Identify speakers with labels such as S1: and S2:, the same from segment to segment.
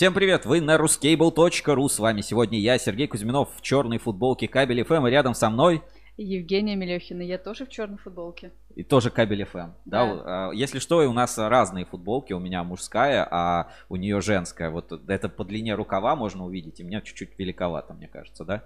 S1: Всем привет, вы на ruscable.ru, с вами сегодня я, Сергей Кузьминов, в черной футболке Кабель ФМ, и рядом со мной...
S2: Евгения Мелехина, я тоже в черной футболке.
S1: И тоже Кабель ФМ. Да. да. Если что, у нас разные футболки, у меня мужская, а у нее женская. Вот это по длине рукава можно увидеть, и мне чуть-чуть великовато, мне кажется, да?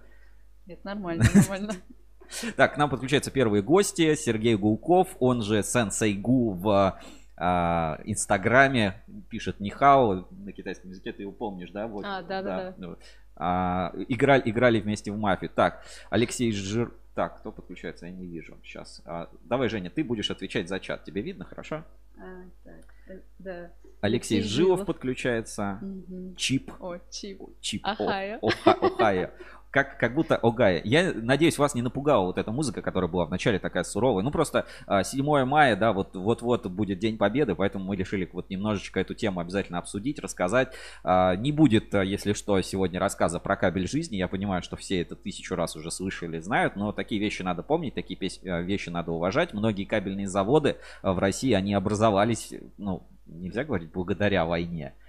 S2: Нет, нормально, нормально.
S1: Так, к нам подключаются первые гости. Сергей Гулков, он же Сенсей Гу в а, Инстаграме пишет Нихао на китайском языке, ты его помнишь, да?
S2: Вот, а, да, да, да. да.
S1: А, играли, играли вместе в мафию. Так, Алексей Жир... Так, кто подключается? Я не вижу. Сейчас. А, давай, Женя, ты будешь отвечать за чат. Тебе видно, хорошо? А, так, э, да. Алексей, Алексей Жилов, Жилов подключается. Угу. Чип.
S2: О, Чип.
S1: Чип.
S2: Охайо.
S1: Охайо как, как будто Огая. Я надеюсь, вас не напугала вот эта музыка, которая была в начале такая суровая. Ну, просто 7 а, мая, да, вот, вот-вот будет День Победы, поэтому мы решили вот немножечко эту тему обязательно обсудить, рассказать. А, не будет, а, если что, сегодня рассказа про кабель жизни. Я понимаю, что все это тысячу раз уже слышали, знают, но такие вещи надо помнить, такие вещи надо уважать. Многие кабельные заводы в России, они образовались, ну, нельзя говорить, благодаря войне Э,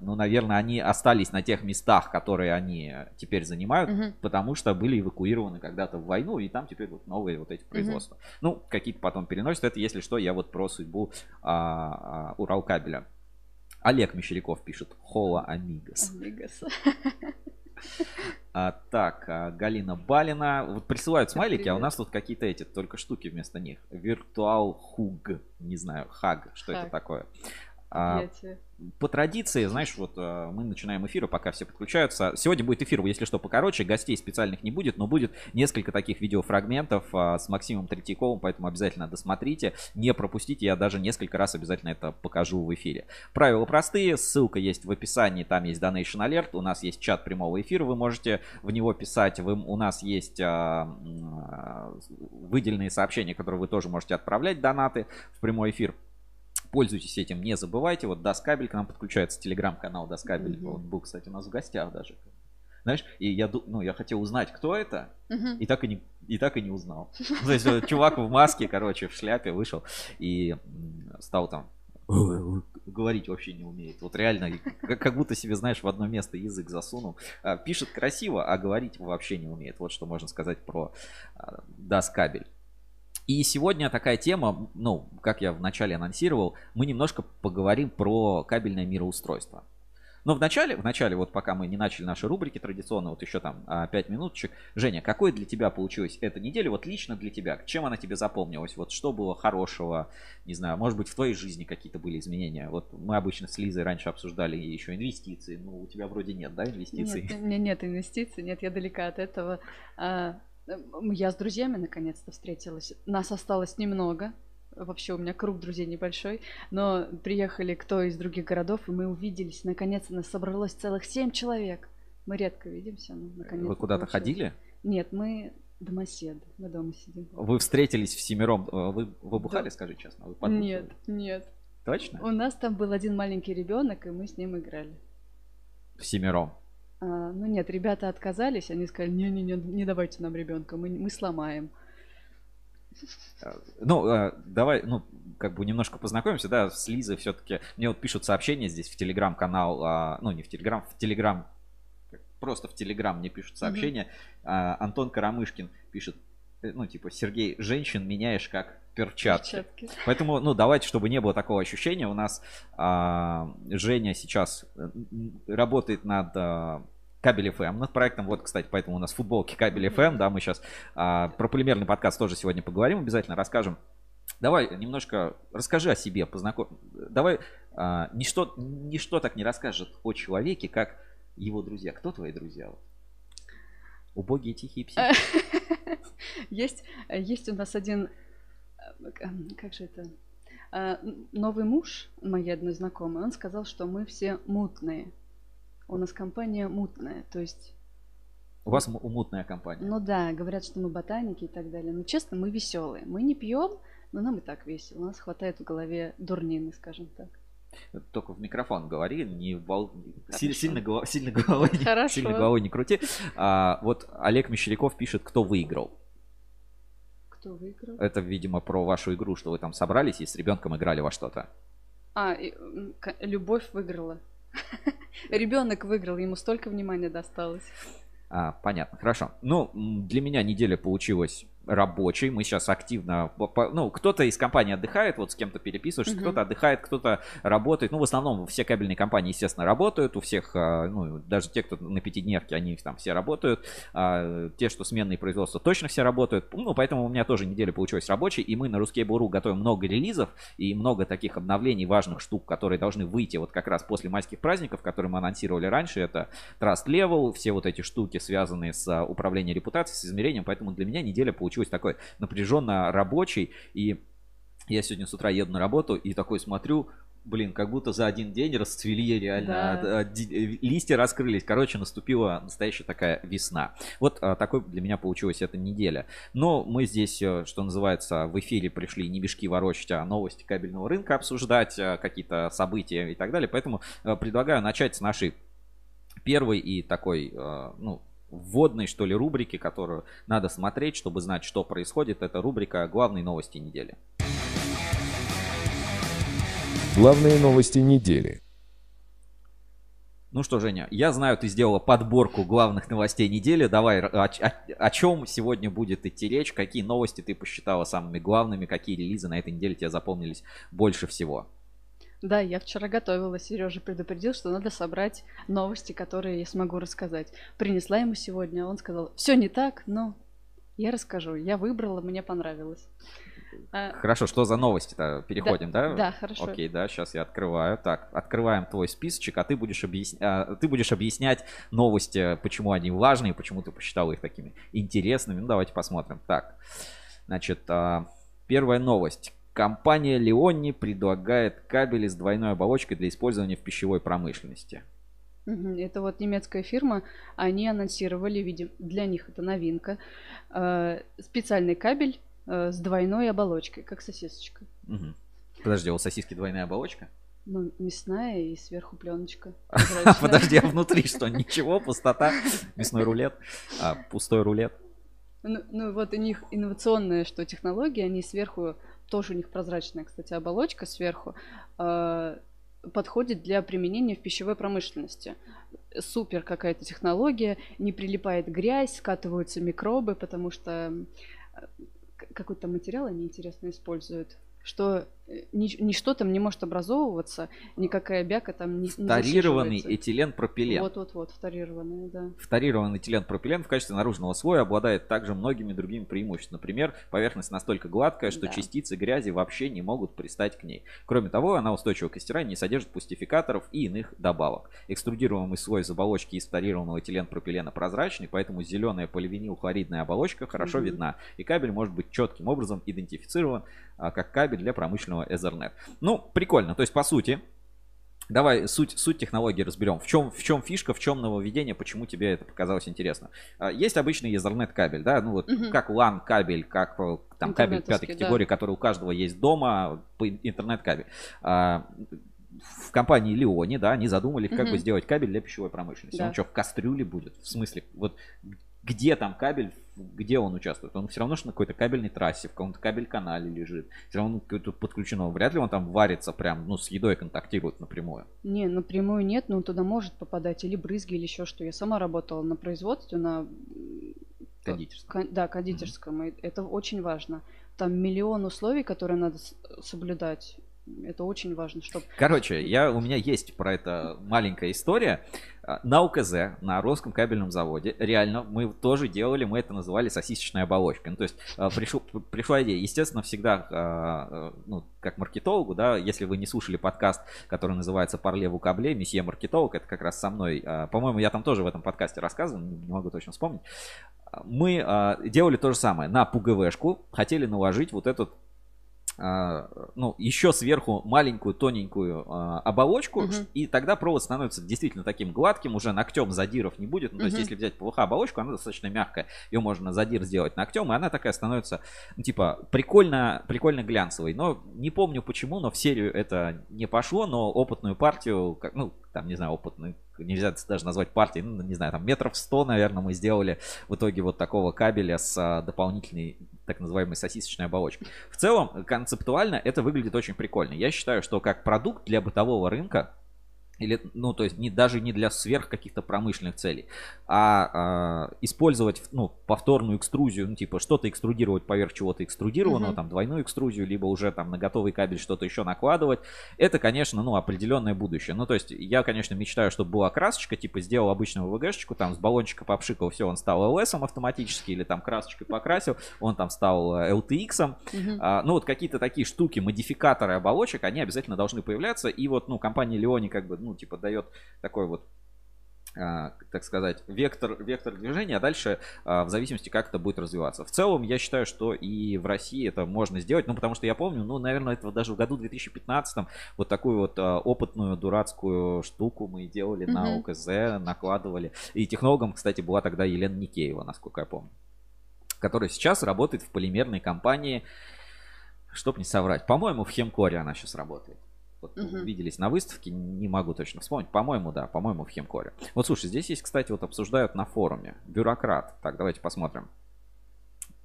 S1: ну, наверное, они остались на тех местах, которые они теперь занимают, угу. потому что были эвакуированы когда-то в войну, и там теперь вот новые вот эти производства. Угу. Ну, какие-то потом переносят. Это, если что, я вот про судьбу а, а, Уралкабеля. Олег Мещеряков пишет Хола Амигас.
S2: Амигас.
S1: А, так, а, Галина Балина. Вот присылают смайлики, а у нас тут какие-то эти только штуки вместо них. Виртуал Хуг. Не знаю, Хаг. Что Хаг. это такое? А, по традиции, знаешь, вот э, мы начинаем эфир, пока все подключаются. Сегодня будет эфир, если что, покороче, гостей специальных не будет, но будет несколько таких видеофрагментов а, с Максимом Третьяковым, поэтому обязательно досмотрите, не пропустите, я даже несколько раз обязательно это покажу в эфире. Правила простые, ссылка есть в описании, там есть Donation Alert, у нас есть чат прямого эфира, вы можете в него писать, вы, у нас есть а, выделенные сообщения, которые вы тоже можете отправлять, донаты в прямой эфир. Пользуйтесь этим, не забывайте. Вот Доскабель к нам подключается, телеграм-канал Доскабель. Mm-hmm. Он был, кстати, у нас в гостях даже. Знаешь, и я, ну, я хотел узнать, кто это, mm-hmm. и так и не, и так и не узнал. То есть чувак в маске, короче, в шляпе вышел и стал там говорить вообще не умеет. Вот реально, как, будто себе, знаешь, в одно место язык засунул. А, пишет красиво, а говорить вообще не умеет. Вот что можно сказать про а, Доскабель. И сегодня такая тема, ну, как я вначале анонсировал, мы немножко поговорим про кабельное мироустройство. Но вначале, вначале, вот пока мы не начали наши рубрики традиционно, вот еще там 5 а, минуточек. Женя, какой для тебя получилась эта неделя, вот лично для тебя? Чем она тебе запомнилась? Вот что было хорошего? Не знаю, может быть, в твоей жизни какие-то были изменения? Вот мы обычно с Лизой раньше обсуждали еще инвестиции. Ну, у тебя вроде нет, да, инвестиций?
S2: Нет, у меня нет инвестиций, нет, я далека от этого. А, я с друзьями наконец-то встретилась. Нас осталось немного. Вообще у меня круг друзей небольшой. Но приехали кто из других городов, и мы увиделись. Наконец-то нас собралось целых семь человек. Мы редко видимся, но наконец
S1: Вы куда-то ходили?
S2: Нет, мы домоседы. Мы дома сидим.
S1: Вы встретились в семером. Э, вы, вы бухали, да. скажи честно? Вы
S2: нет, нет.
S1: Точно?
S2: У нас там был один маленький ребенок, и мы с ним играли.
S1: В семером?
S2: А, ну нет, ребята отказались, они сказали, не-не-не, не давайте нам ребенка, мы, мы сломаем.
S1: А, ну, а, давай, ну, как бы немножко познакомимся, да, с Лизой все-таки. Мне вот пишут сообщения здесь в Телеграм-канал, ну, не в Телеграм, в Телеграм, просто в Телеграм мне пишут сообщения. Mm-hmm. Антон Карамышкин пишет, э, ну, типа, Сергей, женщин меняешь как перчатки. перчатки. Поэтому, ну, давайте, чтобы не было такого ощущения, у нас а, Женя сейчас э, работает над а, Кабель FM над проектом. Вот, кстати, поэтому у нас футболки Кабель FM, да, мы сейчас а, про полимерный подкаст тоже сегодня поговорим, обязательно расскажем. Давай немножко расскажи о себе, познакомь. Давай а, ничто, ничто так не расскажет о человеке, как его друзья. Кто твои друзья? Убогие тихие психи.
S2: Есть, есть у нас один как же это, а, новый муж моей одной знакомой, он сказал, что мы все мутные. У нас компания мутная, то есть...
S1: У вас мутная компания?
S2: Ну да, говорят, что мы ботаники и так далее. Но честно, мы веселые. Мы не пьем, но нам и так весело. У нас хватает в голове дурнины, скажем так.
S1: Только в микрофон говори, не в сильно, сильно, голов... сильно, головой, не... сильно головой не крути. А, вот Олег Мещеряков пишет, кто выиграл.
S2: Кто выиграл?
S1: Это, видимо, про вашу игру, что вы там собрались и с ребенком играли во что-то.
S2: А, и, любовь выиграла. Ребенок выиграл, ему столько внимания досталось.
S1: А, понятно, хорошо. Ну, для меня неделя получилась рабочий. Мы сейчас активно, ну, кто-то из компаний отдыхает, вот с кем-то переписываешься, mm-hmm. кто-то отдыхает, кто-то работает. Ну, в основном все кабельные компании, естественно, работают. У всех, а, ну, даже те, кто на пятидневке, они там все работают. А те, что сменные производства, точно все работают. Ну, поэтому у меня тоже неделя получилась рабочей. И мы на Ruskable.ru готовим много релизов и много таких обновлений, важных штук, которые должны выйти вот как раз после майских праздников, которые мы анонсировали раньше. Это Trust Level, все вот эти штуки, связанные с а, управлением репутацией, с измерением. Поэтому для меня неделя получилась получилось такой напряженно рабочий. И я сегодня с утра еду на работу и такой смотрю, блин, как будто за один день расцвели реально, да. Э, листья раскрылись. Короче, наступила настоящая такая весна. Вот а, такой для меня получилась эта неделя. Но мы здесь, э, что называется, в эфире пришли не бешки ворочать, а новости кабельного рынка обсуждать, какие-то события и так далее. Поэтому предлагаю начать с нашей первой и такой, ну, вводной, что ли, рубрики, которую надо смотреть, чтобы знать, что происходит. Это рубрика «Главные новости недели».
S3: Главные новости недели.
S1: Ну что, Женя, я знаю, ты сделала подборку главных новостей недели. Давай, о, о, о чем сегодня будет идти речь? Какие новости ты посчитала самыми главными? Какие релизы на этой неделе тебе запомнились больше всего?
S2: Да, я вчера готовила. Сережа предупредил, что надо собрать новости, которые я смогу рассказать. Принесла ему сегодня, он сказал, все не так, но я расскажу. Я выбрала, мне понравилось.
S1: А, хорошо, что за новости-то? Переходим, да?
S2: Да, да хорошо.
S1: Окей, да, сейчас я открываю. Так, открываем твой списочек, а ты будешь, объясня... а, ты будешь объяснять новости, почему они важные, почему ты посчитал их такими интересными. Ну, давайте посмотрим. Так, значит, а, первая новость. Компания Leoni предлагает кабели с двойной оболочкой для использования в пищевой промышленности.
S2: Это вот немецкая фирма, они анонсировали, видим, для них это новинка, э, специальный кабель э, с двойной оболочкой, как сосисочка.
S1: Угу. Подожди, у сосиски двойная оболочка?
S2: Ну, мясная и сверху пленочка.
S1: Подожди, а внутри что? Ничего, пустота, мясной рулет, а, пустой рулет.
S2: Ну, ну вот у них инновационная, что технология, они сверху тоже у них прозрачная, кстати, оболочка сверху, э, подходит для применения в пищевой промышленности. Супер какая-то технология, не прилипает грязь, скатываются микробы, потому что э, какой-то материал они интересно используют что э, ничто там не может образовываться, никакая бяка там не
S1: Вторированный этиленпропилен.
S2: Вот-вот-вот, вторированный, да.
S1: Вторированный этиленпропилен в качестве наружного слоя обладает также многими другими преимуществами. Например, поверхность настолько гладкая, что да. частицы грязи вообще не могут пристать к ней. Кроме того, она устойчива к стиранию, не содержит пустификаторов и иных добавок. Экструдируемый слой из оболочки из вторированного этиленпропилена прозрачный, поэтому зеленая поливинилхлоридная оболочка хорошо угу. видна, и кабель может быть четким образом идентифицирован а, как кабель для промышленного Ethernet. Ну, прикольно. То есть, по сути, Давай суть, суть технологии разберем. В чем, в чем фишка, в чем нововведение, почему тебе это показалось интересно. А, есть обычный Ethernet кабель, да, ну вот угу. как LAN кабель, как э, там кабель пятой категории, да. который у каждого есть дома, интернет кабель. А, в компании Леони, да, они задумали, как угу. бы сделать кабель для пищевой промышленности. Да. Он что, в кастрюле будет? В смысле, вот где там кабель, где он участвует. Он все равно что на какой-то кабельной трассе, в каком-то кабель-канале лежит. Все равно тут подключено. Вряд ли он там варится прям, ну, с едой контактирует напрямую.
S2: Не, напрямую нет, но он туда может попадать или брызги, или еще что. Я сама работала на производстве, на...
S1: Кондитерском.
S2: Да, кондитерском. Mm-hmm. Это очень важно. Там миллион условий, которые надо соблюдать. Это очень важно, чтобы...
S1: Короче, я, у меня есть про это маленькая история. А, на УКЗ, на Русском кабельном заводе, реально, мы тоже делали, мы это называли сосисочной оболочкой. Ну, то есть а, пришел, пришла идея. Естественно, всегда, а, ну, как маркетологу, да, если вы не слушали подкаст, который называется «Парле в кабле», месье маркетолог, это как раз со мной. По-моему, я там тоже в этом подкасте рассказывал, не могу точно вспомнить. Мы делали то же самое. На ПУГВшку хотели наложить вот этот ну, еще сверху маленькую тоненькую а, оболочку, угу. и тогда провод становится действительно таким гладким, уже ногтем задиров не будет. Ну, то угу. есть, если взять ПВХ оболочку, она достаточно мягкая, ее можно задир сделать ногтем, и она такая становится, ну, типа, прикольно, прикольно глянцевой. Но не помню почему, но в серию это не пошло, но опытную партию, как, ну, там, не знаю, опытный, нельзя даже назвать партией, ну, не знаю, там метров 100, наверное, мы сделали в итоге вот такого кабеля с а, дополнительной так называемой сосисочной оболочкой. В целом, концептуально это выглядит очень прикольно. Я считаю, что как продукт для бытового рынка или, ну, то есть не, даже не для сверх каких-то промышленных целей, а, а использовать, ну, повторную экструзию, ну, типа что-то экструдировать поверх чего-то экструдированного, uh-huh. там, двойную экструзию, либо уже там на готовый кабель что-то еще накладывать, это, конечно, ну, определенное будущее. Ну, то есть я, конечно, мечтаю, чтобы была красочка, типа сделал обычную ВГшечку, там, с баллончика попшикал, все, он стал LS автоматически, или там красочкой покрасил, он там стал LTX. Uh-huh. А, ну, вот какие-то такие штуки, модификаторы оболочек, они обязательно должны появляться, и вот, ну, компания Leoni как бы, ну, типа, дает такой вот а, так сказать, вектор, вектор движения, а дальше а, в зависимости, как это будет развиваться. В целом, я считаю, что и в России это можно сделать, ну, потому что я помню, ну, наверное, это даже в году 2015 вот такую вот а, опытную дурацкую штуку мы делали mm-hmm. на ОКЗ, накладывали. И технологом, кстати, была тогда Елена Никеева, насколько я помню, которая сейчас работает в полимерной компании, чтоб не соврать, по-моему, в Хемкоре она сейчас работает. Вот угу. виделись на выставке, не могу точно вспомнить. По-моему, да, по-моему, в Химкоре. Вот слушай, здесь есть, кстати, вот обсуждают на форуме. Бюрократ. Так, давайте посмотрим.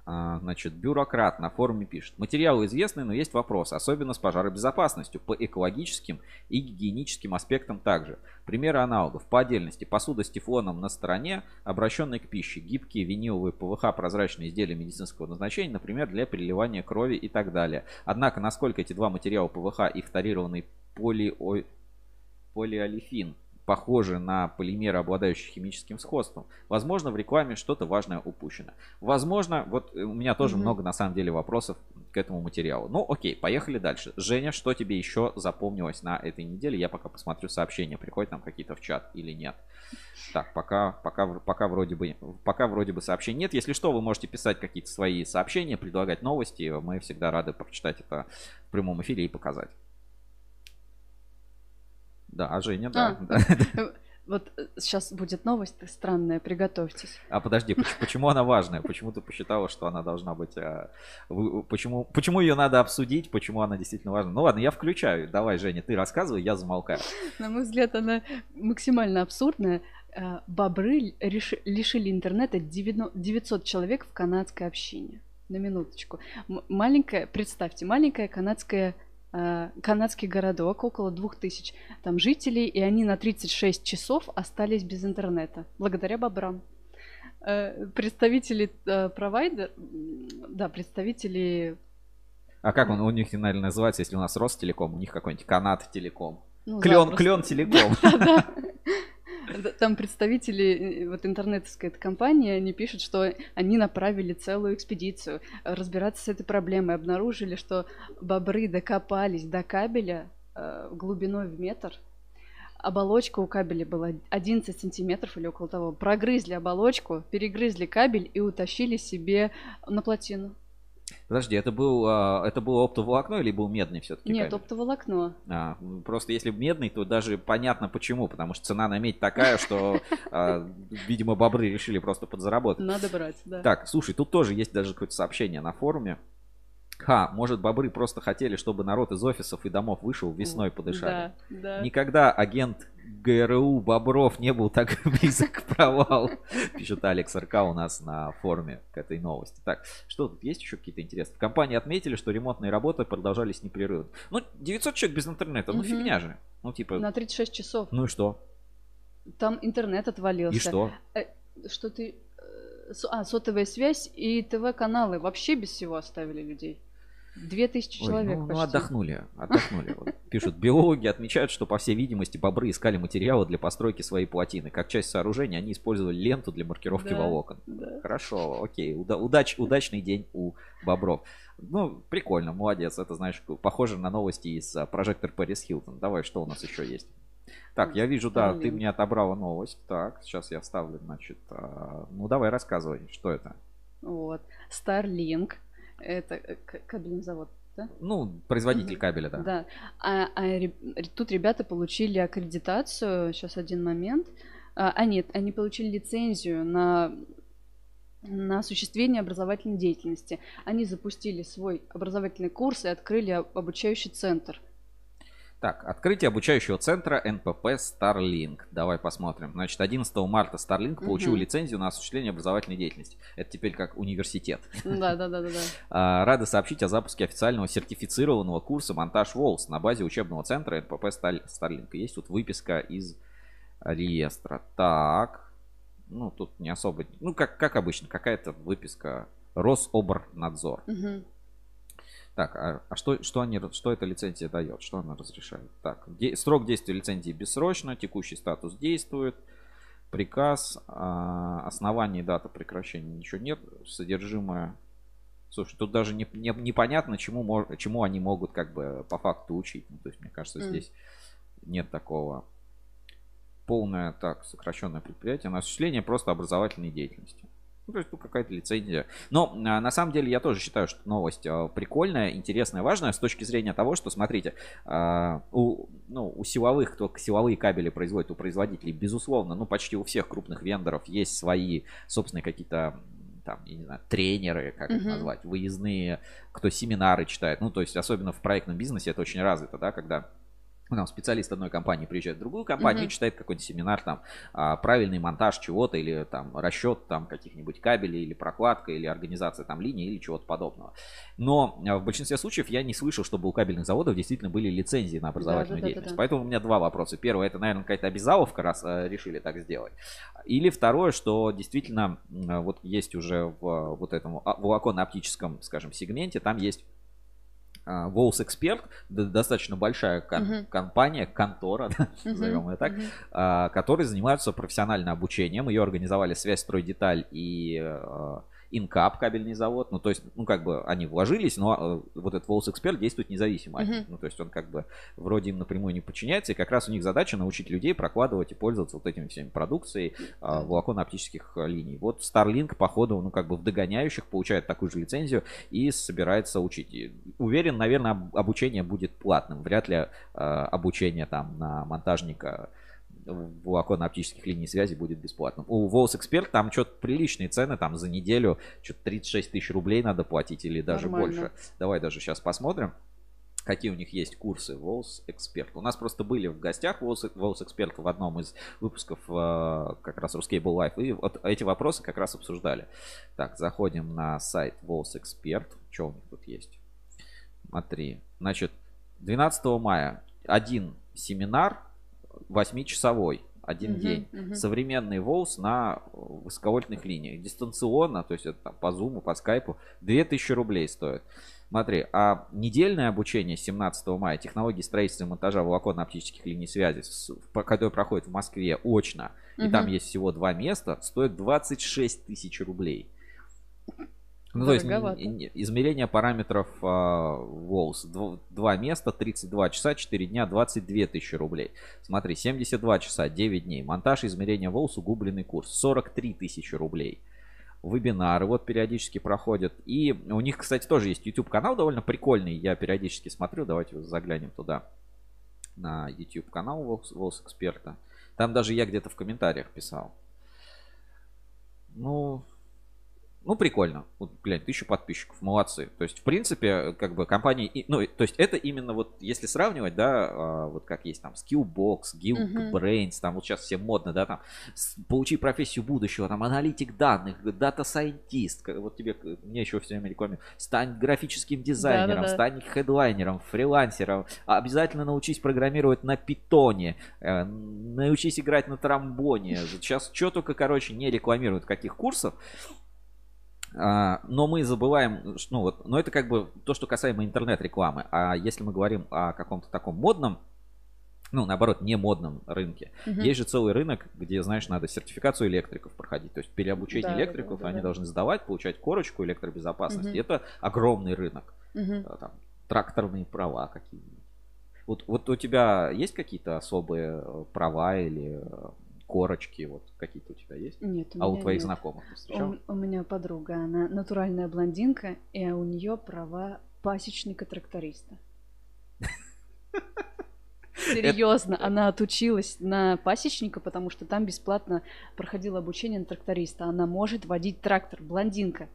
S1: А, значит, бюрократ на форуме пишет. Материалы известны, но есть вопросы, особенно с пожаробезопасностью, по экологическим и гигиеническим аспектам также. Примеры аналогов. По отдельности, посуда с тефлоном на стороне, обращенной к пище, гибкие виниловые ПВХ прозрачные изделия медицинского назначения, например, для переливания крови и так далее. Однако, насколько эти два материала ПВХ и фторированный поли... полиолефин похожи на полимеры, обладающие химическим сходством. Возможно, в рекламе что-то важное упущено. Возможно, вот у меня тоже mm-hmm. много на самом деле вопросов к этому материалу. Ну, окей, поехали дальше. Женя, что тебе еще запомнилось на этой неделе? Я пока посмотрю сообщения, приходят нам какие-то в чат или нет. Так, пока, пока, пока вроде бы, пока вроде бы сообщений нет. Если что, вы можете писать какие-то свои сообщения, предлагать новости. Мы всегда рады прочитать это в прямом эфире и показать. Да, а Женя, да. А,
S2: да. Вот сейчас будет новость странная, приготовьтесь.
S1: А подожди, почему она важная? Почему ты посчитала, что она должна быть... А, почему, почему ее надо обсудить? Почему она действительно важна? Ну ладно, я включаю. Давай, Женя, ты рассказывай, я замолкаю.
S2: На мой взгляд, она максимально абсурдная. А, бобры лишили интернета 900 человек в канадской общине. На минуточку. Маленькая, представьте, маленькая канадская Э, канадский городок, около 2000 там жителей, и они на 36 часов остались без интернета, благодаря бобрам. Э, представители э, провайдер, да, представители...
S1: А как он у них, наверное, называется, если у нас Ростелеком, у них какой-нибудь Канад Телеком? Ну, клен, клен Телеком.
S2: Там представители э, вот интернетовской компании, они пишут, что они направили целую экспедицию разбираться с этой проблемой. Обнаружили, что бобры докопались до кабеля э, глубиной в метр. Оболочка у кабеля была 11 сантиметров или около того. Прогрызли оболочку, перегрызли кабель и утащили себе на плотину.
S1: Подожди, это был а, это было оптоволокно или был медный все-таки?
S2: Нет, кабель? оптоволокно.
S1: А, просто если медный, то даже понятно почему, потому что цена на медь такая, что, а, видимо, бобры решили просто подзаработать.
S2: Надо брать, да.
S1: Так, слушай, тут тоже есть даже какое-то сообщение на форуме. Ха, может, бобры просто хотели, чтобы народ из офисов и домов вышел, весной подышали. Да, да. Никогда агент ГРУ Бобров не был так близок к провалу, пишет Алекс РК у нас на форуме к этой новости. Так, что тут есть еще какие-то интересные? В компании отметили, что ремонтные работы продолжались непрерывно. Ну, 900 человек без интернета, ну фигня же. Ну, типа...
S2: На 36 часов.
S1: Ну и что?
S2: Там интернет отвалился.
S1: И что?
S2: Э, что ты... Э, а, сотовая связь и ТВ-каналы вообще без всего оставили людей. Две тысячи человек
S1: ну, ну, отдохнули, отдохнули. Вот. Пишут, биологи отмечают, что, по всей видимости, бобры искали материалы для постройки своей плотины. Как часть сооружения они использовали ленту для маркировки да, волокон. Да. Хорошо, окей. Уда- удач, удачный день у бобров. Ну, прикольно, молодец. Это, знаешь, похоже на новости из а, прожектор Пэрис Хилтон. Давай, что у нас еще есть? Так, я вижу, да, ты мне отобрала новость. Так, сейчас я вставлю, значит. А, ну, давай, рассказывай, что это.
S2: Вот. Starlink это э, кабельный завод, да?
S1: Ну, производитель кабеля, да.
S2: Да. А, а тут ребята получили аккредитацию. Сейчас один момент. А, а нет, они получили лицензию на на осуществление образовательной деятельности. Они запустили свой образовательный курс и открыли обучающий центр.
S1: Так, открытие обучающего центра НПП Starlink. Давай посмотрим. Значит, 11 марта Starlink угу. получил лицензию на осуществление образовательной деятельности. Это теперь как университет.
S2: Да, да, да, да.
S1: да. Рады сообщить о запуске официального сертифицированного курса монтаж Волс на базе учебного центра НПП Starlink. Есть тут выписка из реестра. Так, ну тут не особо, ну как, как обычно, какая-то выписка Рособорнадзор. Угу. Так, а, а что, что, они, что эта лицензия дает? Что она разрешает? Так, де, срок действия лицензии бессрочно, текущий статус действует, приказ, а, основание дата прекращения ничего нет, содержимое. Слушай, тут даже не, не, непонятно, чему, чему они могут как бы по факту учить. Ну, то есть, мне кажется, mm. здесь нет такого полное так сокращенное предприятие на осуществление просто образовательной деятельности. Ну, то есть, ну, какая-то лицензия. Но а, на самом деле я тоже считаю, что новость а, прикольная, интересная, важная с точки зрения того, что, смотрите, а, у, ну, у силовых, кто силовые кабели производит, у производителей, безусловно, ну, почти у всех крупных вендоров есть свои собственные какие-то там, я не знаю, тренеры, как uh-huh. их назвать, выездные, кто семинары читает. Ну, то есть, особенно в проектном бизнесе это очень развито, да, когда там специалист одной компании приезжает в другую компанию, mm-hmm. читает какой-нибудь семинар, там, а, правильный монтаж чего-то, или там расчет там каких-нибудь кабелей, или прокладка, или организация там линии, или чего-то подобного. Но а, в большинстве случаев я не слышал, чтобы у кабельных заводов действительно были лицензии на образовательную да, да, деятельность. Да, да, да. Поэтому у меня два вопроса. Первый, это, наверное, какая-то обязаловка, раз а, решили так сделать. Или второе, что действительно а, вот есть уже в вот этом волоконно-оптическом, скажем, сегменте, там есть Волс Эксперт, достаточно большая uh-huh. компания, контора, uh-huh. назовем ее так, uh-huh. которые занимаются профессиональным обучением. Ее организовали Связь, Строй, Деталь и а, Инкап, кабельный завод. Ну, то есть, ну, как бы они вложились, но э, вот этот Волс Эксперт действует независимо. Uh-huh. Ну, то есть он как бы вроде им напрямую не подчиняется. И как раз у них задача научить людей прокладывать и пользоваться вот этими всеми продукцией uh-huh. волоконно-оптических линий. Вот Starlink, походу, ну, как бы в догоняющих получает такую же лицензию и собирается учить. И уверен, наверное, обучение будет платным. Вряд ли э, обучение там на монтажника волоконно-оптических линий связи будет бесплатным. У Волс Эксперт там что-то приличные цены, там за неделю что-то 36 тысяч рублей надо платить или даже Нормально. больше. Давай даже сейчас посмотрим какие у них есть курсы Волс Эксперт. У нас просто были в гостях Волс Эксперт в одном из выпусков э, как раз Ruscable Life, и вот эти вопросы как раз обсуждали. Так, заходим на сайт Волс Эксперт. Что у них тут есть? Смотри, значит, 12 мая один семинар 8-часовой один uh-huh, день. Uh-huh. Современный волс на высоковольтных линиях. Дистанционно, то есть это там, по зуму, по скайпу, 2000 рублей стоит. Смотри, а недельное обучение 17 мая технологии строительства и монтажа волоконно-оптических линий связи, которое проходит в Москве очно, uh-huh. и там есть всего два места, стоит 26 тысяч рублей. Ну, то есть измерение параметров э, Волс. Два места, 32 часа, 4 дня, 22 тысячи рублей. Смотри, 72 часа, 9 дней. Монтаж измерения Волс, углубленный курс. 43 тысячи рублей. Вебинары вот периодически проходят. И у них, кстати, тоже есть YouTube канал довольно прикольный. Я периодически смотрю. Давайте заглянем туда. На YouTube канал ВОЛС Эксперта. Там даже я где-то в комментариях писал. Ну, ну, прикольно. Вот, глянь, тысячу подписчиков, молодцы. То есть, в принципе, как бы компании... Ну, то есть, это именно вот, если сравнивать, да, а, вот как есть там Skillbox, uh-huh. там вот сейчас все модно, да, там, получи профессию будущего, там, аналитик данных, data scientist, вот тебе, мне еще все время рекламируют, стань графическим дизайнером, Да-да-да. стань хедлайнером, фрилансером, обязательно научись программировать на питоне, э, научись играть на тромбоне. Сейчас что только, короче, не рекламируют каких курсов, но мы забываем, ну вот, но это как бы то, что касаемо интернет-рекламы. А если мы говорим о каком-то таком модном, ну, наоборот, не модном рынке. Угу. Есть же целый рынок, где, знаешь, надо сертификацию электриков проходить. То есть переобучение да, электриков да, да, они да. должны сдавать, получать корочку электробезопасности. Угу. Это огромный рынок. Угу. Там, тракторные права какие-нибудь. Вот, вот у тебя есть какие-то особые э, права или э, корочки вот какие-то у тебя есть?
S2: Нет,
S1: у
S2: А
S1: у твоих нет. знакомых ты встречал?
S2: У, у меня подруга, она натуральная блондинка, и у нее права пасечника-тракториста. Серьезно, она отучилась на пасечника, потому что там бесплатно проходило обучение на тракториста. Она может водить трактор, блондинка.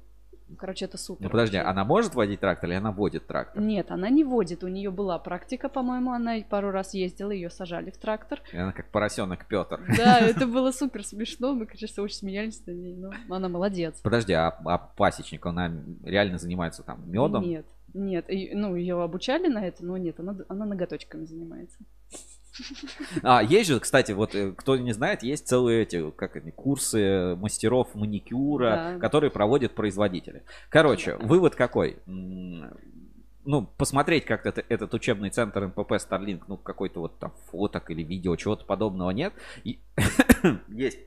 S2: Короче, это супер. Ну
S1: подожди, она может водить трактор или она водит трактор?
S2: Нет, она не водит. У нее была практика, по-моему, она пару раз ездила, ее сажали в трактор.
S1: И она как поросенок Петр.
S2: Да, это было супер смешно. Мы, конечно, очень смеялись на ней, но она молодец.
S1: Подожди, а, а пасечник, она реально занимается там медом?
S2: Нет, нет. И, ну, ее обучали на это, но нет, она, она ноготочками занимается.
S1: А, есть же, кстати, вот э, кто не знает, есть целые эти, как они, курсы мастеров маникюра, да. которые проводят производители. Короче, да. вывод какой? ну, посмотреть как это, этот учебный центр МПП Starlink, ну, какой-то вот там фоток или видео, чего-то подобного нет. И есть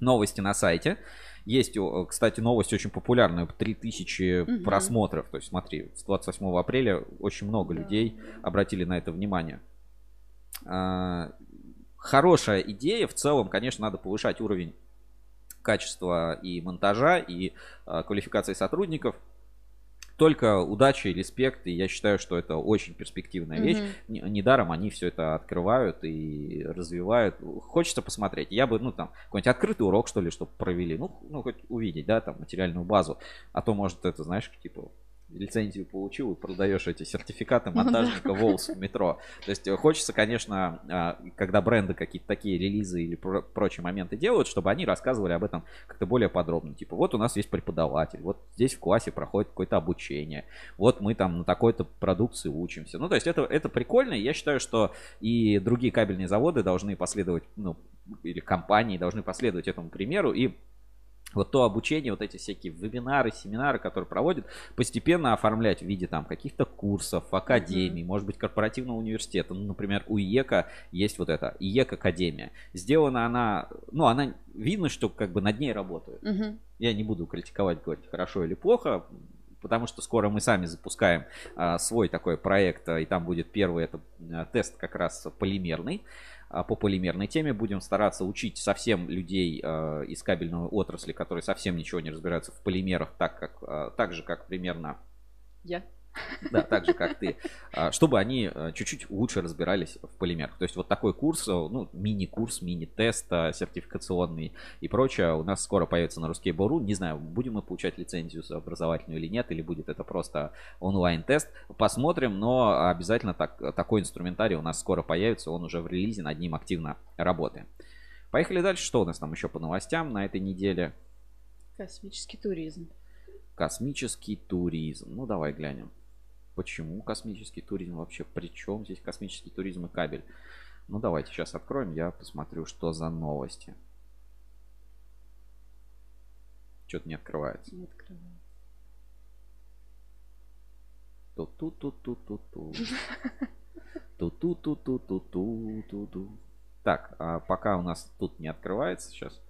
S1: новости на сайте. Есть, кстати, новость очень популярная, 3000 угу. просмотров. То есть, смотри, с 28 апреля очень много да. людей обратили на это внимание. А, хорошая идея. В целом, конечно, надо повышать уровень качества и монтажа, и а, квалификации сотрудников. Только удача и респект, и я считаю, что это очень перспективная вещь. Mm-hmm. Недаром они все это открывают и развивают. Хочется посмотреть. Я бы, ну, там, какой-нибудь открытый урок, что ли, чтобы провели. Ну, ну, хоть увидеть, да, там, материальную базу. А то, может, это, знаешь, типа, лицензию получил и продаешь эти сертификаты ну монтажника Волс в метро. То есть э, хочется, конечно, а, когда бренды какие-то такие релизы или прочие моменты делают, чтобы они рассказывали об этом как-то более подробно. Типа, вот у нас есть преподаватель, вот здесь в классе проходит какое-то обучение, вот мы там на такой-то продукции учимся. Ну, то есть это, это прикольно, и я считаю, что и другие кабельные заводы должны последовать, ну, или компании должны последовать этому примеру и вот то обучение, вот эти всякие вебинары, семинары, которые проводят, постепенно оформлять в виде там каких-то курсов, академий, mm-hmm. может быть, корпоративного университета. Ну, например, у ИЕКа есть вот это, ИЕК Академия. Сделана она, ну, она, видно, что как бы над ней работают. Mm-hmm. Я не буду критиковать, говорить, хорошо или плохо, потому что скоро мы сами запускаем а, свой такой проект, и там будет первый это а, тест как раз полимерный. А, по полимерной теме. Будем стараться учить совсем людей э, из кабельной отрасли, которые совсем ничего не разбираются в полимерах, так, как, э, так же, как примерно...
S2: Я.
S1: Да, так же, как ты. А, чтобы они э, чуть-чуть лучше разбирались в полимерах. То есть вот такой курс, э, ну, мини-курс, мини-тест сертификационный и прочее у нас скоро появится на Русский Бору. Не знаю, будем мы получать лицензию образовательную или нет, или будет это просто онлайн-тест. Посмотрим, но обязательно так, такой инструментарий у нас скоро появится. Он уже в релизе, над ним активно работаем. Поехали дальше. Что у нас там еще по новостям на этой неделе?
S2: Космический туризм.
S1: Космический туризм. Ну, давай глянем. Почему космический туризм вообще? Причем здесь космический туризм и кабель? Ну давайте сейчас откроем, я посмотрю, что за новости. Что-то не открывается. Не открывается. Ту-ту-ту-ту-ту-ту. Ту-ту-ту-ту-ту-ту-ту. Так, а пока у нас тут не открывается сейчас.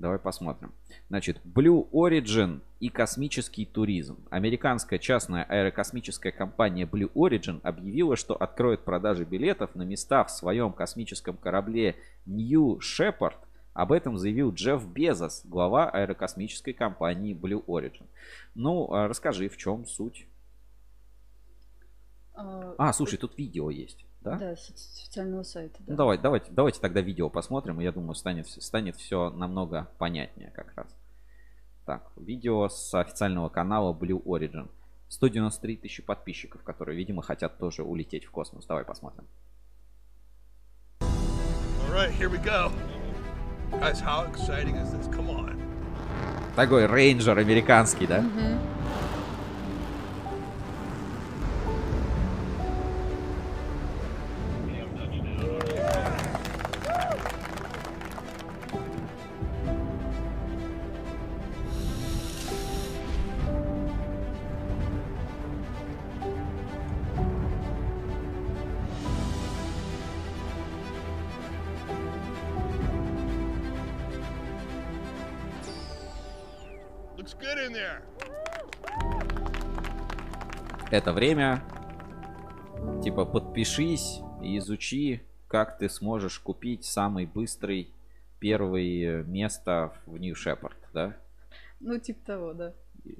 S1: Давай посмотрим. Значит, Blue Origin и космический туризм. Американская частная аэрокосмическая компания Blue Origin объявила, что откроет продажи билетов на места в своем космическом корабле New Shepard. Об этом заявил Джефф Безос, глава аэрокосмической компании Blue Origin. Ну, а расскажи, в чем суть? А, а слушай, тут видео есть. Да?
S2: Да, с официального сайта. Да.
S1: Ну, давай, давайте, давайте тогда видео посмотрим, и я думаю, станет, станет все намного понятнее как раз. Так, видео с официального канала Blue Origin. 193 тысячи подписчиков, которые, видимо, хотят тоже улететь в космос. Давай посмотрим. Right. Guys. Такой рейнджер американский, да? Mm-hmm. Это время. Типа подпишись и изучи, как ты сможешь купить самый быстрый первый место в New Shepard, да?
S2: Ну, типа того, да.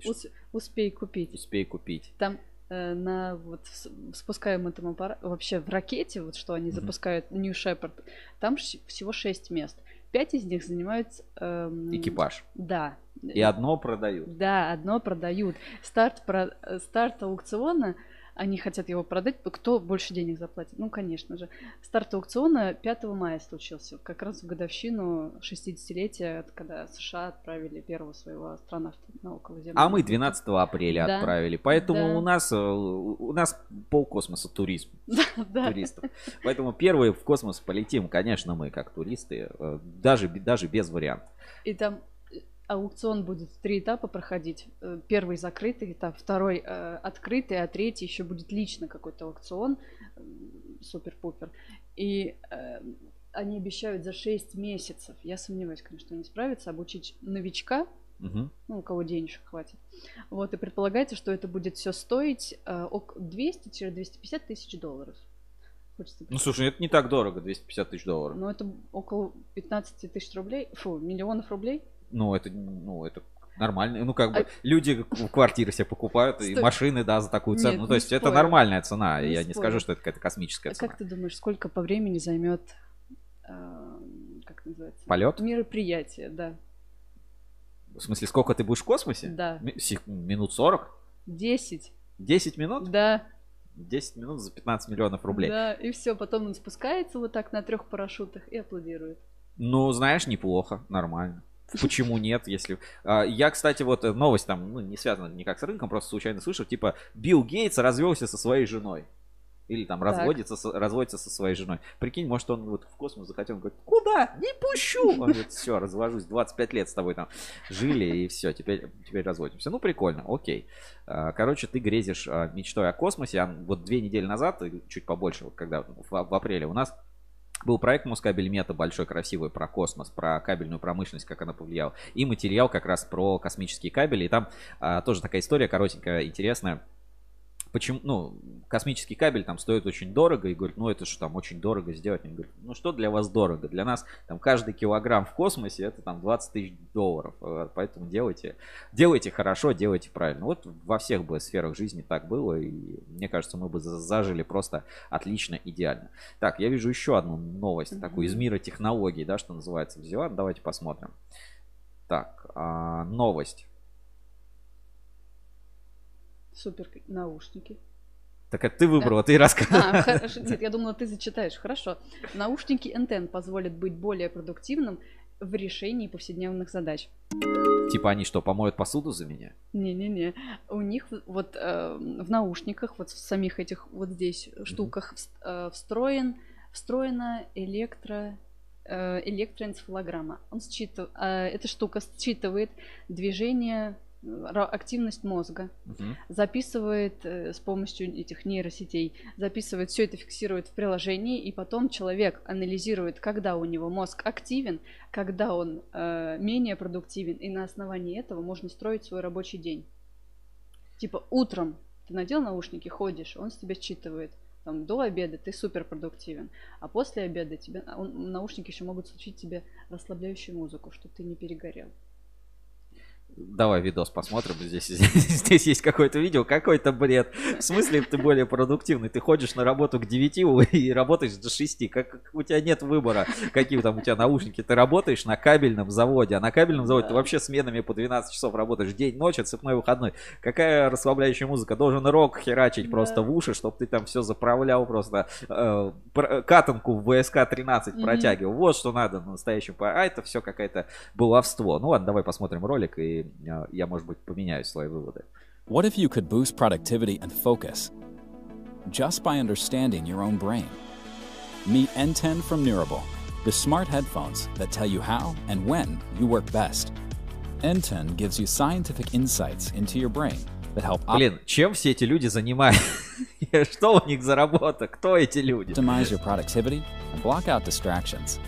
S2: Ус, успей купить.
S1: Успей купить.
S2: Там э, на вот спускаемом этом аппарате, вообще в ракете, вот что они mm-hmm. запускают New Shepard, там всего 6 мест. Пять из них занимаются...
S1: Эм, Экипаж.
S2: Да.
S1: И одно продают.
S2: Да, одно продают. Старт, про, старт аукциона они хотят его продать, кто больше денег заплатит? Ну, конечно же. Старт аукциона 5 мая случился, как раз в годовщину 60-летия, когда США отправили первого своего астронавта на околоземную.
S1: А мы 12 апреля да. отправили, поэтому да. у нас э, у нас полкосмоса туризм, да, туристов. Поэтому первые в космос полетим, конечно, мы как туристы, э, даже, даже без вариантов.
S2: И там аукцион будет три этапа проходить. Э, первый закрытый этап, второй э, открытый, а третий еще будет лично какой-то аукцион. Супер-пупер. И э, они обещают за 6 месяцев, я сомневаюсь, конечно, что они справятся, обучить новичка, угу. ну, у кого денежек хватит. Вот, и предполагается, что это будет все стоить э, 200-250 тысяч долларов.
S1: ну, слушай, это не так дорого, 250 тысяч долларов.
S2: Ну, это около 15 тысяч рублей, фу, миллионов рублей
S1: ну, это, ну, это нормально. Ну, как бы, а... люди квартиры себе покупают, Стой. и машины, да, за такую цену. Нет, ну, то есть, спорю. это нормальная цена. Не Я спорю. не скажу, что это какая-то космическая а цена.
S2: Как ты думаешь, сколько по времени займет, э, как называется?
S1: Полет?
S2: Мероприятие, да.
S1: В смысле, сколько ты будешь в космосе?
S2: Да.
S1: Минут 40?
S2: 10.
S1: 10 минут?
S2: Да.
S1: 10 минут за 15 миллионов рублей.
S2: Да, и все, потом он спускается вот так на трех парашютах и аплодирует.
S1: Ну, знаешь, неплохо, нормально. Почему нет, если... А, я, кстати, вот э, новость там, ну, не связана никак с рынком, просто случайно слышал, типа, Билл Гейтс развелся со своей женой. Или там разводится, с, разводится со своей женой. Прикинь, может, он вот в космос захотел, он говорит, куда? Не пущу! Он говорит, все, развожусь, 25 лет с тобой там жили, и все, теперь, теперь разводимся. Ну, прикольно, окей. А, короче, ты грезишь а, мечтой о космосе. Вот две недели назад, чуть побольше, вот когда в, в апреле у нас был проект Москабель Мета большой, красивый, про космос, про кабельную промышленность, как она повлияла. И материал как раз про космические кабели. И там а, тоже такая история коротенькая, интересная почему, ну, космический кабель там стоит очень дорого, и говорит, ну, это же там очень дорого сделать. Он говорит, ну, что для вас дорого? Для нас там каждый килограмм в космосе это там 20 тысяч долларов, э, поэтому делайте, делайте хорошо, делайте правильно. Вот во всех бы сферах жизни так было, и мне кажется, мы бы зажили просто отлично, идеально. Так, я вижу еще одну новость, mm-hmm. такую из мира технологий, да, что называется, взяла, давайте посмотрим. Так, а, новость.
S2: Супер наушники.
S1: Так это ты выбрала, ты рассказывала.
S2: А. Нет, я думала, ты зачитаешь. Хорошо. Наушники NTN позволят быть более продуктивным в решении повседневных задач.
S1: Типа они что, помоют посуду за меня?
S2: Не-не-не. У них вот э, в наушниках, вот в самих этих вот здесь штуках э, встроен, встроена электро э, электроэнцефалограмма. Он считывает, э, эта штука считывает движение активность мозга, угу. записывает э, с помощью этих нейросетей, записывает все это, фиксирует в приложении, и потом человек анализирует, когда у него мозг активен, когда он э, менее продуктивен, и на основании этого можно строить свой рабочий день. Типа утром ты надел наушники, ходишь, он с тебя считывает. Там, до обеда ты супер продуктивен, а после обеда тебе он, наушники еще могут случить тебе расслабляющую музыку, чтобы ты не перегорел.
S1: Давай видос посмотрим. Здесь, здесь, есть какое-то видео, какой-то бред. В смысле ты более продуктивный? Ты ходишь на работу к 9 и работаешь до 6. Как, у тебя нет выбора, какие там у тебя наушники. Ты работаешь на кабельном заводе, а на кабельном заводе ты вообще сменами по 12 часов работаешь. День, ночь, отцепной выходной. Какая расслабляющая музыка? Должен рок херачить да. просто в уши, чтобы ты там все заправлял просто. Э, катанку в ВСК-13 mm-hmm. протягивал. Вот что надо настоящему. А это все какое-то баловство. Ну ладно, давай посмотрим ролик и я, может быть, поменяю свои выводы.
S4: What if you could boost productivity and focus just by understanding your own brain? Meet N10 from Neurable, the smart headphones that tell you how and when you work best. N10 gives you scientific insights into your brain that help
S1: Блин, чем все эти люди занимаются? Что у них за работа? Кто эти люди?
S4: Optimize your productivity and block out distractions.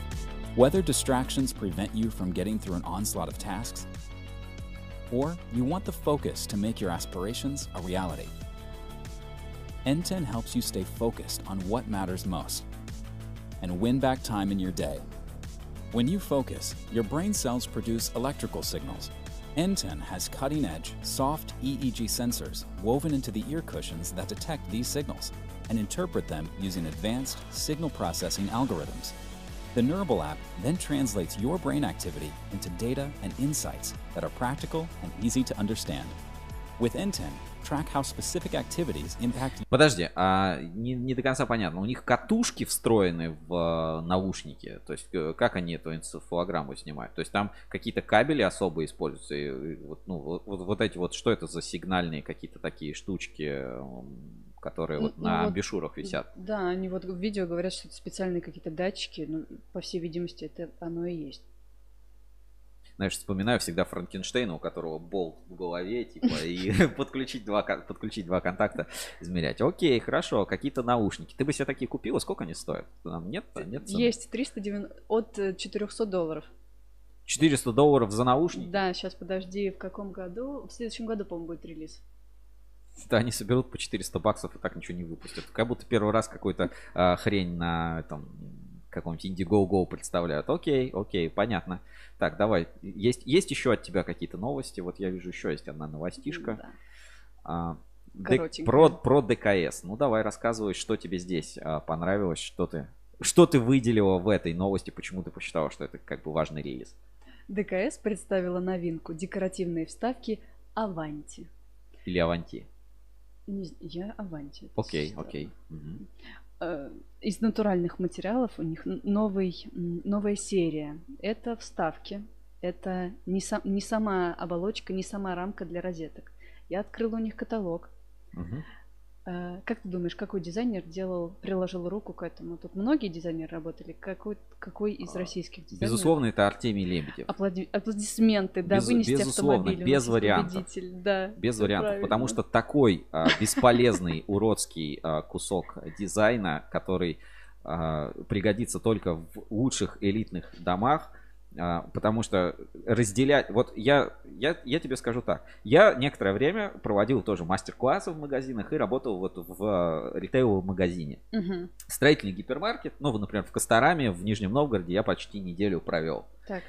S4: Whether distractions prevent you from getting through an onslaught of tasks or you want the focus to make your aspirations a reality. N10 helps you stay focused on what matters most and win back time in your day. When you focus, your brain cells produce electrical signals. N10 has cutting edge, soft EEG sensors woven into the ear cushions that detect these signals and interpret them using advanced signal processing algorithms. The Neurable app then translates your brain activity into data and insights that are practical and easy to understand. With N10, track how specific activities impact...
S1: Подожди, а не, не до конца понятно. У них катушки встроены в э, наушники. То есть э, как они эту энцефалограмму снимают? То есть там какие-то кабели особо используются. И, вот, ну, вот, вот эти вот, что это за сигнальные какие-то такие штучки? Которые вот ну, на вот, бешурах висят.
S2: Да, они вот в видео говорят, что это специальные какие-то датчики, ну, по всей видимости, это оно и есть.
S1: Знаешь, вспоминаю всегда Франкенштейна, у которого болт в голове, типа, и подключить два, подключить два контакта, измерять. Окей, хорошо, какие-то наушники. Ты бы себе такие купила? Сколько они стоят? Там нет? нет
S2: цены? Есть 390, от 400 э, долларов.
S1: 400 долларов за наушники?
S2: Да, сейчас подожди, в каком году? В следующем году, по-моему, будет релиз.
S1: Да, они соберут по 400 баксов и так ничего не выпустят. Как будто первый раз какой-то э, хрень на этом каком-нибудь Indiegogo представляют. Окей, окей, понятно. Так, давай. Есть, есть еще от тебя какие-то новости? Вот я вижу еще есть одна новостишка. Да. А, про, про ДКС. Ну давай рассказывай, что тебе здесь а, понравилось, что ты, что ты выделила в этой новости, почему ты посчитала, что это как бы важный релиз.
S2: ДКС представила новинку декоративные вставки Аванти.
S1: Или Аванти?
S2: Не, я Аванти.
S1: Окей, окей.
S2: Э, из натуральных материалов у них новый, новая серия. Это вставки. Это не, сам, не сама оболочка, не сама рамка для розеток. Я открыла у них каталог. Угу. Э, как ты думаешь, какой дизайнер делал, приложил руку к этому? Тут многие дизайнеры работали. Какой, какой из а, российских дизайнеров?
S1: Безусловно, это Артемий Лебедев.
S2: Аплади... Аплодисменты, да, без, вынести безусловно,
S1: без вариантов.
S2: Да,
S1: без вариантов, правильно. потому что такой а, бесполезный, уродский а, кусок дизайна, который а, пригодится только в лучших элитных домах, потому что разделять... Вот я, я, я тебе скажу так. Я некоторое время проводил тоже мастер-классы в магазинах и работал вот в а, ритейловом магазине. Угу. Строительный гипермаркет. Ну, например, в Костораме, в Нижнем Новгороде я почти неделю провел.
S2: Так.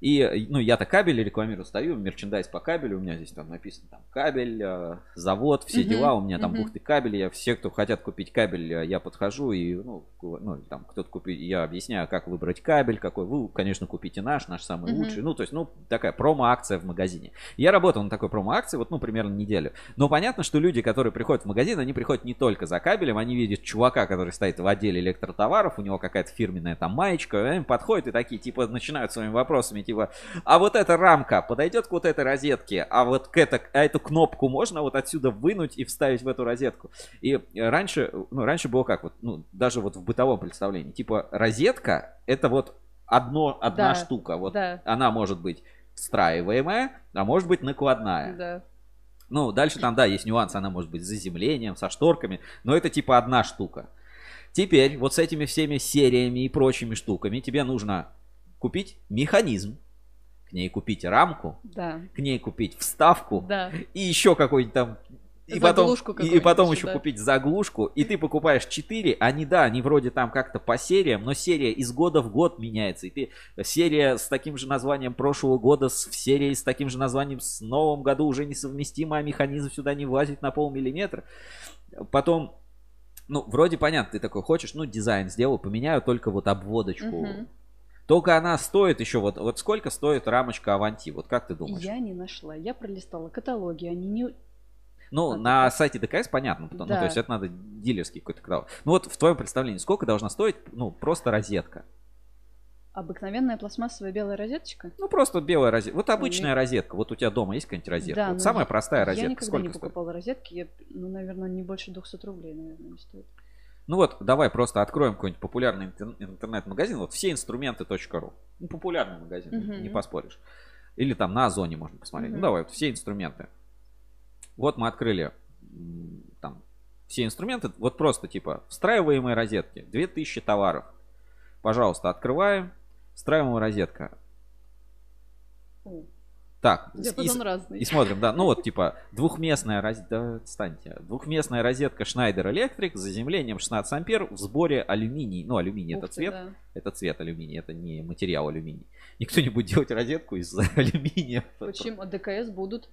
S1: И, ну, я-то кабель рекламирую, стою, мерчендайз по кабелю, у меня здесь там написано там кабель, э, завод, все uh-huh, дела, у меня там uh-huh. бухты кабеля, я, все, кто хотят купить кабель, э, я подхожу и, ну, ну там кто-то купит, я объясняю, как выбрать кабель, какой, вы, конечно, купите наш, наш самый uh-huh. лучший, ну, то есть, ну, такая промо-акция в магазине. Я работал на такой промо-акции, вот, ну, примерно неделю. Но понятно, что люди, которые приходят в магазин, они приходят не только за кабелем, они видят чувака, который стоит в отделе электротоваров, у него какая-то фирменная там маечка, они подходят и такие, типа, начинают своими вопросами, типа, а вот эта рамка подойдет к вот этой розетке, а вот к это, а эту кнопку можно вот отсюда вынуть и вставить в эту розетку. И раньше, ну, раньше было как вот, ну, даже вот в бытовом представлении, типа розетка это вот одно, одна да, штука, вот да. она может быть встраиваемая, а может быть накладная.
S2: Да.
S1: Ну, дальше там, да, есть нюансы, она может быть с заземлением, со шторками, но это типа одна штука. Теперь вот с этими всеми сериями и прочими штуками тебе нужно купить механизм, к ней купить рамку,
S2: да.
S1: к ней купить вставку
S2: да.
S1: и еще какой-нибудь там и потом, и потом еще да. купить заглушку, и ты покупаешь 4, они, да, они вроде там как-то по сериям, но серия из года в год меняется, и ты серия с таким же названием прошлого года, с серией с таким же названием с новым году уже несовместимо, а механизм сюда не влазит на полмиллиметра. Потом, ну, вроде понятно, ты такой хочешь, ну, дизайн сделал, поменяю только вот обводочку. Угу. Только она стоит еще, вот, вот сколько стоит рамочка Аванти? Вот как ты думаешь?
S2: Я не нашла. Я пролистала каталоги, они не...
S1: Ну, а, на так. сайте ДКС понятно, потому, да. ну, то есть это надо дилерский какой-то каталог. Ну вот в твоем представлении, сколько должна стоить, ну, просто розетка?
S2: Обыкновенная пластмассовая белая розеточка?
S1: Ну, просто белая розетка. Вот обычная Ой. розетка. Вот у тебя дома есть какая-нибудь розетка? Да, вот самая я, простая розетка. Я
S2: никогда Сколько не покупала стоит? розетки. Я, ну, наверное, не больше 200 рублей, наверное, не стоит.
S1: Ну вот, давай просто откроем какой-нибудь популярный интернет-магазин. Вот все инструменты.ру. Ну, популярный магазин, uh-huh. не поспоришь. Или там на Озоне можно посмотреть. Uh-huh. Ну давай, вот все инструменты. Вот мы открыли там все инструменты. Вот просто типа встраиваемые розетки. 2000 товаров. Пожалуйста, открываем. Встраиваемая розетка. Так,
S2: Диапазон
S1: и,
S2: разный.
S1: и смотрим, да, ну вот типа двухместная розетка, да, отстаньте, двухместная розетка Schneider Electric с заземлением 16 ампер в сборе алюминий, ну алюминий Ух это ты, цвет, да. это цвет алюминий, это не материал алюминий. Никто не будет делать розетку из алюминия.
S2: Почему? А ДКС будут?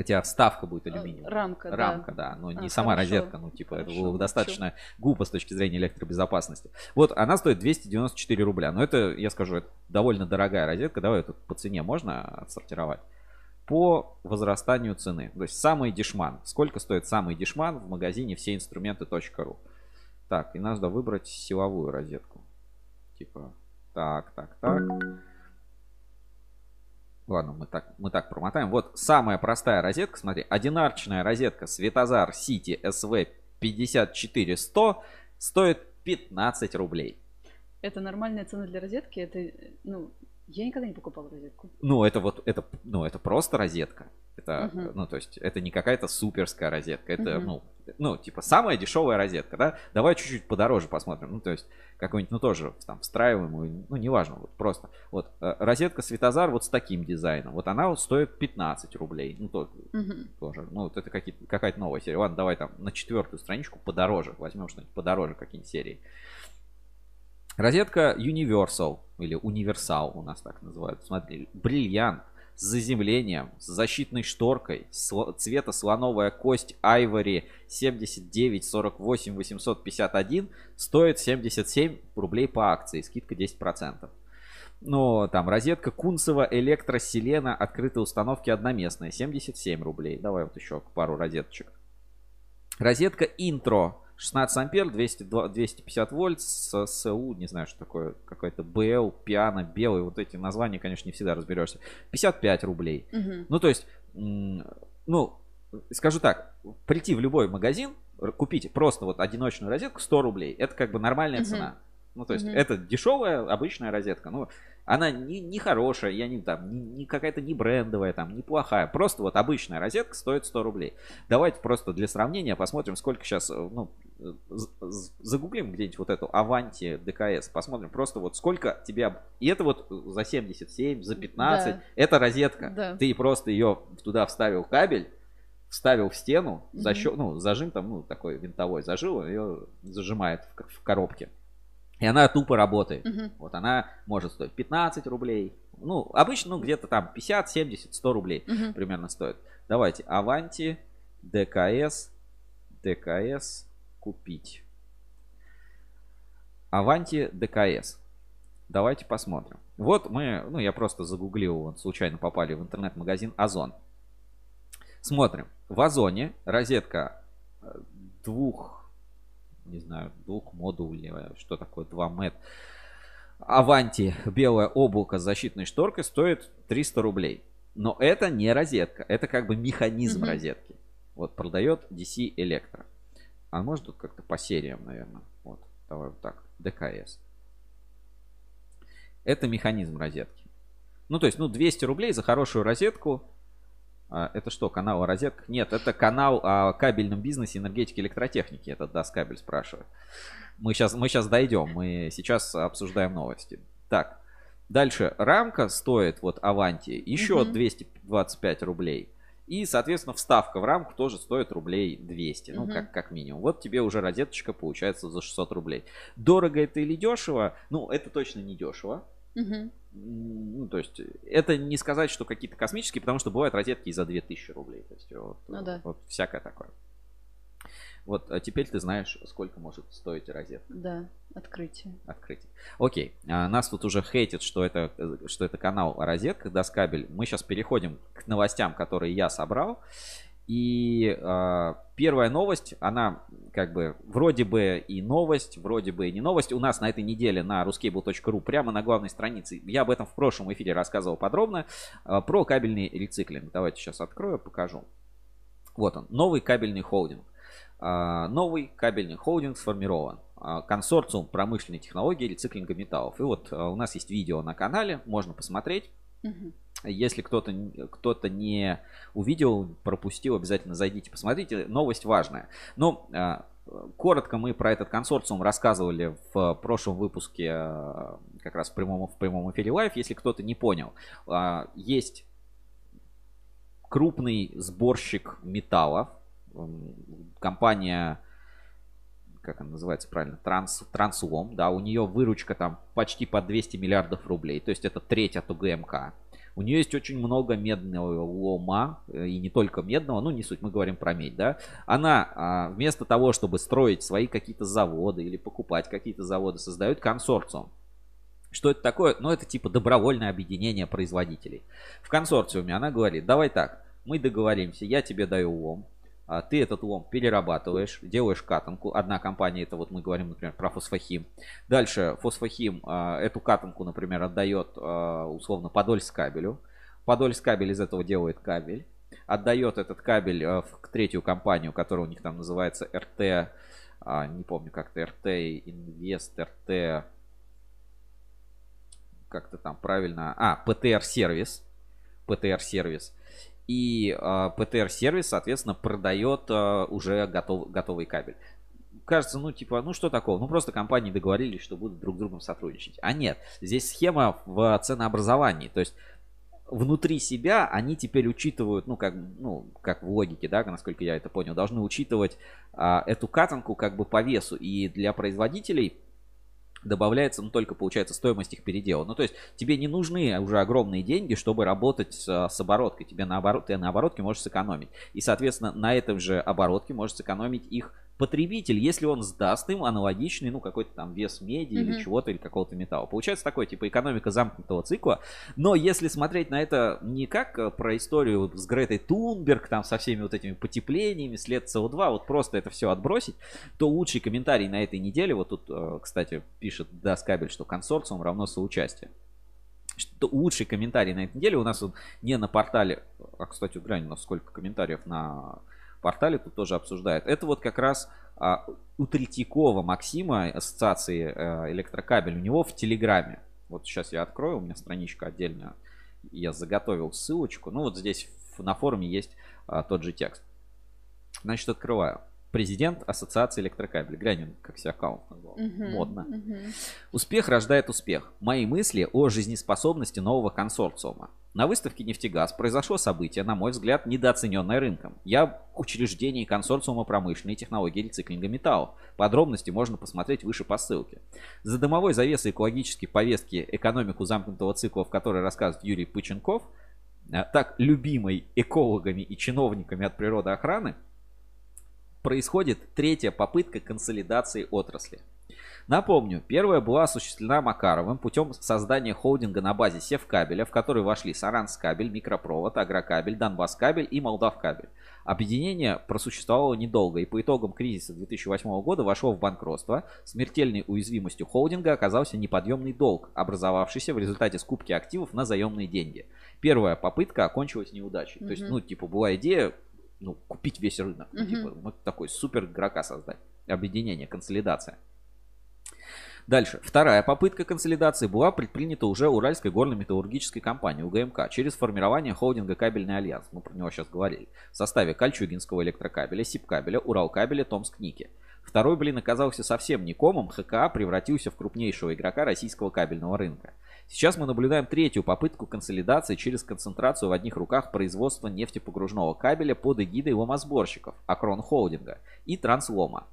S1: Хотя вставка будет алюминиевая.
S2: Рамка,
S1: Рамка, да. да но не а, сама хорошо. розетка. Ну, типа, хорошо, это было достаточно глупо с точки зрения электробезопасности. Вот, она стоит 294 рубля. Но это, я скажу, это довольно дорогая розетка. Давай тут по цене можно отсортировать. По возрастанию цены. То есть самый дешман. Сколько стоит самый дешман в магазине все инструменты.ру. Так, и надо выбрать силовую розетку. Типа, так, так, так. Ладно, мы так, мы так промотаем. Вот самая простая розетка, смотри, одинарочная розетка Светозар City SV 54100 стоит 15 рублей.
S2: Это нормальная цена для розетки? Это, ну, я никогда не покупал розетку.
S1: Ну, это вот, это, ну, это просто розетка. Это, uh-huh. ну, то есть, это не какая-то суперская розетка. Это, uh-huh. ну, ну, типа, самая дешевая розетка, да? Давай чуть-чуть подороже посмотрим. Ну, то есть, какой-нибудь, ну, тоже там встраиваемую, ну, неважно, вот просто. Вот, э, розетка Светозар вот с таким дизайном. Вот она вот стоит 15 рублей. Ну, то, uh-huh. тоже. Ну, вот это какая-то новая серия. Ладно, давай там на четвертую страничку подороже. Возьмем что-нибудь подороже, какие-нибудь серии. Розетка Universal или Универсал у нас так называют. Смотри, бриллиант с заземлением, с защитной шторкой, цвета слоновая кость Ivory 79 48 851 стоит 77 рублей по акции, скидка 10%. Но там розетка Кунцева электроселена открытой установки одноместная 77 рублей. Давай вот еще пару розеточек. Розетка Intro 16 ампер, 200, 250 вольт с СУ, не знаю, что такое, какой-то БЛ, пиано, белый, вот эти названия, конечно, не всегда разберешься. 55 рублей. Угу. Ну, то есть, ну, скажу так, прийти в любой магазин, купить просто вот одиночную розетку 100 рублей, это как бы нормальная угу. цена. Ну, то есть, угу. это дешевая обычная розетка. Ну, она не, не хорошая, я не там, не, не какая-то не брендовая, там, неплохая. Просто вот обычная розетка стоит 100 рублей. Давайте просто для сравнения посмотрим, сколько сейчас, э, ну, загуглим где-нибудь вот эту Аванти ДКС, посмотрим просто вот сколько тебе... И это вот за 77, за 15, да. это розетка. Да. Ты просто ее туда вставил кабель, вставил в стену, защел, ну, зажим там, ну, такой винтовой зажил, ее зажимает в, в коробке. И она тупо работает. Угу. Вот она может стоить 15 рублей. Ну, обычно, ну, где-то там 50, 70, 100 рублей угу. примерно стоит. Давайте, Аванти, ДКС, ДКС, купить. Аванти ДКС. Давайте посмотрим. Вот мы, ну я просто загуглил, вот, случайно попали в интернет-магазин Озон. Смотрим. В Озоне розетка э, двух, не знаю, двух модулей, что такое 2 мет. Аванти белое облако с защитной шторкой стоит 300 рублей. Но это не розетка, это как бы механизм mm-hmm. розетки. Вот продает DC Electro. А может тут как-то по сериям, наверное. Вот, давай вот так. ДКС. Это механизм розетки. Ну, то есть, ну, 200 рублей за хорошую розетку. А, это что, канал о розетках? Нет, это канал о кабельном бизнесе, энергетике, электротехнике. Это Даст Кабель спрашивает. Мы сейчас, мы сейчас дойдем. Мы сейчас обсуждаем новости. Так, дальше. Рамка стоит, вот, Аванти, еще угу. 225 рублей. И, соответственно, вставка в рамку тоже стоит рублей 200, ну, как, как минимум. Вот тебе уже розеточка получается за 600 рублей. Дорого это или дешево? Ну, это точно не дешево. Угу. Ну, то есть, это не сказать, что какие-то космические, потому что бывают розетки и за 2000 рублей. То есть, вот, ну, да. вот всякое такое. Вот а теперь ты знаешь, сколько может стоить розетка.
S2: Да, открытие.
S1: Открытие. Окей. А, нас тут уже хейтит, что это, что это канал о розетках, Даскабель. Мы сейчас переходим к новостям, которые я собрал. И э, первая новость, она как бы вроде бы и новость, вроде бы и не новость. У нас на этой неделе на ruscable.ru прямо на главной странице, я об этом в прошлом эфире рассказывал подробно, э, про кабельный рециклинг. Давайте сейчас открою, покажу. Вот он, новый кабельный холдинг. А, новый кабельный холдинг сформирован. А, консорциум промышленной технологии рециклинга металлов. И вот а, у нас есть видео на канале, можно посмотреть. Угу. Если кто-то кто не увидел, пропустил, обязательно зайдите, посмотрите. Новость важная. Но коротко мы про этот консорциум рассказывали в прошлом выпуске, как раз в прямом, в прямом эфире live. Если кто-то не понял, есть крупный сборщик металлов, компания, как она называется правильно, Транс, Транслом, да, у нее выручка там почти по 200 миллиардов рублей, то есть это треть от УГМК. У нее есть очень много медного лома, э, и не только медного, ну не суть, мы говорим про медь, да. Она а, вместо того, чтобы строить свои какие-то заводы или покупать какие-то заводы, создает консорциум. Что это такое? Ну, это типа добровольное объединение производителей. В консорциуме она говорит, давай так, мы договоримся, я тебе даю лом, ты этот лом перерабатываешь, делаешь катанку. Одна компания, это вот мы говорим, например, про фосфохим. Дальше фосфохим а, эту катанку, например, отдает а, условно Подольск кабелю. Подольск кабель из этого делает кабель. Отдает этот кабель в третью компанию, которая у них там называется РТ, не помню как-то, РТ Инвест, РТ, как-то там правильно, а, ПТР сервис, ПТР сервис. И э, ПТР-сервис, соответственно, продает э, уже готов, готовый кабель. Кажется, ну типа, ну что такого? Ну просто компании договорились, что будут друг с другом сотрудничать. А нет, здесь схема в ценообразовании. То есть внутри себя они теперь учитывают, ну как, ну, как в логике, да, насколько я это понял, должны учитывать а, эту катанку как бы по весу. И для производителей добавляется, ну, только, получается, стоимость их передела. Ну, то есть, тебе не нужны уже огромные деньги, чтобы работать с, с обороткой. Тебе наоборот, ты на оборотке можешь сэкономить. И, соответственно, на этом же оборотке можешь сэкономить их потребитель, если он сдаст им аналогичный, ну, какой-то там вес меди mm-hmm. или чего-то, или какого-то металла. Получается такой, типа, экономика замкнутого цикла. Но если смотреть на это не как э, про историю с Гретой Тунберг, там, со всеми вот этими потеплениями, след СО2, вот просто это все отбросить, то лучший комментарий на этой неделе, вот тут, э, кстати, пишет Даскабель, что консорциум равно соучастие что лучший комментарий на этой неделе у нас вот не на портале, а, кстати, глянь, у нас сколько комментариев на портале тут тоже обсуждают. Это вот как раз а, у Третьякова Максима, ассоциации а, электрокабель, у него в Телеграме. Вот сейчас я открою, у меня страничка отдельная. Я заготовил ссылочку. Ну вот здесь на форуме есть а, тот же текст. Значит, открываю президент Ассоциации электрокабелей. Глянь, как себя аккаунт назвал. Uh-huh, Модно. Uh-huh. Успех рождает успех. Мои мысли о жизнеспособности нового консорциума. На выставке «Нефтегаз» произошло событие, на мой взгляд, недооцененное рынком. Я в учреждении консорциума промышленной технологии рециклинга металлов. Подробности можно посмотреть выше по ссылке. За дымовой завесой экологической повестки «Экономику замкнутого цикла», в которой рассказывает Юрий Пыченков, э, так любимой экологами и чиновниками от природоохраны, происходит третья попытка консолидации отрасли. Напомню, первая была осуществлена Макаровым путем создания холдинга на базе Севкабеля, в который вошли Саранскабель, Микропровод, Агрокабель, Донбасскабель и Молдавкабель. Объединение просуществовало недолго и по итогам кризиса 2008 года вошло в банкротство. Смертельной уязвимостью холдинга оказался неподъемный долг, образовавшийся в результате скупки активов на заемные деньги. Первая попытка окончилась неудачей. Mm-hmm. То есть, ну, типа, была идея ну, купить весь рынок. Ну, типа, вот такой супер игрока создать. Объединение, консолидация. Дальше. Вторая попытка консолидации была предпринята уже Уральской горно-металлургической компанией УГМК через формирование холдинга «Кабельный альянс». Мы про него сейчас говорили. В составе Кольчугинского электрокабеля, Сибкабеля, Уралкабеля, Томск-Ники. Второй, блин, оказался совсем не комом. ХКА превратился в крупнейшего игрока российского кабельного рынка. Сейчас мы наблюдаем третью попытку консолидации через концентрацию в одних руках производства нефтепогружного кабеля под эгидой ломосборщиков Акрон Холдинга и Транслома.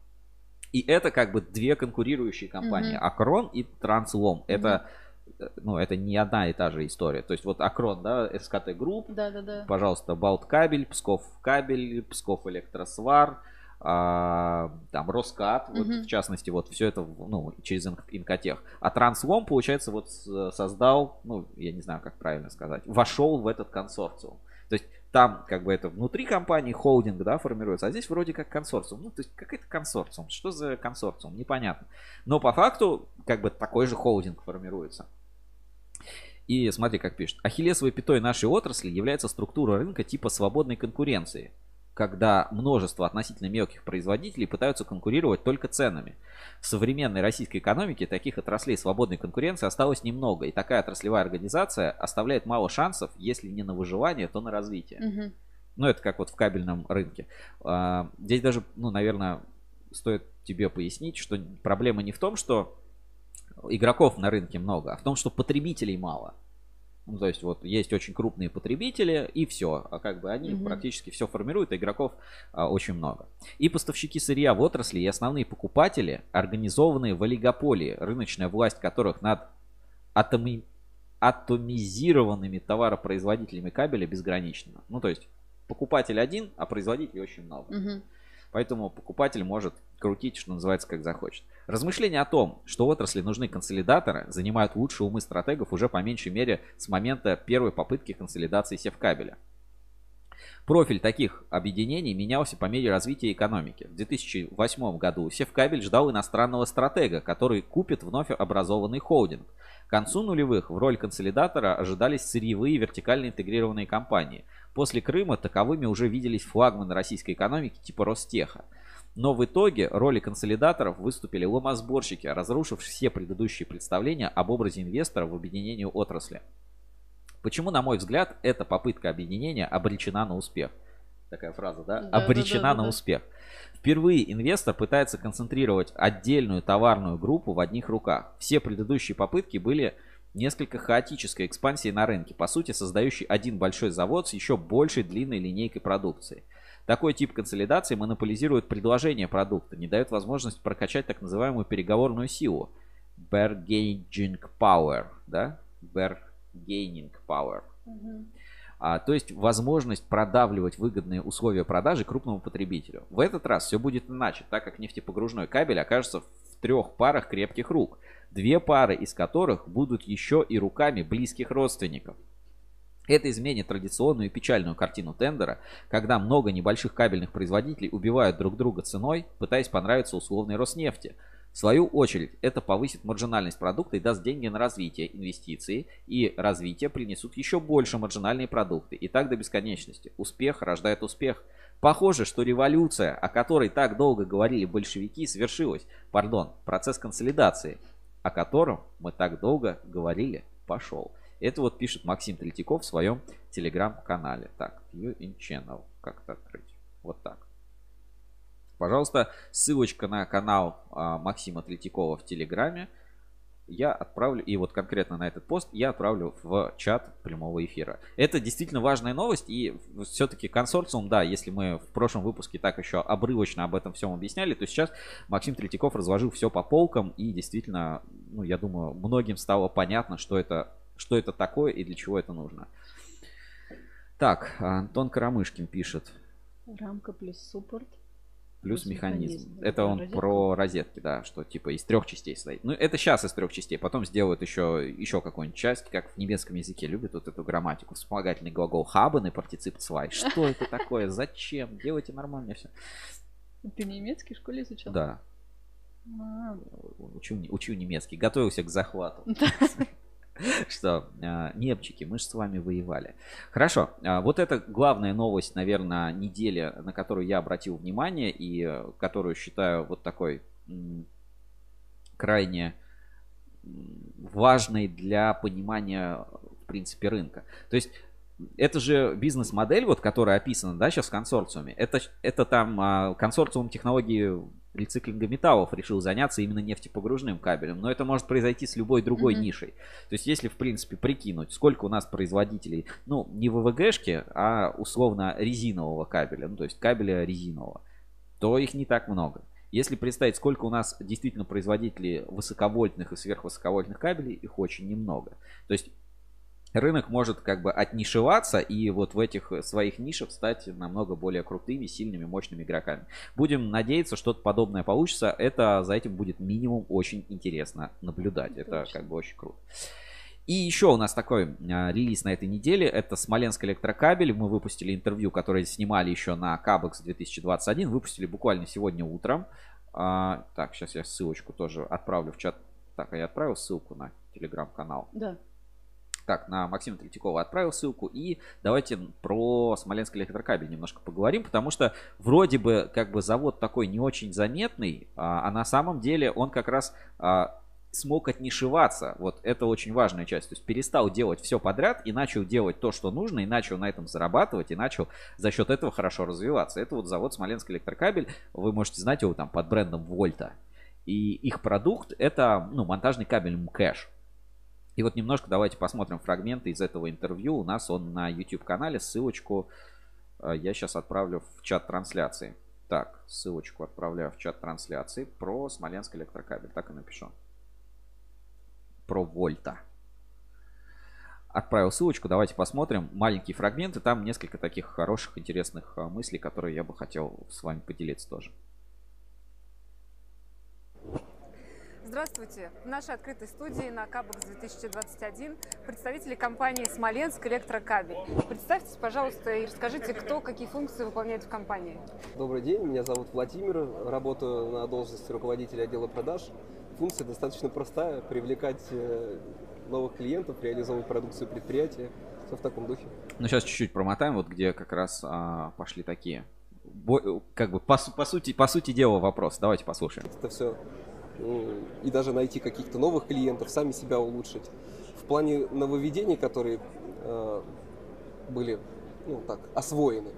S1: И это как бы две конкурирующие компании. Mm-hmm. Акрон и Транслом. Mm-hmm. Это ну, это не одна и та же история. То есть вот Акрон, да, СКТ Групп,
S2: да, да, да.
S1: пожалуйста, Балт Кабель, Псков Кабель, Псков Электросвар, а, там Роскат, mm-hmm. вот в частности, вот все это, ну, через Инкотех. А Транслом, получается, вот создал, ну, я не знаю, как правильно сказать, вошел в этот консорциум. То есть там как бы это внутри компании холдинг, да, формируется, а здесь вроде как консорциум. Ну, то есть какой-то консорциум. Что за консорциум? Непонятно. Но по факту как бы такой же холдинг формируется. И смотри, как пишет. Ахиллесовой пятой нашей отрасли является структура рынка типа свободной конкуренции – когда множество относительно мелких производителей пытаются конкурировать только ценами. В современной российской экономике таких отраслей свободной конкуренции осталось немного, и такая отраслевая организация оставляет мало шансов, если не на выживание, то на развитие. Угу. Ну, это как вот в кабельном рынке. А, здесь даже, ну, наверное, стоит тебе пояснить, что проблема не в том, что игроков на рынке много, а в том, что потребителей мало. Ну, то есть вот есть очень крупные потребители и все. А как бы они угу. практически все формируют, а игроков а, очень много. И поставщики сырья в отрасли и основные покупатели, организованные в олигополии, рыночная власть которых над атоми... атомизированными товаропроизводителями кабеля безгранично. Ну, то есть покупатель один, а производителей очень много. Угу. Поэтому покупатель может крутить, что называется, как захочет. Размышления о том, что отрасли нужны консолидаторы, занимают лучшие умы стратегов уже по меньшей мере с момента первой попытки консолидации севкабеля. Профиль таких объединений менялся по мере развития экономики. В 2008 году Севкабель ждал иностранного стратега, который купит вновь образованный холдинг. К концу нулевых в роль консолидатора ожидались сырьевые вертикально интегрированные компании. После Крыма таковыми уже виделись флагманы российской экономики типа Ростеха. Но в итоге роли консолидаторов выступили ломосборщики, разрушив все предыдущие представления об образе инвестора в объединении отрасли. Почему, на мой взгляд, эта попытка объединения обречена на успех? Такая фраза, да? да обречена да, да, на да. успех. Впервые инвестор пытается концентрировать отдельную товарную группу в одних руках. Все предыдущие попытки были несколько хаотической экспансией на рынке, по сути создающий один большой завод с еще большей длинной линейкой продукции. Такой тип консолидации монополизирует предложение продукта, не дает возможность прокачать так называемую переговорную силу. Bargaining power, да? Bargaining power. Угу. А, то есть возможность продавливать выгодные условия продажи крупному потребителю. В этот раз все будет иначе, так как нефтепогружной кабель окажется в трех парах крепких рук, две пары из которых будут еще и руками близких родственников. Это изменит традиционную и печальную картину тендера, когда много небольших кабельных производителей убивают друг друга ценой, пытаясь понравиться условной Роснефти – в свою очередь, это повысит маржинальность продукта и даст деньги на развитие, инвестиции, и развитие принесут еще больше маржинальные продукты. И так до бесконечности. Успех рождает успех. Похоже, что революция, о которой так долго говорили большевики, свершилась. Пардон, процесс консолидации, о котором мы так долго говорили, пошел. Это вот пишет Максим Третьяков в своем телеграм-канале. Так, View in Channel. Как-то открыть. Вот так. Пожалуйста, ссылочка на канал а, Максима Третьякова в Телеграме я отправлю, и вот конкретно на этот пост я отправлю в чат прямого эфира. Это действительно важная новость, и все-таки консорциум, да, если мы в прошлом выпуске так еще обрывочно об этом всем объясняли, то сейчас Максим Третьяков разложил все по полкам, и действительно, ну, я думаю, многим стало понятно, что это, что это такое и для чего это нужно. Так, Антон Карамышкин пишет.
S2: Рамка плюс суппорт
S1: плюс механизм. механизм. Это он розетки. про розетки, да, что типа из трех частей стоит. Ну, это сейчас из трех частей, потом сделают еще, еще какую-нибудь часть, как в немецком языке любят вот эту грамматику. Вспомогательный глагол haben и партицип zwei. Что это такое? Зачем? Делайте нормально все.
S2: Ты немецкий в школе изучал?
S1: Да. А. Учу, учу немецкий. Готовился к захвату. что э, немчики, мы же с вами воевали. Хорошо, э, вот это главная новость, наверное, недели, на которую я обратил внимание и э, которую считаю вот такой крайне важной для понимания, в принципе, рынка. То есть это же бизнес-модель, вот, которая описана, да, сейчас в консорциуме. Это, это там а, консорциум технологии рециклинга металлов решил заняться именно нефтепогружным кабелем. Но это может произойти с любой другой mm-hmm. нишей. То есть, если, в принципе, прикинуть, сколько у нас производителей, ну, не ВВГшки, а условно резинового кабеля, ну, то есть кабеля резинового, то их не так много. Если представить, сколько у нас действительно производителей высоковольтных и сверхвысоковольтных кабелей, их очень немного. То есть рынок может как бы отнишеваться и вот в этих своих нишах стать намного более крутыми, сильными, мощными игроками. Будем надеяться, что-то подобное получится. Это за этим будет минимум очень интересно наблюдать. Это как бы очень круто. И еще у нас такой а, релиз на этой неделе. Это Смоленск электрокабель. Мы выпустили интервью, которое снимали еще на Кабекс 2021. Выпустили буквально сегодня утром. А, так, сейчас я ссылочку тоже отправлю в чат. Так, а я отправил ссылку на телеграм-канал.
S2: Да.
S1: Так, на Максима Третьякова отправил ссылку. И давайте про Смоленский электрокабель немножко поговорим, потому что вроде бы как бы завод такой не очень заметный, а, а на самом деле он как раз а, смог отнишеваться. Вот это очень важная часть. То есть перестал делать все подряд и начал делать то, что нужно, и начал на этом зарабатывать, и начал за счет этого хорошо развиваться. Это вот завод Смоленский электрокабель. Вы можете знать его там под брендом Вольта. И их продукт это ну, монтажный кабель МКЭШ. И вот немножко давайте посмотрим фрагменты из этого интервью. У нас он на YouTube-канале. Ссылочку э, я сейчас отправлю в чат трансляции. Так, ссылочку отправляю в чат трансляции про Смоленск электрокабель. Так и напишу. Про Вольта. отправил ссылочку, давайте посмотрим. Маленькие фрагменты, там несколько таких хороших, интересных а, мыслей, которые я бы хотел с вами поделиться тоже.
S5: Здравствуйте! В нашей открытой студии на Кабекс 2021 представители компании «Смоленск Электрокабель». Представьтесь, пожалуйста, и расскажите, кто какие функции выполняет в компании.
S6: Добрый день, меня зовут Владимир, работаю на должности руководителя отдела продаж. Функция достаточно простая – привлекать э, новых клиентов, реализовывать продукцию предприятия. Все в таком духе.
S1: Ну, сейчас чуть-чуть промотаем, вот где как раз а, пошли такие как бы по, по сути по сути дела вопрос. Давайте послушаем.
S6: Это все и даже найти каких-то новых клиентов, сами себя улучшить. В плане нововведений, которые э, были ну, так, освоены,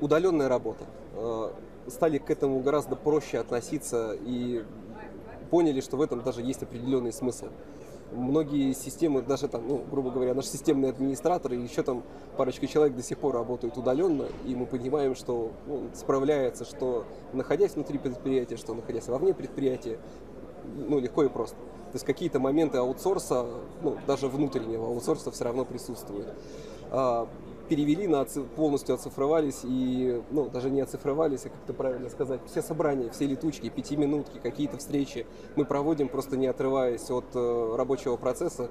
S6: удаленная работа. Э, стали к этому гораздо проще относиться и поняли, что в этом даже есть определенный смысл многие системы, даже там, ну, грубо говоря, наш системный администратор и еще там парочка человек до сих пор работают удаленно, и мы понимаем, что ну, справляется, что находясь внутри предприятия, что находясь вовне предприятия, ну, легко и просто. То есть какие-то моменты аутсорса, ну, даже внутреннего аутсорса все равно присутствуют. Перевели, на полностью оцифровались и, ну, даже не оцифровались, а как-то правильно сказать, все собрания, все летучки, пятиминутки, какие-то встречи мы проводим просто не отрываясь от э, рабочего процесса,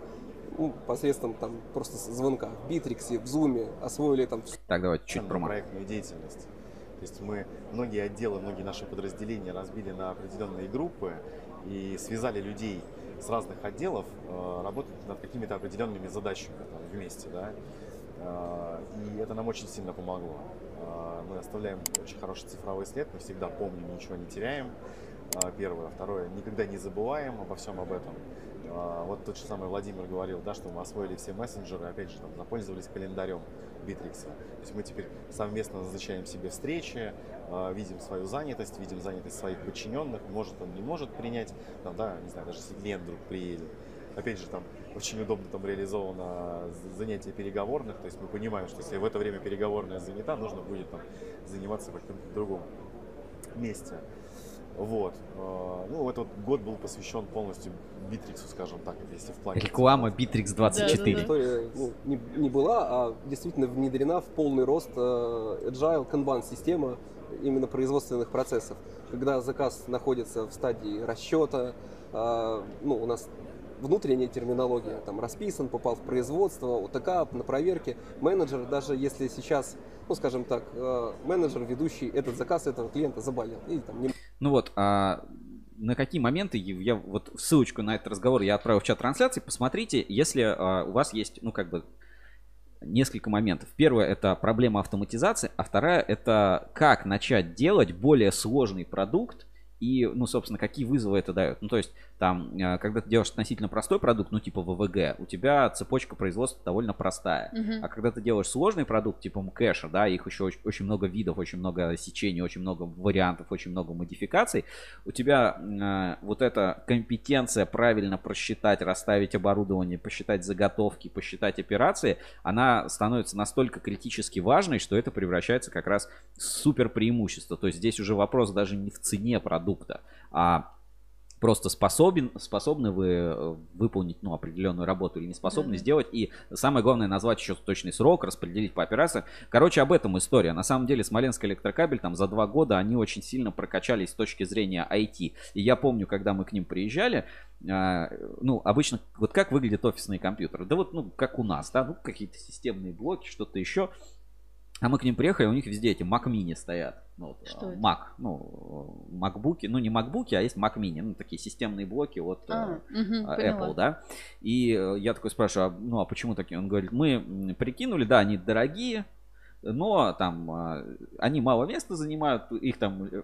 S6: ну, посредством там просто звонка в Битриксе, в Зуме, освоили там.
S1: Так, давайте чуть про
S7: проектную деятельность. То есть мы многие отделы, многие наши подразделения разбили на определенные группы и связали людей с разных отделов э, работать над какими-то определенными задачами там, вместе, да. А, и это нам очень сильно помогло. А, мы оставляем очень хороший цифровой след, мы всегда помним, ничего не теряем. А, первое. Второе, никогда не забываем обо всем об этом. Вот тот же самый Владимир говорил, да, что мы освоили все мессенджеры, опять же, там, запользовались календарем Битрикса. То есть мы теперь совместно назначаем себе встречи, видим свою занятость, видим занятость своих подчиненных, может он не может принять, там, да, не знаю, даже если клиент вдруг приедет. Опять же, там очень удобно там реализовано занятие переговорных, то есть мы понимаем, что если в это время переговорная занята, нужно будет там заниматься в каком-то другом месте. Вот. А, ну, этот год был посвящен полностью Битриксу, скажем так, если в плане...
S1: Реклама Bittrex 24. Да, да, да.
S6: История ну, не, не была, а действительно внедрена в полный рост uh, Agile Kanban система именно производственных процессов. Когда заказ находится в стадии расчета, uh, ну, у нас внутренняя терминология, там расписан, попал в производство, ОТК, на проверке. Менеджер, даже если сейчас, ну скажем так, э, менеджер, ведущий этот заказ этого клиента заболел. И, там, не...
S1: Ну вот, а на какие моменты, я вот ссылочку на этот разговор я отправил в чат трансляции, посмотрите, если а, у вас есть, ну как бы, несколько моментов. Первое это проблема автоматизации, а вторая это как начать делать более сложный продукт и, ну, собственно, какие вызовы это дает. Ну, то есть, там, э, когда ты делаешь относительно простой продукт, ну, типа ВВГ, у тебя цепочка производства довольно простая. Uh-huh. А когда ты делаешь сложный продукт, типа мкэша, да, их еще очень, очень много видов, очень много сечений, очень много вариантов, очень много модификаций, у тебя э, вот эта компетенция правильно просчитать, расставить оборудование, посчитать заготовки, посчитать операции, она становится настолько критически важной, что это превращается как раз в супер преимущество. То есть здесь уже вопрос даже не в цене продукта, а просто способен, способны вы э, выполнить ну, определенную работу или не способны mm-hmm. сделать. И самое главное назвать еще точный срок, распределить по операциям. Короче, об этом история. На самом деле Смоленский электрокабель там за два года они очень сильно прокачались с точки зрения IT. И я помню, когда мы к ним приезжали, э, ну, обычно, вот как выглядят офисные компьютеры? Да вот, ну, как у нас, да, ну, какие-то системные блоки, что-то еще. А мы к ним приехали, у них везде эти Mac Mini стоят. Ну,
S2: Что
S1: это? Mac, ну, MacBook, ну не MacBook, а есть Mac Mini, ну такие системные блоки от а, угу, Apple, поняла. да. И э, я такой спрашиваю, а, ну а почему такие? Он говорит, мы прикинули, да, они дорогие, но там а, они мало места занимают, их там, э,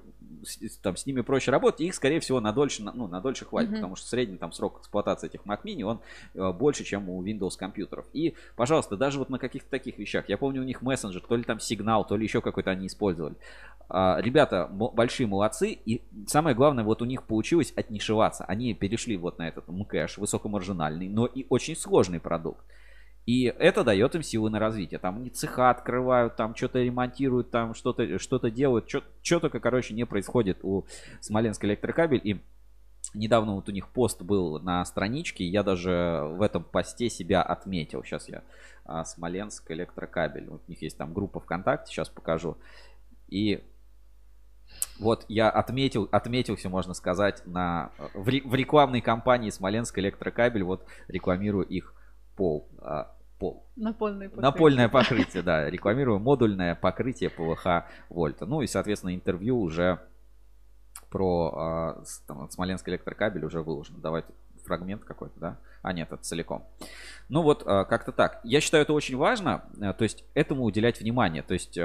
S1: там с ними проще работать, их, скорее всего, на дольше, ну, на дольше хватит, mm-hmm. потому что средний там срок эксплуатации этих Mac Mini, он э, больше, чем у Windows компьютеров. И, пожалуйста, даже вот на каких-то таких вещах, я помню у них мессенджер, то ли там сигнал, то ли еще какой-то они использовали. А, ребята большие молодцы, и самое главное, вот у них получилось отнишеваться. Они перешли вот на этот МКЭш, высокомаржинальный, но и очень сложный продукт. И это дает им силы на развитие. Там они цеха открывают, там что-то ремонтируют, там что-то что делают. Что, что только, короче, не происходит у Смоленск электрокабель. И Недавно вот у них пост был на страничке, я даже в этом посте себя отметил. Сейчас я а, Смоленск электрокабель. Вот у них есть там группа ВКонтакте, сейчас покажу. И вот я отметил, отметился, можно сказать, на, в, в рекламной кампании Смоленск электрокабель. Вот рекламирую их пол. А, пол.
S2: Напольное
S1: покрытие. Напольное покрытие, да. Рекламирую модульное покрытие ПВХ Вольта. Ну и, соответственно, интервью уже про а, там, Смоленск электрокабель уже выложено. Давайте фрагмент какой-то, да? А нет, это целиком. Ну вот, а, как-то так. Я считаю, это очень важно, а, то есть этому уделять внимание. То есть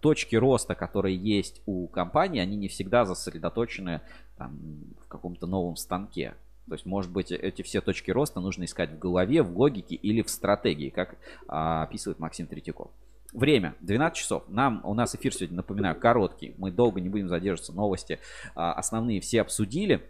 S1: точки роста, которые есть у компании, они не всегда засредоточены там, в каком-то новом станке. То есть, может быть, эти все точки роста нужно искать в голове, в логике или в стратегии, как описывает Максим Третьяков. Время 12 часов. Нам, у нас эфир сегодня, напоминаю, короткий. Мы долго не будем задерживаться. Новости а, основные все обсудили.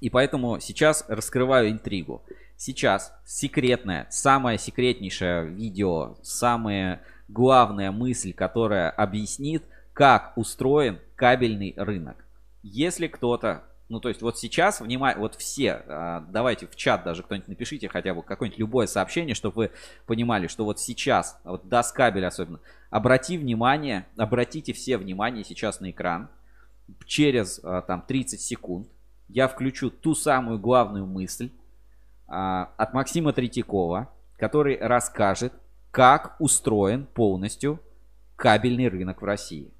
S1: И поэтому сейчас раскрываю интригу. Сейчас секретное, самое секретнейшее видео, самая главная мысль, которая объяснит, как устроен кабельный рынок. Если кто-то ну, то есть вот сейчас, внимание, вот все, а, давайте в чат даже кто-нибудь напишите хотя бы какое-нибудь любое сообщение, чтобы вы понимали, что вот сейчас, вот даст кабель особенно, обрати внимание, обратите все внимание сейчас на экран. Через а, там 30 секунд я включу ту самую главную мысль а, от Максима Третьякова, который расскажет, как устроен полностью кабельный рынок в России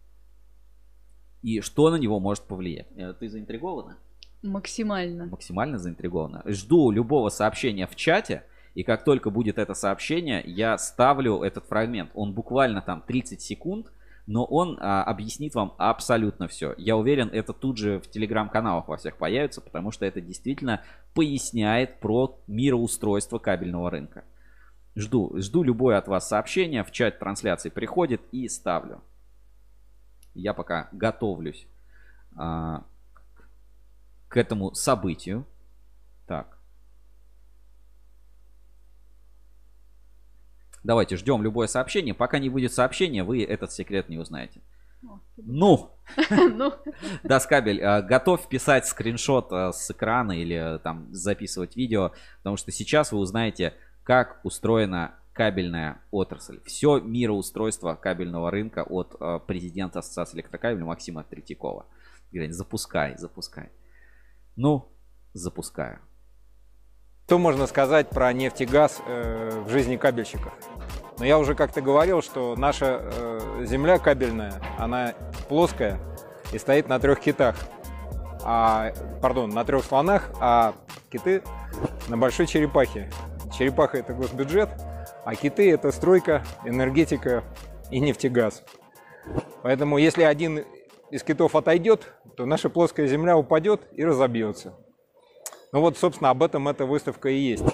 S1: и что на него может повлиять. Э, ты заинтригована?
S2: Максимально.
S1: Максимально заинтригована. Жду любого сообщения в чате. И как только будет это сообщение, я ставлю этот фрагмент. Он буквально там 30 секунд, но он а, объяснит вам абсолютно все. Я уверен, это тут же в телеграм-каналах во всех появится, потому что это действительно поясняет про мироустройство кабельного рынка. Жду, жду любое от вас сообщение, в чат трансляции приходит и ставлю. Я пока готовлюсь а, к этому событию. Так. Давайте ждем любое сообщение. Пока не будет сообщения, вы этот секрет не узнаете. Ну, ну. Даскабель, а, готов писать скриншот а, с экрана или там записывать видео, потому что сейчас вы узнаете, как устроена кабельная отрасль. Все мироустройство кабельного рынка от э, президента Ассоциации электрокабеля Максима Третьякова. Говорит, запускай, запускай. Ну, запускаю.
S8: Что можно сказать про нефть и газ э, в жизни кабельщиков? Но я уже как-то говорил, что наша э, земля кабельная, она плоская и стоит на трех китах. А, пардон, на трех слонах, а киты на большой черепахе. Черепаха – это госбюджет, а киты – это стройка, энергетика и нефтегаз. Поэтому если один из китов отойдет, то наша плоская земля упадет и разобьется. Ну вот, собственно, об этом эта выставка и есть.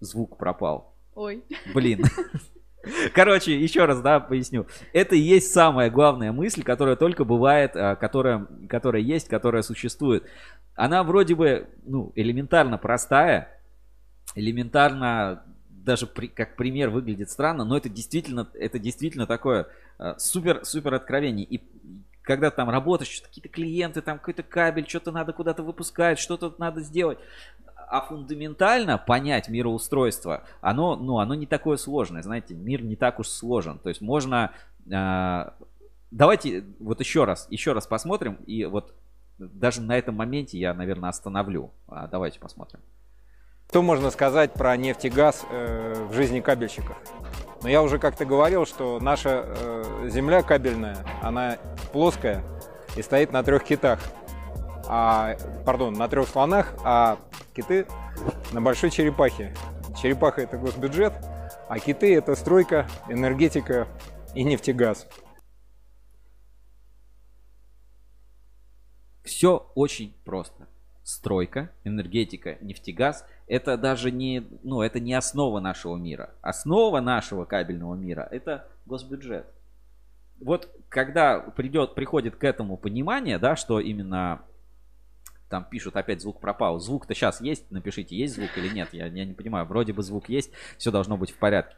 S1: Звук пропал.
S2: Ой.
S1: Блин. Короче, еще раз, да, поясню. Это и есть самая главная мысль, которая только бывает, а, которая, которая есть, которая существует. Она вроде бы, ну, элементарно простая, элементарно даже при, как пример выглядит странно, но это действительно, это действительно такое а, супер, супер откровение. И когда там работаешь, какие-то клиенты, там какой-то кабель, что-то надо куда-то выпускать, что-то надо сделать а фундаментально понять мироустройство, оно, ну, оно не такое сложное, знаете, мир не так уж сложен. То есть можно... Э, давайте вот еще раз, еще раз посмотрим, и вот даже на этом моменте я, наверное, остановлю. А, давайте посмотрим.
S8: Что можно сказать про нефть и газ э, в жизни кабельщиков? Но я уже как-то говорил, что наша э, земля кабельная, она плоская и стоит на трех китах а, пардон, на трех слонах, а Киты на большой черепахе. Черепаха – это госбюджет, а киты – это стройка, энергетика и нефтегаз.
S1: Все очень просто. Стройка, энергетика, нефтегаз – это даже не, ну, это не основа нашего мира. Основа нашего кабельного мира – это госбюджет. Вот когда придет, приходит к этому понимание, да, что именно там пишут, опять звук пропал. Звук-то сейчас есть, напишите, есть звук или нет. Я, я не понимаю, вроде бы звук есть, все должно быть в порядке.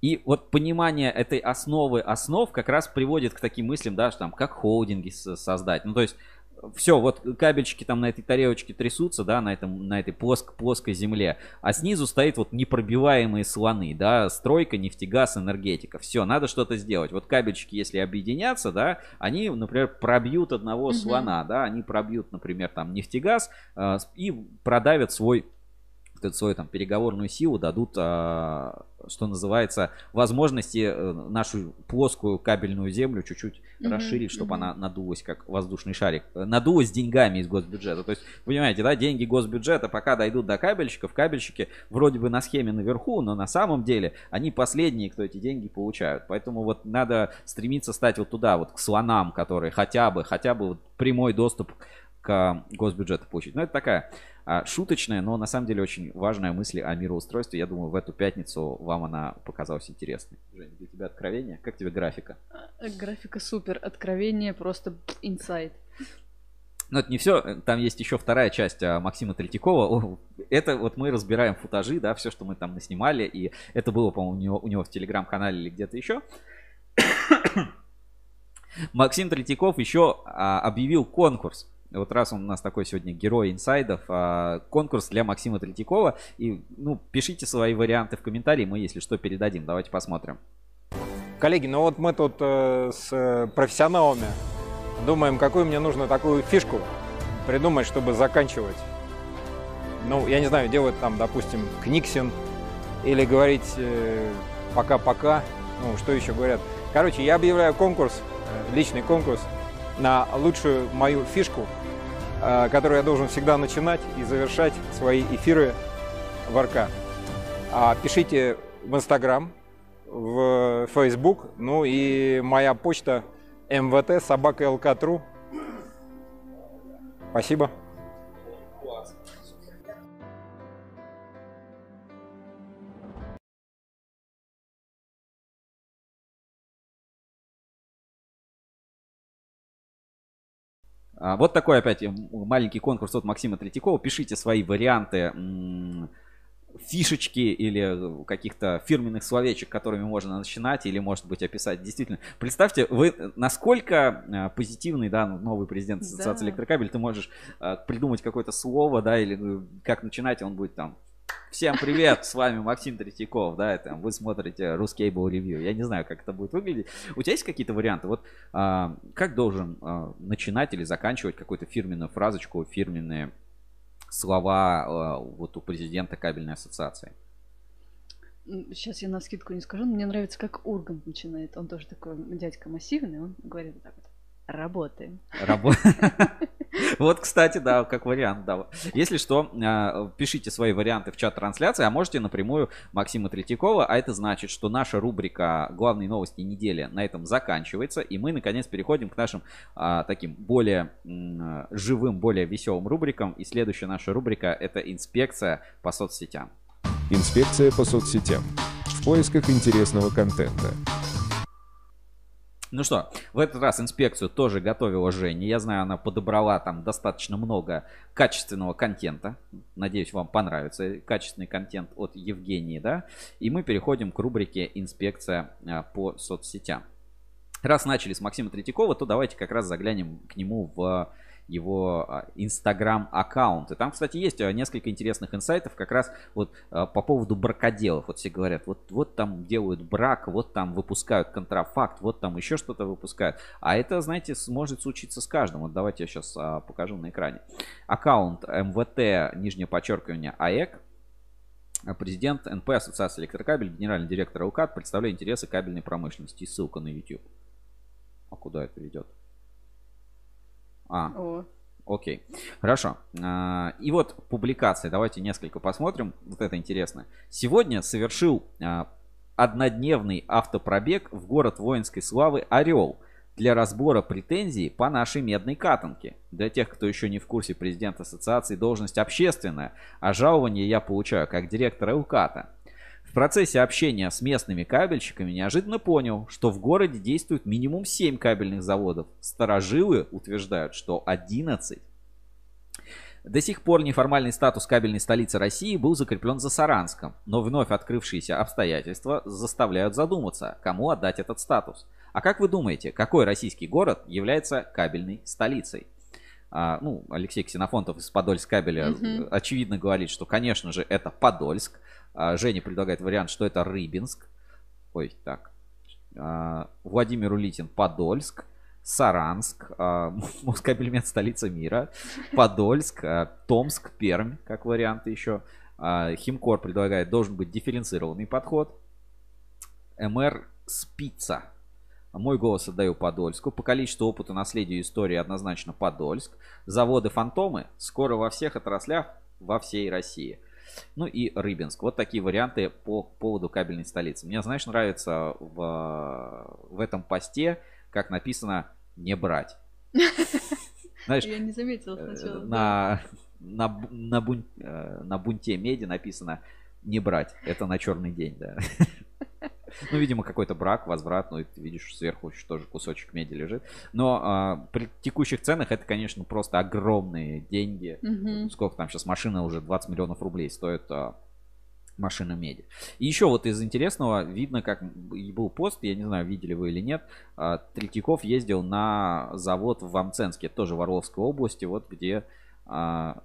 S1: И вот понимание этой основы основ как раз приводит к таким мыслям, да, что там как холдинги создать. Ну, то есть все, вот кабельчики там на этой тарелочке трясутся, да, на, этом, на этой плоск, плоской земле, а снизу стоит вот непробиваемые слоны, да, стройка, нефтегаз, энергетика. Все, надо что-то сделать. Вот кабельчики, если объединятся, да, они, например, пробьют одного mm-hmm. слона, да, они пробьют, например, там нефтегаз э, и продавят свой свою там переговорную силу, дадут, а, что называется, возможности э, нашу плоскую кабельную землю чуть-чуть mm-hmm, расширить, чтобы mm-hmm. она надулась как воздушный шарик. Надулась деньгами из госбюджета. То есть, понимаете, да, деньги госбюджета пока дойдут до кабельщиков, кабельщики вроде бы на схеме наверху, но на самом деле они последние, кто эти деньги получают. Поэтому вот надо стремиться стать вот туда, вот к слонам, которые хотя бы, хотя бы вот прямой доступ к госбюджету получить. Ну, это такая а, шуточная, но на самом деле очень важная мысль о мироустройстве. Я думаю, в эту пятницу вам она показалась интересной. Жень, для тебя откровение? Как тебе графика?
S2: А, графика супер. Откровение просто инсайт.
S1: Но это не все. Там есть еще вторая часть а, Максима Третьякова. Это вот мы разбираем футажи, да, все, что мы там наснимали. И это было, по-моему, у него, у него в телеграм-канале или где-то еще. Максим Третьяков еще а, объявил конкурс вот раз он у нас такой сегодня герой инсайдов, а, конкурс для Максима Третьякова. И, ну, пишите свои варианты в комментарии, мы, если что, передадим. Давайте посмотрим.
S8: Коллеги, ну вот мы тут э, с э, профессионалами думаем, какую мне нужно такую фишку придумать, чтобы заканчивать. Ну, я не знаю, делать там, допустим, книксин или говорить э, пока-пока. ну, что еще говорят. Короче, я объявляю конкурс, э, личный конкурс на лучшую мою фишку – которую я должен всегда начинать и завершать свои эфиры в РК. А пишите в Инстаграм, в Фейсбук, ну и моя почта мвт собака. Спасибо.
S1: Вот такой опять маленький конкурс от Максима Третьякова. Пишите свои варианты фишечки или каких-то фирменных словечек, которыми можно начинать или, может быть, описать. Действительно, представьте, вы насколько а, позитивный, да, новый президент Ассоциации да. Электрокабель, ты можешь а, придумать какое-то слово, да, или ну, как начинать, он будет там Всем привет, с вами Максим Третьяков, да, это вы смотрите Ruscable Review. Я не знаю, как это будет выглядеть. У тебя есть какие-то варианты? Вот а, как должен а, начинать или заканчивать какую-то фирменную фразочку, фирменные слова а, вот у президента кабельной ассоциации?
S2: Сейчас я на скидку не скажу, но мне нравится, как Ургант начинает. Он тоже такой дядька массивный, он говорит вот так вот. Работаем.
S1: Работаем. Вот, кстати, да, как вариант, да. Если что, а, пишите свои варианты в чат трансляции, а можете напрямую Максима Третьякова. А это значит, что наша рубрика «Главные новости недели» на этом заканчивается. И мы, наконец, переходим к нашим а, таким более живым, более веселым рубрикам. И следующая наша рубрика – это инспекция по соцсетям.
S3: Инспекция по соцсетям. В поисках интересного контента.
S1: Ну что, в этот раз инспекцию тоже готовила Женя. Я знаю, она подобрала там достаточно много качественного контента. Надеюсь, вам понравится качественный контент от Евгении, да? И мы переходим к рубрике «Инспекция а, по соцсетям». Раз начали с Максима Третьякова, то давайте как раз заглянем к нему в его инстаграм аккаунт. И там, кстати, есть а, несколько интересных инсайтов как раз вот а, по поводу бракоделов. Вот все говорят, вот, вот там делают брак, вот там выпускают контрафакт, вот там еще что-то выпускают. А это, знаете, может случиться с каждым. Вот давайте я сейчас а, покажу на экране. Аккаунт МВТ, нижнее подчеркивание, АЭК, президент НП Ассоциации электрокабель, генеральный директор ЛКАТ, представляет интересы кабельной промышленности. ссылка на YouTube. А куда это ведет? А, О. окей. Хорошо. А, и вот публикация. Давайте несколько посмотрим. Вот это интересно. Сегодня совершил а, однодневный автопробег в город воинской славы Орел. для разбора претензий по нашей медной катанке. Для тех, кто еще не в курсе, президент ассоциации должность общественная, а жалование я получаю как директор УКАТа. В процессе общения с местными кабельщиками неожиданно понял, что в городе действует минимум 7 кабельных заводов. Старожилы утверждают, что 11. До сих пор неформальный статус кабельной столицы России был закреплен за Саранском, но вновь открывшиеся обстоятельства заставляют задуматься, кому отдать этот статус. А как вы думаете, какой российский город является кабельной столицей? А, ну, Алексей Ксенофонтов из Подольск кабеля mm очевидно говорит, что, конечно же, это Подольск. А, Женя предлагает вариант, что это Рыбинск. Ой, так. А, Владимир Улитин Подольск. Саранск, а, Москабельмет столица мира, Подольск, а, Томск, Пермь, как варианты еще. А, Химкор предлагает, должен быть дифференцированный подход. МР Спица. Мой голос отдаю Подольску. По количеству опыта, наследию истории однозначно Подольск. Заводы Фантомы скоро во всех отраслях во всей России. Ну и Рыбинск. Вот такие варианты по поводу кабельной столицы. Мне, знаешь, нравится в, в этом посте, как написано не брать.
S2: Знаешь, я не заметила э, сначала.
S1: На, на, на, бун, э, на бунте меди написано не брать. Это на черный день, да. Ну, видимо, какой-то брак, возврат, ну, и ты видишь, сверху еще тоже кусочек меди лежит. Но а, при текущих ценах это, конечно, просто огромные деньги. Угу. Сколько там сейчас машина уже 20 миллионов рублей стоит а, машина меди. И еще вот из интересного видно, как был пост, я не знаю, видели вы или нет, а, Третьяков ездил на завод в Амценске, тоже в Орловской области, вот где а,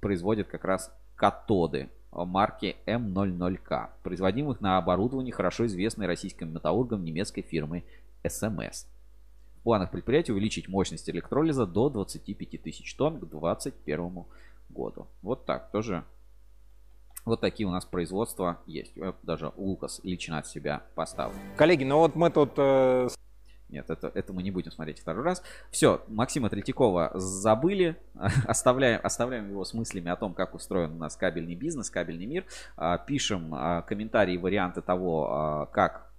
S1: производят как раз катоды марки М00К, производимых на оборудовании хорошо известной российским металлургом немецкой фирмы СМС. В планах предприятия увеличить мощность электролиза до 25 тысяч тонн к 2021 году. Вот так, тоже вот такие у нас производства есть. Даже Лукас лично от себя поставил.
S8: Коллеги, ну вот мы тут...
S1: Нет, это, это мы не будем смотреть второй раз. Все, Максима Третьякова забыли. оставляем, оставляем его с мыслями о том, как устроен у нас кабельный бизнес, кабельный мир. А, пишем а, комментарии, варианты того, а, как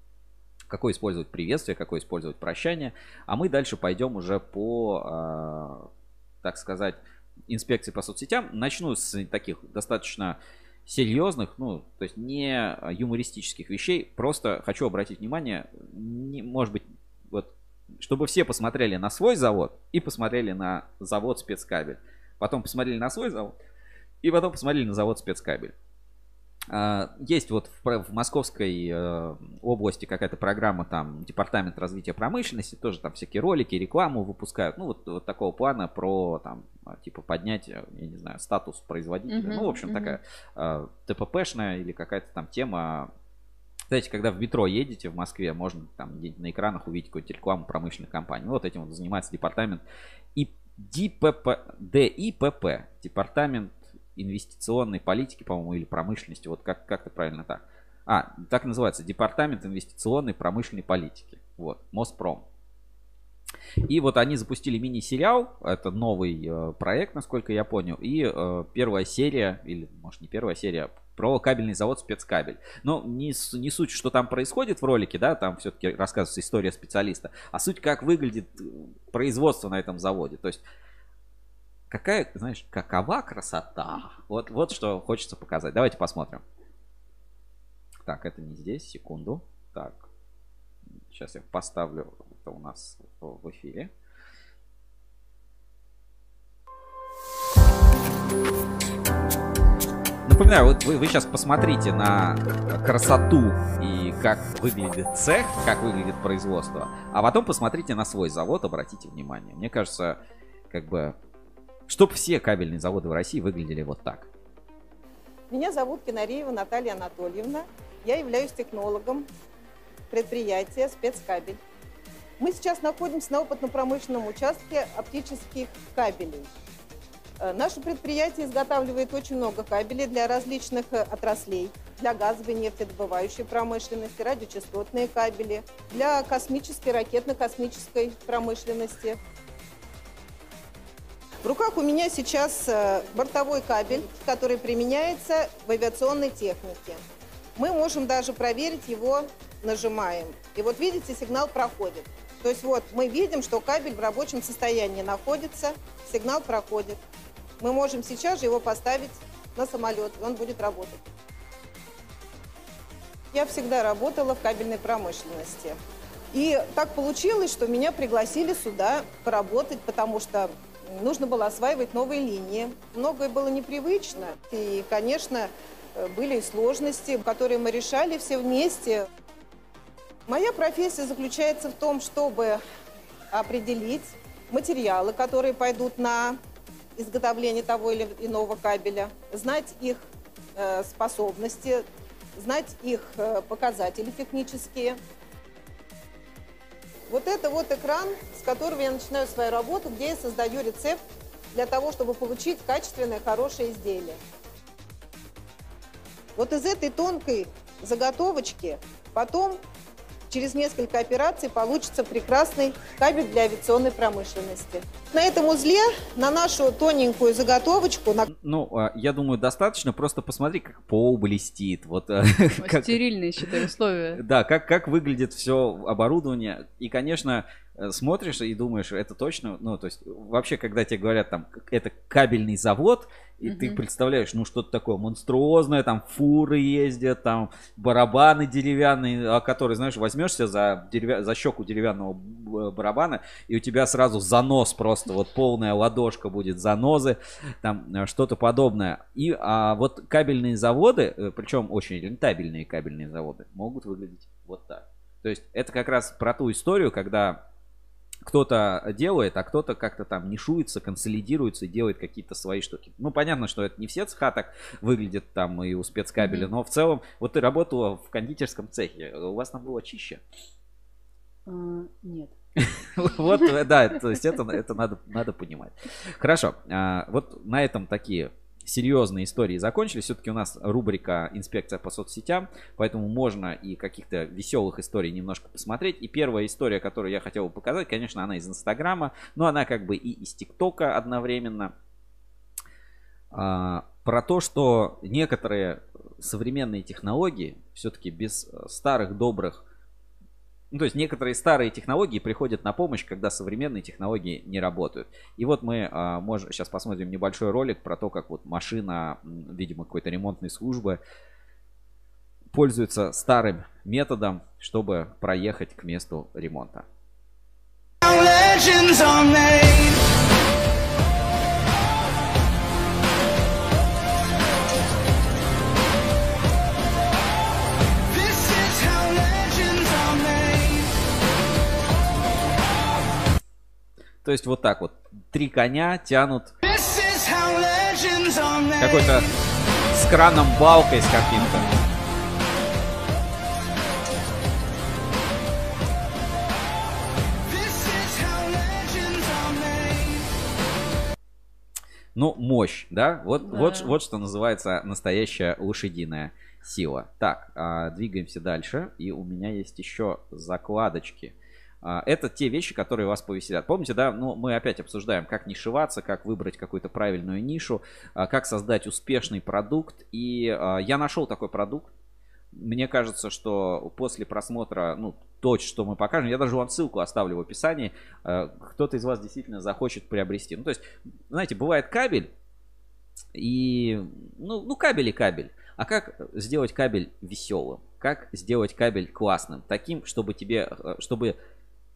S1: какое использовать приветствие, какое использовать прощание. А мы дальше пойдем уже по, так сказать, инспекции по соцсетям. Начну с таких достаточно серьезных, ну, то есть не юмористических вещей. Просто хочу обратить внимание, не, может быть, чтобы все посмотрели на свой завод и посмотрели на завод спецкабель. Потом посмотрели на свой завод и потом посмотрели на завод спецкабель. А, есть вот в, в Московской э, области какая-то программа, там, Департамент развития промышленности, тоже там всякие ролики, рекламу выпускают, ну, вот, вот такого плана про, там, типа, поднять, я не знаю, статус производителя. Uh-huh, ну, в общем, uh-huh. такая э, ТППшная или какая-то там тема. Знаете, когда в метро едете в Москве, можно там на экранах увидеть какую-то рекламу промышленной компании. Ну, вот этим вот занимается департамент и ДИПП, ДИПП, департамент инвестиционной политики, по-моему, или промышленности, вот как, как-то правильно так. А, так называется, Департамент инвестиционной промышленной политики. Вот, Моспром. И вот они запустили мини-сериал, это новый э, проект, насколько я понял, и э, первая серия, или может не первая серия, про кабельный завод спецкабель. Но не, не суть, что там происходит в ролике, да, там все-таки рассказывается история специалиста, а суть, как выглядит э, производство на этом заводе. То есть какая, знаешь, какова красота. Вот, вот что хочется показать. Давайте посмотрим. Так, это не здесь, секунду. Так, сейчас я поставлю это у нас в эфире. Напоминаю, вот вы, вы сейчас посмотрите на красоту и как выглядит цех, как выглядит производство, а потом посмотрите на свой завод, обратите внимание. Мне кажется, как бы чтобы все кабельные заводы в России выглядели вот так.
S9: Меня зовут Кинареева Наталья Анатольевна. Я являюсь технологом предприятия «Спецкабель». Мы сейчас находимся на опытно-промышленном участке оптических кабелей. Э, наше предприятие изготавливает очень много кабелей для различных э, отраслей. Для газовой нефтедобывающей промышленности, радиочастотные кабели, для космической, ракетно-космической промышленности – в руках у меня сейчас э, бортовой кабель, который применяется в авиационной технике. Мы можем даже проверить его, нажимаем. И вот видите, сигнал проходит. То есть вот мы видим, что кабель в рабочем состоянии находится, сигнал проходит. Мы можем сейчас же его поставить на самолет, и он будет работать. Я всегда работала в кабельной промышленности. И так получилось, что меня пригласили сюда поработать, потому что нужно было осваивать новые линии. Многое было непривычно. И, конечно, были сложности, которые мы решали все вместе. Моя профессия заключается в том, чтобы определить материалы, которые пойдут на изготовление того или иного кабеля, знать их э, способности, знать их э, показатели технические. Вот это вот экран, с которого я начинаю свою работу, где я создаю рецепт для того, чтобы получить качественное, хорошее изделие. Вот из этой тонкой заготовочки потом через несколько операций получится прекрасный кабель для авиационной промышленности. На этом узле, на нашу тоненькую заготовочку... На...
S1: Ну, а, я думаю, достаточно просто посмотри, как пол блестит. Вот,
S2: как... Стерильные, считай, условия.
S1: Да, как, как выглядит все оборудование. И, конечно, смотришь и думаешь, это точно, ну, то есть, вообще, когда тебе говорят, там, это кабельный завод, и mm-hmm. ты представляешь, ну, что-то такое монструозное, там, фуры ездят, там, барабаны деревянные, а которые, знаешь, возьмешься за, деревя... за щеку деревянного барабана, и у тебя сразу занос просто, вот полная ладошка будет занозы, там, э, что-то подобное. И а вот кабельные заводы, э, причем очень рентабельные кабельные заводы, могут выглядеть вот так. То есть, это как раз про ту историю, когда кто-то делает, а кто-то как-то там нишуется, консолидируется и делает какие-то свои штуки. Ну, понятно, что это не все цеха так выглядят там и у спецкабеля, mm-hmm. но в целом, вот ты работала в кондитерском цехе, у вас там было чище?
S2: Uh, нет.
S1: Вот, да, то есть это, это надо, надо понимать. Хорошо, а, вот на этом такие серьезные истории закончились. Все-таки у нас рубрика «Инспекция по соцсетям», поэтому можно и каких-то веселых историй немножко посмотреть. И первая история, которую я хотел бы показать, конечно, она из Инстаграма, но она как бы и из ТикТока одновременно. А, про то, что некоторые современные технологии все-таки без старых добрых ну, то есть некоторые старые технологии приходят на помощь, когда современные технологии не работают. И вот мы а, можем сейчас посмотрим небольшой ролик про то, как вот машина, видимо, какой-то ремонтной службы пользуется старым методом, чтобы проехать к месту ремонта. То есть вот так вот. Три коня тянут какой-то с краном балкой с каким-то. Ну, мощь, да? Вот, да. Вот, вот что называется настоящая лошадиная сила. Так, а, двигаемся дальше. И у меня есть еще закладочки. А, это те вещи, которые вас повеселят. Помните, да, ну, мы опять обсуждаем, как нишеваться, как выбрать какую-то правильную нишу, а, как создать успешный продукт. И а, я нашел такой продукт. Мне кажется, что после просмотра, ну, то, что мы покажем, я даже вам ссылку оставлю в описании, кто-то из вас действительно захочет приобрести. Ну, то есть, знаете, бывает кабель, и, ну, ну кабель и кабель. А как сделать кабель веселым? Как сделать кабель классным? Таким, чтобы тебе, чтобы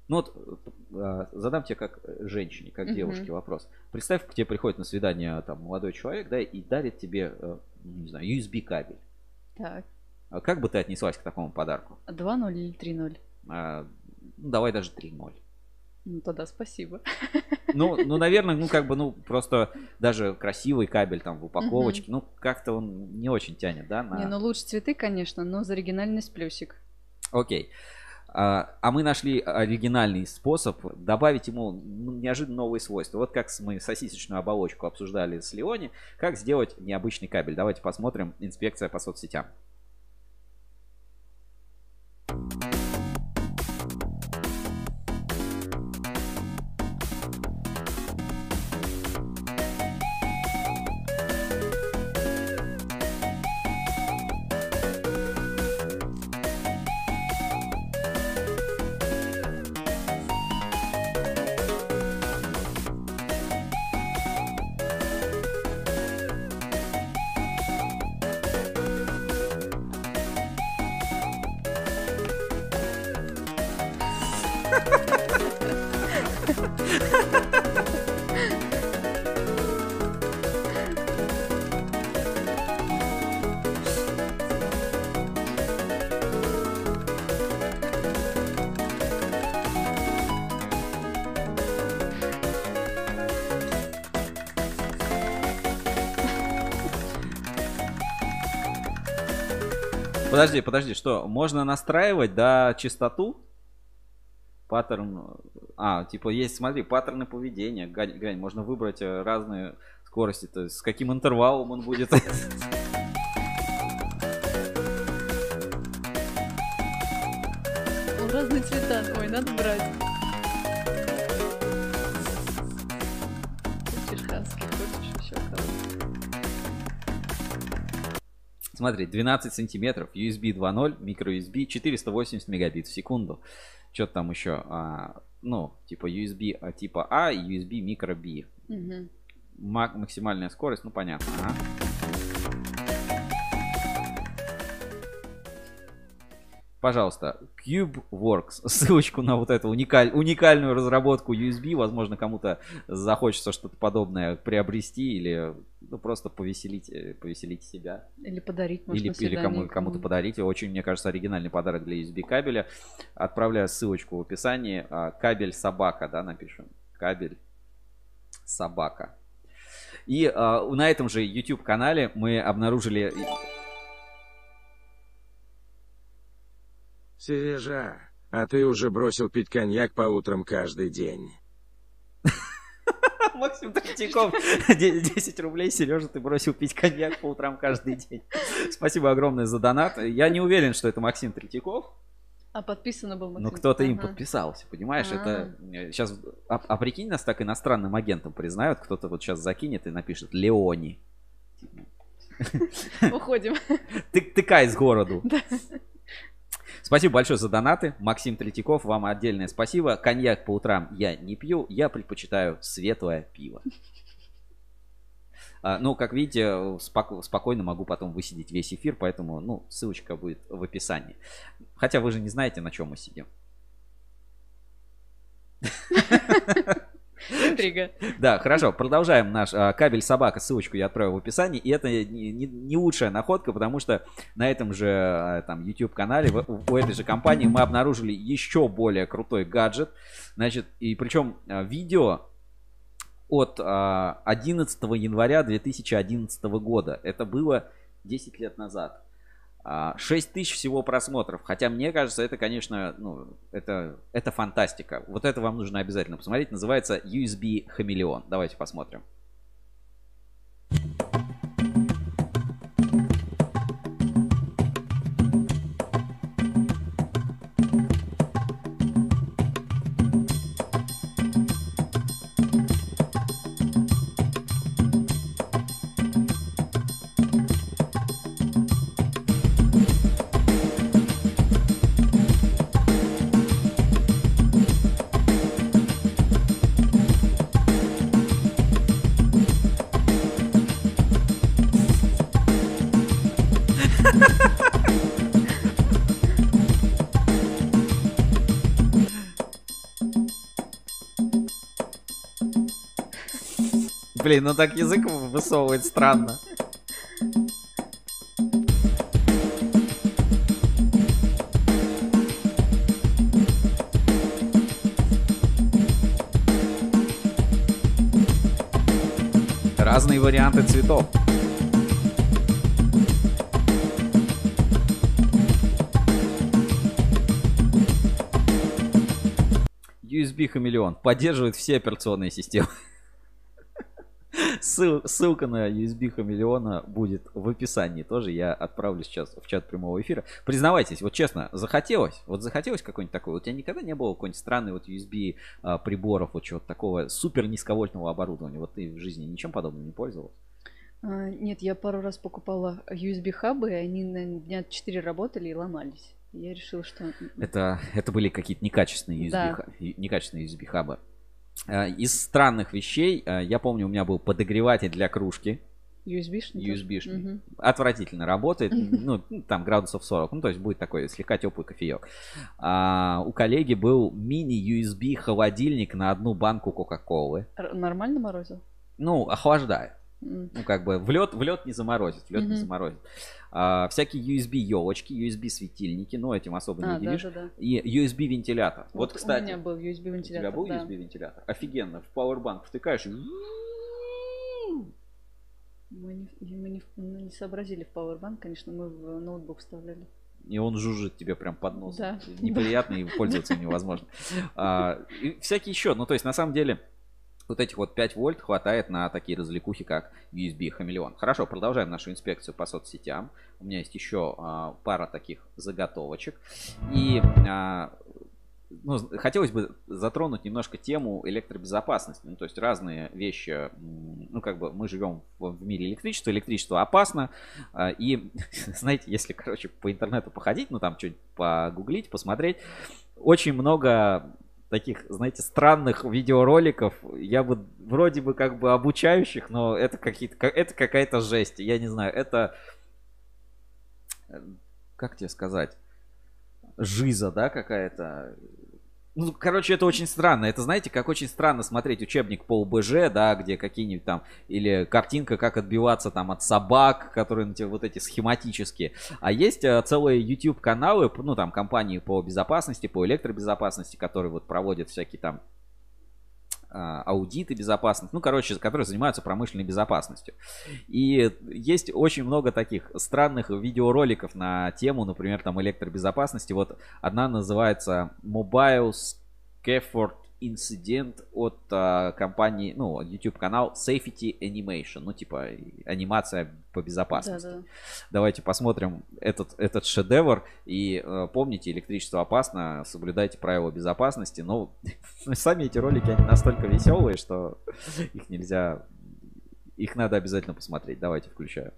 S1: ну вот а, задам тебе как женщине, как девушке вопрос. Представь, к тебе приходит на свидание там молодой человек, да, и дарит тебе, э, не знаю, USB кабель.
S2: Так.
S1: А как бы ты отнеслась к такому подарку?
S2: 2-0 или 3-0?
S1: А, ну, давай даже 3-0.
S2: Ну, тогда спасибо.
S1: Ну, ну, наверное, ну, как бы, ну, просто даже красивый кабель там в упаковочке, угу. ну, как-то он не очень тянет, да?
S2: На... Не, ну, лучше цветы, конечно, но за оригинальность плюсик.
S1: Окей. А, а мы нашли оригинальный способ добавить ему неожиданно новые свойства. Вот как мы сосисочную оболочку обсуждали с Леони, как сделать необычный кабель. Давайте посмотрим. Инспекция по соцсетям. Подожди, подожди, что? Можно настраивать, да, частоту? Паттерн... А, типа есть, смотри, паттерны поведения. Гань, Гань, можно выбрать э, разные скорости. То есть с каким интервалом он будет.
S2: Разные цвета. Ой, надо брать.
S1: Смотри, 12 сантиметров, USB 2.0, microUSB, 480 мегабит в секунду. Что-то там еще, а, ну, типа USB а, типа А и USB micro B. Угу. Максимальная скорость, ну понятно. Ага. Пожалуйста, CubeWorks, ссылочку на вот эту уникаль, уникальную разработку USB, возможно, кому-то захочется что-то подобное приобрести или ну, просто повеселить, э, повеселить себя.
S2: Или подарить,
S1: может, Или, или кому, кому-то подарить. Очень, мне кажется, оригинальный подарок для USB кабеля. Отправляю ссылочку в описании. А, кабель собака, да, напишем. Кабель собака. И а, на этом же YouTube канале мы обнаружили
S10: Сережа, а ты уже бросил пить коньяк по утрам каждый день.
S1: Максим Третьяков, 10 рублей. Сережа, ты бросил пить коньяк по утрам каждый день. Спасибо огромное за донат. Я не уверен, что это Максим Третьяков.
S2: А подписано был Максим.
S1: Ну, кто-то ага. им подписался, понимаешь? А-а-а. Это сейчас... Э, а, а прикинь, нас так иностранным агентом признают. Кто-то вот сейчас закинет и напишет Леони.
S2: Уходим.
S1: Ты, тыкай с городу. Спасибо большое за донаты. Максим Третьяков, вам отдельное спасибо. Коньяк по утрам я не пью, я предпочитаю светлое пиво. А, ну, как видите, споко- спокойно могу потом высидеть весь эфир, поэтому, ну, ссылочка будет в описании. Хотя вы же не знаете, на чем мы сидим.
S2: Интрига.
S1: Да, хорошо. Продолжаем наш а, кабель собака. Ссылочку я отправил в описании. И это не, не, не лучшая находка, потому что на этом же а, там YouTube канале у этой же компании мы обнаружили еще более крутой гаджет. Значит, и причем а, видео от 11 января 2011 года. Это было 10 лет назад. 6 тысяч всего просмотров. Хотя мне кажется, это, конечно, ну, это, это фантастика. Вот это вам нужно обязательно посмотреть. Называется USB Хамелеон. Давайте посмотрим. Блин, ну так язык высовывает странно. Разные варианты цветов. USB хамелеон поддерживает все операционные системы. Ссыл, ссылка на USB хамелеона будет в описании тоже. Я отправлю сейчас в чат прямого эфира. Признавайтесь, вот честно, захотелось? Вот захотелось какой-нибудь такой? Вот у тебя никогда не было какой-нибудь странный вот USB а, приборов, вот чего-то такого супер низковольтного оборудования? Вот ты в жизни ничем подобным не пользовалась?
S2: А, нет, я пару раз покупала USB-хабы, и они на дня 4 работали и ломались. Я решила, что...
S1: Это, это были какие-то некачественные USB, да. некачественные USB-хабы. Э, из странных вещей, э, я помню, у меня был подогреватель для кружки.
S2: USB-шный?
S1: USB-шный. Угу. Отвратительно работает. Ну, там градусов 40. Ну, то есть будет такой слегка теплый кофеек. А, у коллеги был мини-USB холодильник на одну банку Кока-Колы.
S2: Нормально морозил?
S1: Ну, охлаждает. Ну, как бы в лед, в лед не заморозит, в лед mm-hmm. не заморозит. А, всякие USB елочки, USB светильники, ну этим особо не а, удивишь. Да, да, да. И USB вентилятор. Вот, вот, кстати. У
S2: меня был USB вентилятор.
S1: У тебя был
S2: да.
S1: USB вентилятор? Офигенно. В Powerbank втыкаешь и
S2: мы не, мы не, мы не сообразили в Powerbank, конечно, мы в ноутбук вставляли.
S1: И он жужжит тебе прям под нос.
S2: Да.
S1: Неприятно и пользоваться невозможно. А, и всякие еще. Ну, то есть, на самом деле, вот этих вот 5 вольт хватает на такие развлекухи, как USB Хамелеон. Хорошо, продолжаем нашу инспекцию по соцсетям. У меня есть еще а, пара таких заготовочек. И а, ну, хотелось бы затронуть немножко тему электробезопасности. Ну, то есть разные вещи, ну, как бы мы живем в, мире электричества, электричество опасно. А, и, знаете, если, короче, по интернету походить, ну, там что-нибудь погуглить, посмотреть, очень много таких, знаете, странных видеороликов. Я бы вроде бы как бы обучающих, но это какие-то, это какая-то жесть. Я не знаю, это, как тебе сказать, жиза, да, какая-то. Ну, короче, это очень странно. Это, знаете, как очень странно смотреть учебник по УБЖ, да, где какие-нибудь там, или картинка, как отбиваться там от собак, которые на тебе вот эти схематические. А есть а, целые YouTube-каналы, ну, там, компании по безопасности, по электробезопасности, которые вот проводят всякие там аудиты безопасности, ну, короче, которые занимаются промышленной безопасностью. И есть очень много таких странных видеороликов на тему, например, там электробезопасности. Вот одна называется Mobile Scaffold инцидент от а, компании, ну, YouTube канал Safety Animation, ну, типа анимация по безопасности. Да, да. Давайте посмотрим этот, этот шедевр. И э, помните, электричество опасно, соблюдайте правила безопасности. Но сами эти ролики, они настолько веселые, что их нельзя... Их надо обязательно посмотреть. Давайте включаю.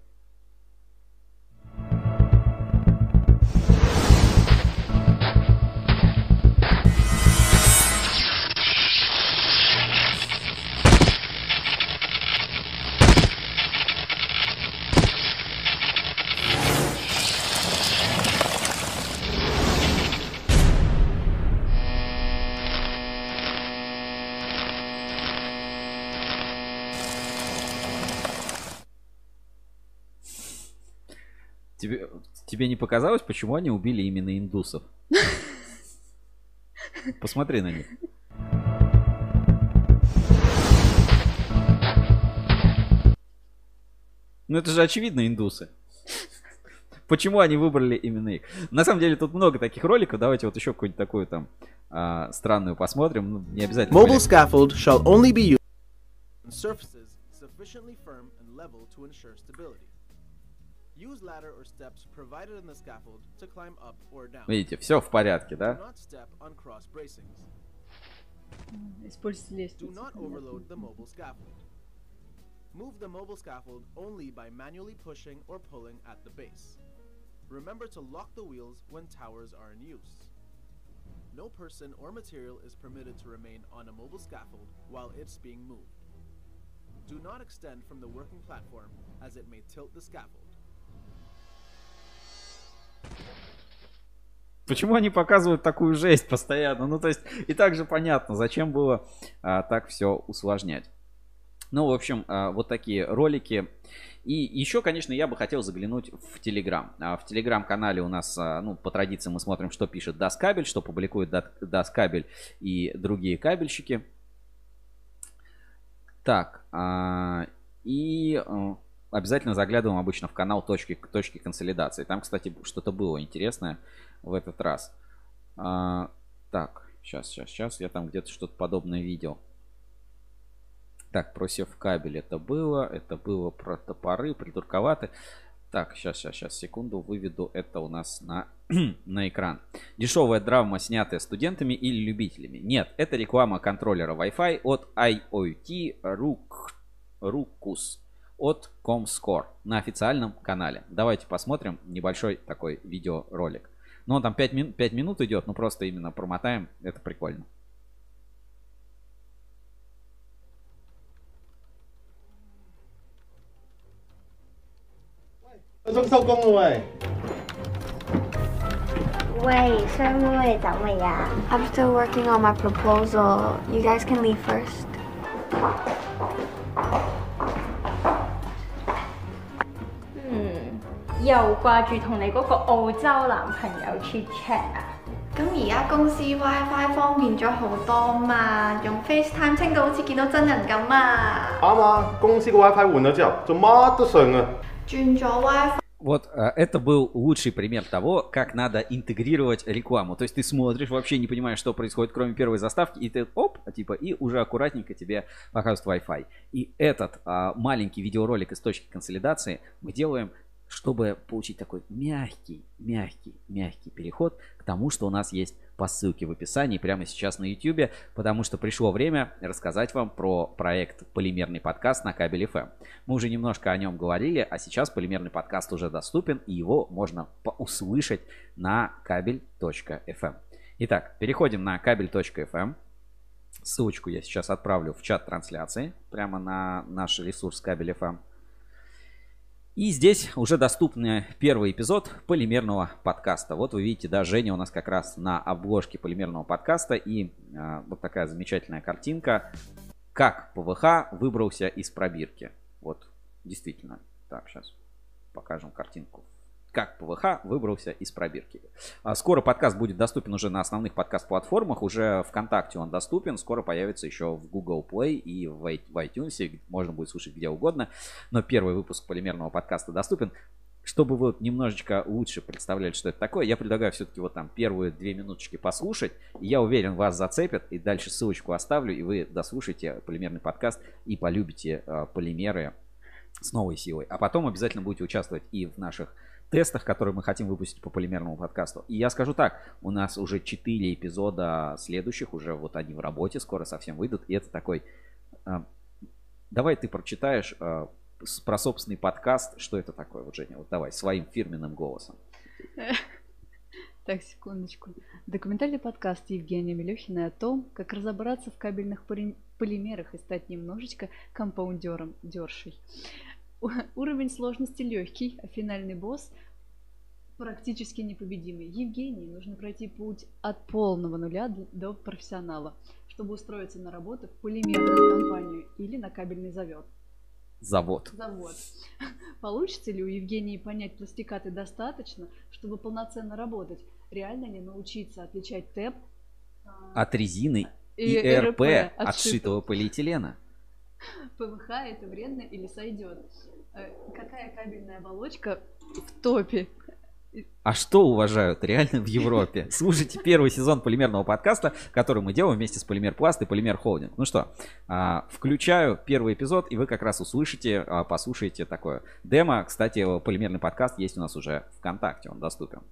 S1: Тебе, тебе не показалось, почему они убили именно индусов? Посмотри на них. Ну это же очевидно индусы. Почему они выбрали именно их? На самом деле тут много таких роликов. Давайте вот еще какую-нибудь такую там а, странную посмотрим. Ну, не обязательно.
S11: Mobile scaffold shall only be used surfaces sufficiently firm and level to ensure stability. Use ladder or steps provided in the scaffold to climb up or down.
S1: Видите, все в порядке, да?
S11: Do not step on cross bracings.
S2: Используйте лестницу.
S11: Do not overload the mobile scaffold. Move the mobile scaffold only by manually pushing or pulling at the base. Remember to lock the wheels when towers are in use. No person or material is permitted to remain on a mobile scaffold while it's being moved. Do not extend from the working platform as it may tilt the scaffold.
S1: Почему они показывают такую жесть постоянно? Ну, то есть, и так же понятно, зачем было а, так все усложнять. Ну, в общем, а, вот такие ролики. И еще, конечно, я бы хотел заглянуть в Телеграм. А в Телеграм-канале у нас, а, ну, по традиции мы смотрим, что пишет Даскабель, что публикует Даскабель и другие кабельщики. Так, а, и а, обязательно заглядываем обычно в канал точки, точки консолидации. Там, кстати, что-то было интересное в этот раз. А, так, сейчас, сейчас, сейчас. Я там где-то что-то подобное видел. Так, про кабель это было. Это было про топоры, придурковаты. Так, сейчас, сейчас, сейчас, секунду, выведу это у нас на, на экран. Дешевая драма, снятая студентами или любителями. Нет, это реклама контроллера Wi-Fi от IoT Ruckus от Comscore на официальном канале. Давайте посмотрим небольшой такой видеоролик. Ну, он там 5, мин 5 минут идет, но просто именно промотаем, это прикольно.
S12: Xuống
S13: sông con người Wait, sớm người I'm still working on my proposal You guys can leave first
S14: 又挂住同你嗰个澳洲男朋友 chat chat 啊？
S13: 咁而家公司 WiFi 方便咗好多嘛，用 FaceTime 清到好似见到真人咁啊！
S12: 啱啊，公司个 WiFi 换咗之后，做乜都顺啊！
S13: 转咗
S1: WiFi。Вот это был лучший пример того, как надо интегрировать рекламу. То есть ты смотришь, вообще не понимаешь, что происходит, кроме первой заставки, и ты оп, типа, и уже аккуратненько тебе показывают Wi-Fi. И этот а, маленький видеоролик из точки консолидации мы делаем чтобы получить такой мягкий, мягкий, мягкий переход к тому, что у нас есть по ссылке в описании прямо сейчас на YouTube, потому что пришло время рассказать вам про проект «Полимерный подкаст» на кабеле FM. Мы уже немножко о нем говорили, а сейчас полимерный подкаст уже доступен, и его можно услышать на кабель.fm. Итак, переходим на кабель.fm. Ссылочку я сейчас отправлю в чат трансляции, прямо на наш ресурс кабель FM. И здесь уже доступный первый эпизод полимерного подкаста. Вот вы видите, да, Женя у нас как раз на обложке полимерного подкаста. И э, вот такая замечательная картинка. Как ПВХ выбрался из пробирки. Вот, действительно. Так, сейчас покажем картинку как ПВХ выбрался из пробирки. А, скоро подкаст будет доступен уже на основных подкаст-платформах, уже ВКонтакте он доступен, скоро появится еще в Google Play и в iTunes, можно будет слушать где угодно, но первый выпуск полимерного подкаста доступен. Чтобы вы немножечко лучше представляли, что это такое, я предлагаю все-таки вот там первые две минуточки послушать. И я уверен, вас зацепят. И дальше ссылочку оставлю, и вы дослушаете полимерный подкаст и полюбите э, полимеры с новой силой. А потом обязательно будете участвовать и в наших тестах, которые мы хотим выпустить по полимерному подкасту. И я скажу так, у нас уже 4 эпизода следующих, уже вот они в работе, скоро совсем выйдут. И это такой... Э, давай ты прочитаешь э, про собственный подкаст, что это такое, вот, Женя, вот давай, своим фирменным голосом.
S2: Так, секундочку. Документальный подкаст Евгения Мелехина о том, как разобраться в кабельных полимерах и стать немножечко компаундером, дершей. Уровень сложности легкий, а финальный босс практически непобедимый. Евгений нужно пройти путь от полного нуля до профессионала, чтобы устроиться на работу в полимерную компанию или на кабельный завод.
S1: Завод.
S2: Завод. Получится ли у Евгении понять пластикаты достаточно, чтобы полноценно работать? Реально не научиться отличать ТЭП
S1: от резины и, и РП от, от сшитого полиэтилена?
S2: ПВХ это вредно или сойдет? Э, какая кабельная оболочка в топе?
S1: А что уважают реально в Европе? Слушайте первый сезон полимерного подкаста, который мы делаем вместе с Полимер Пласт и Полимер Холдинг. Ну что, а, включаю первый эпизод, и вы как раз услышите, а, послушаете такое демо. Кстати, полимерный подкаст есть у нас уже ВКонтакте, он доступен.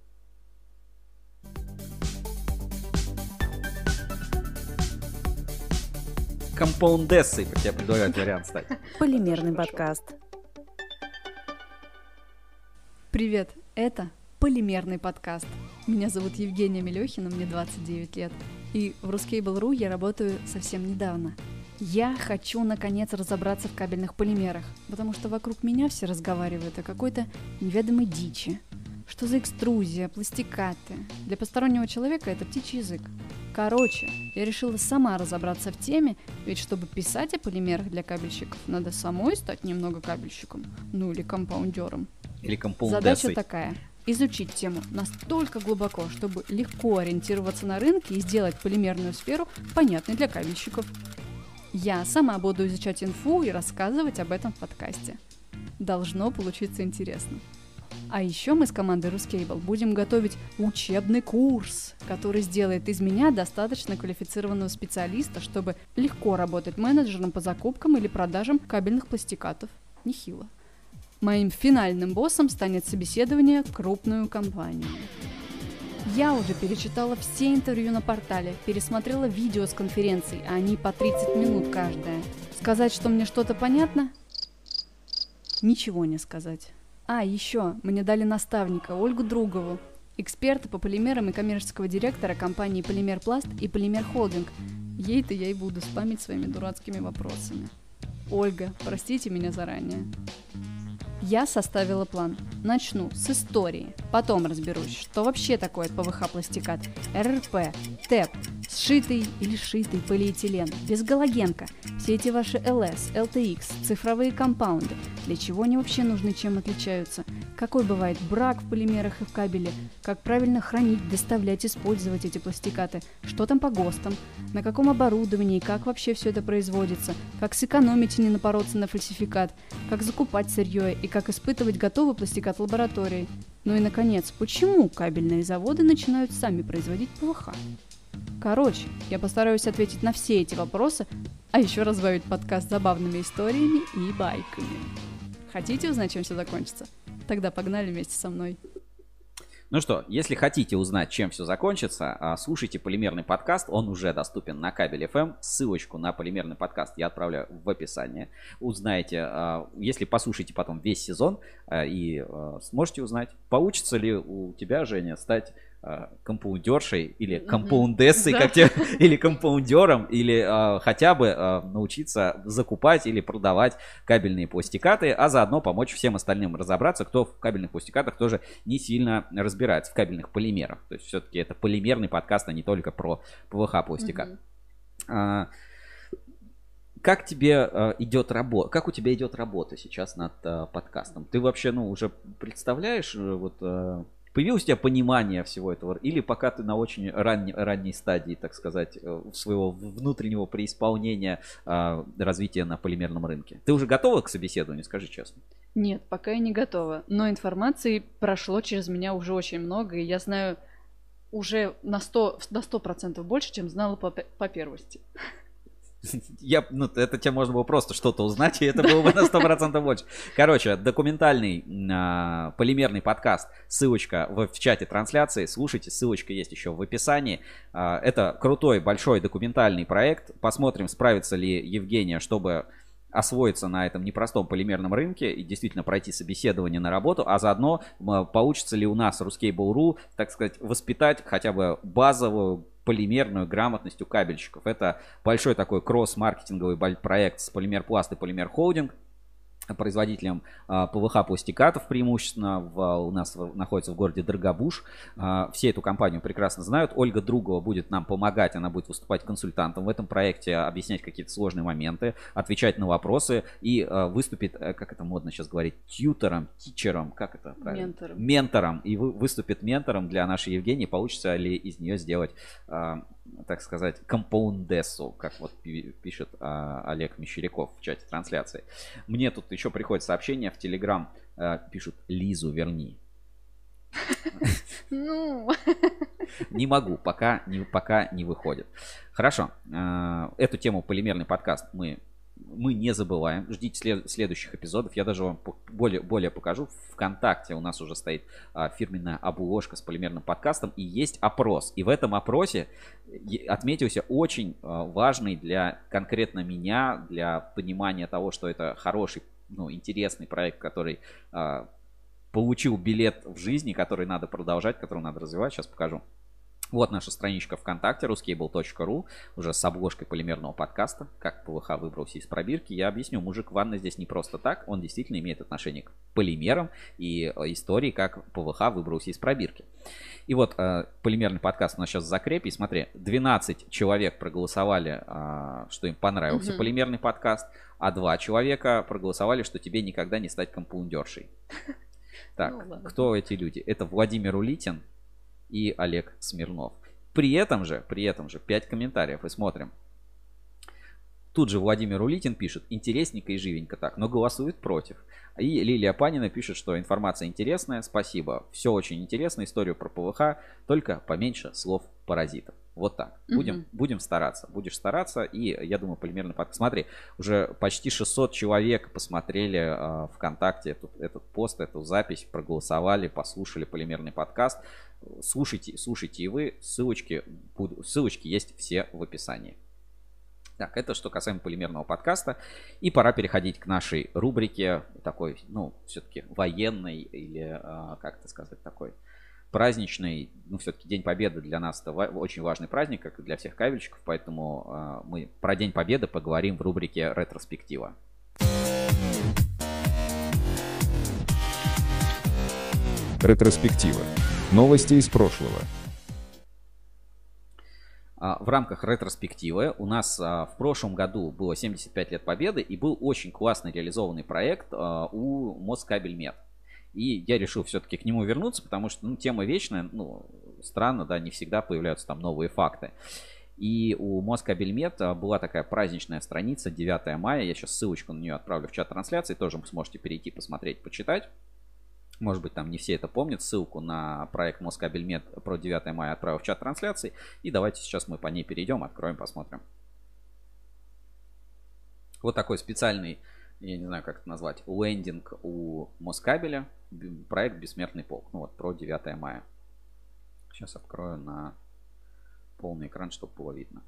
S1: Компаундессой, как я предлагаю вариант стать.
S15: Полимерный подкаст.
S2: Привет, это полимерный подкаст. Меня зовут Евгения Мелехина, мне 29 лет. И в Ruscable.ru я работаю совсем недавно. Я хочу наконец разобраться в кабельных полимерах, потому что вокруг меня все разговаривают о какой-то неведомой дичи. Что за экструзия, пластикаты? Для постороннего человека это птичий язык. Короче, я решила сама разобраться в теме, ведь чтобы писать о полимерах для кабельщиков, надо самой стать немного кабельщиком, ну или компаундером.
S1: Или
S2: Задача такая изучить тему настолько глубоко, чтобы легко ориентироваться на рынке и сделать полимерную сферу понятной для кабельщиков. Я сама буду изучать инфу и рассказывать об этом в подкасте. Должно получиться интересно. А еще мы с командой Ruscable будем готовить учебный курс, который сделает из меня достаточно квалифицированного специалиста, чтобы легко работать менеджером по закупкам или продажам кабельных пластикатов. Нехило. Моим финальным боссом станет собеседование в крупную компанию. Я уже перечитала все интервью на портале, пересмотрела видео с конференций, а они по 30 минут каждая. Сказать, что мне что-то понятно? Ничего не сказать. А, еще, мне дали наставника, Ольгу Другову, эксперта по полимерам и коммерческого директора компании Полимер Пласт и Полимер Холдинг. Ей-то я и буду спамить своими дурацкими вопросами. Ольга, простите меня заранее. Я составила план. Начну с истории. Потом разберусь, что вообще такое ПВХ-пластикат, РРП, ТЭП, сшитый или шитый полиэтилен, без галогенка, все эти ваши ЛС, LTX, цифровые компаунды, для чего они вообще нужны, чем отличаются, какой бывает брак в полимерах и в кабеле, как правильно хранить, доставлять, использовать эти пластикаты, что там по ГОСТам, на каком оборудовании, как вообще все это производится, как сэкономить и не напороться на фальсификат, как закупать сырье и как испытывать готовый пластикат лаборатории. Ну и, наконец, почему кабельные заводы начинают сами производить ПВХ? Короче, я постараюсь ответить на все эти вопросы, а еще разбавить подкаст забавными историями и байками. Хотите узнать, чем все закончится? Тогда погнали вместе со мной.
S1: Ну что, если хотите узнать, чем все закончится, а, слушайте полимерный подкаст. Он уже доступен на кабель FM. Ссылочку на полимерный подкаст я отправляю в описание. Узнаете, а, если послушаете потом весь сезон а, и сможете узнать, получится ли у тебя, Женя, стать компаундершей или компаундессой, как тебе, или компаундером, или э, хотя бы э, научиться закупать или продавать кабельные пластикаты, а заодно помочь всем остальным разобраться, кто в кабельных пластикатах тоже не сильно разбирается, в кабельных полимерах. То есть все-таки это полимерный подкаст, а не только про ПВХ пластикат. А, как тебе э, идет работа? Как у тебя идет работа сейчас над э, подкастом? Ты вообще, ну, уже представляешь э, вот э, Появилось у тебя понимание всего этого? Или пока ты на очень ранней, ранней стадии, так сказать, э, своего внутреннего преисполнения э, развития на полимерном рынке? Ты уже готова к собеседованию, скажи честно?
S2: Нет, пока я не готова. Но информации прошло через меня уже очень много, и я знаю уже на 100%, на 100% больше, чем знала по, по первости.
S1: Я, ну, это тебе можно было просто что-то узнать, и это было бы на 100% больше. Короче, документальный а, полимерный подкаст, ссылочка в, в чате трансляции, слушайте, ссылочка есть еще в описании. А, это крутой, большой документальный проект. Посмотрим, справится ли Евгения, чтобы освоиться на этом непростом полимерном рынке и действительно пройти собеседование на работу, а заодно получится ли у нас Ruskable.ru, так сказать, воспитать хотя бы базовую полимерную грамотность у кабельщиков. Это большой такой кросс-маркетинговый проект с Полимер Пласт и Полимер Холдинг производителем а, ПВХ пластикатов преимущественно в, у нас находится в городе Драгобуш. А, все эту компанию прекрасно знают. Ольга Другова будет нам помогать, она будет выступать консультантом в этом проекте, объяснять какие-то сложные моменты, отвечать на вопросы и а, выступит, э, как это модно сейчас говорить, тьютером, тичером, как это правильно?
S2: Ментором.
S1: Ментором. И выступит ментором для нашей Евгении. Получится ли из нее сделать так сказать, компаундессу, как вот пишет а, Олег Мещеряков в чате трансляции. Мне тут еще приходит сообщение в Телеграм, а, пишут Лизу верни.
S2: Ну.
S1: Не могу, пока не, пока не выходит. Хорошо. А, эту тему полимерный подкаст мы мы не забываем. Ждите след- следующих эпизодов. Я даже вам более, более покажу. Вконтакте у нас уже стоит а, фирменная обложка с полимерным подкастом. И есть опрос. И в этом опросе отметился очень а, важный для конкретно меня, для понимания того, что это хороший, ну, интересный проект, который а, получил билет в жизни, который надо продолжать, который надо развивать. Сейчас покажу. Вот наша страничка ВКонтакте, ruskable.ru, уже с обложкой полимерного подкаста, как ПВХ выбрался из пробирки. Я объясню, мужик в ванной здесь не просто так, он действительно имеет отношение к полимерам и э, истории, как ПВХ выбрался из пробирки. И вот э, полимерный подкаст у нас сейчас в закрепе. И смотри, 12 человек проголосовали, э, что им понравился угу. полимерный подкаст, а два человека проголосовали, что тебе никогда не стать компаундершей. Так, ну, кто эти люди? Это Владимир Улитин, и Олег Смирнов. При этом же, при этом же 5 комментариев и смотрим. Тут же Владимир Улитин пишет, интересненько и живенько так, но голосует против. И Лилия Панина пишет, что информация интересная, спасибо. Все очень интересно, историю про ПВХ, только поменьше слов паразитов. Вот так. Будем, угу. будем стараться. Будешь стараться. И я думаю, полимерный подкаст. Смотри, уже почти 600 человек посмотрели э, ВКонтакте этот, этот пост, эту запись, проголосовали, послушали полимерный подкаст. Слушайте, слушайте и вы. Ссылочки, ссылочки есть все в описании. Так, это что касаемо полимерного подкаста. И пора переходить к нашей рубрике, такой, ну, все-таки военной или, э, как это сказать, такой праздничный, ну, все-таки День Победы для нас это очень важный праздник, как и для всех кабельщиков, поэтому э, мы про День Победы поговорим в рубрике «Ретроспектива».
S3: Ретроспектива. Новости из прошлого.
S1: А, в рамках ретроспективы у нас а, в прошлом году было 75 лет Победы и был очень классный реализованный проект а, у Москабельмет. И я решил все-таки к нему вернуться, потому что ну, тема вечная, ну, странно, да, не всегда появляются там новые факты. И у Москабельмет была такая праздничная страница 9 мая. Я сейчас ссылочку на нее отправлю в чат трансляции. Тоже сможете перейти, посмотреть, почитать. Может быть, там не все это помнят. Ссылку на проект Москабельмет про 9 мая отправил в чат трансляции. И давайте сейчас мы по ней перейдем, откроем, посмотрим. Вот такой специальный, я не знаю, как это назвать, лендинг у Москабеля. Проект «Бессмертный полк». Ну вот, про 9 мая. Сейчас открою на полный экран, чтобы было видно.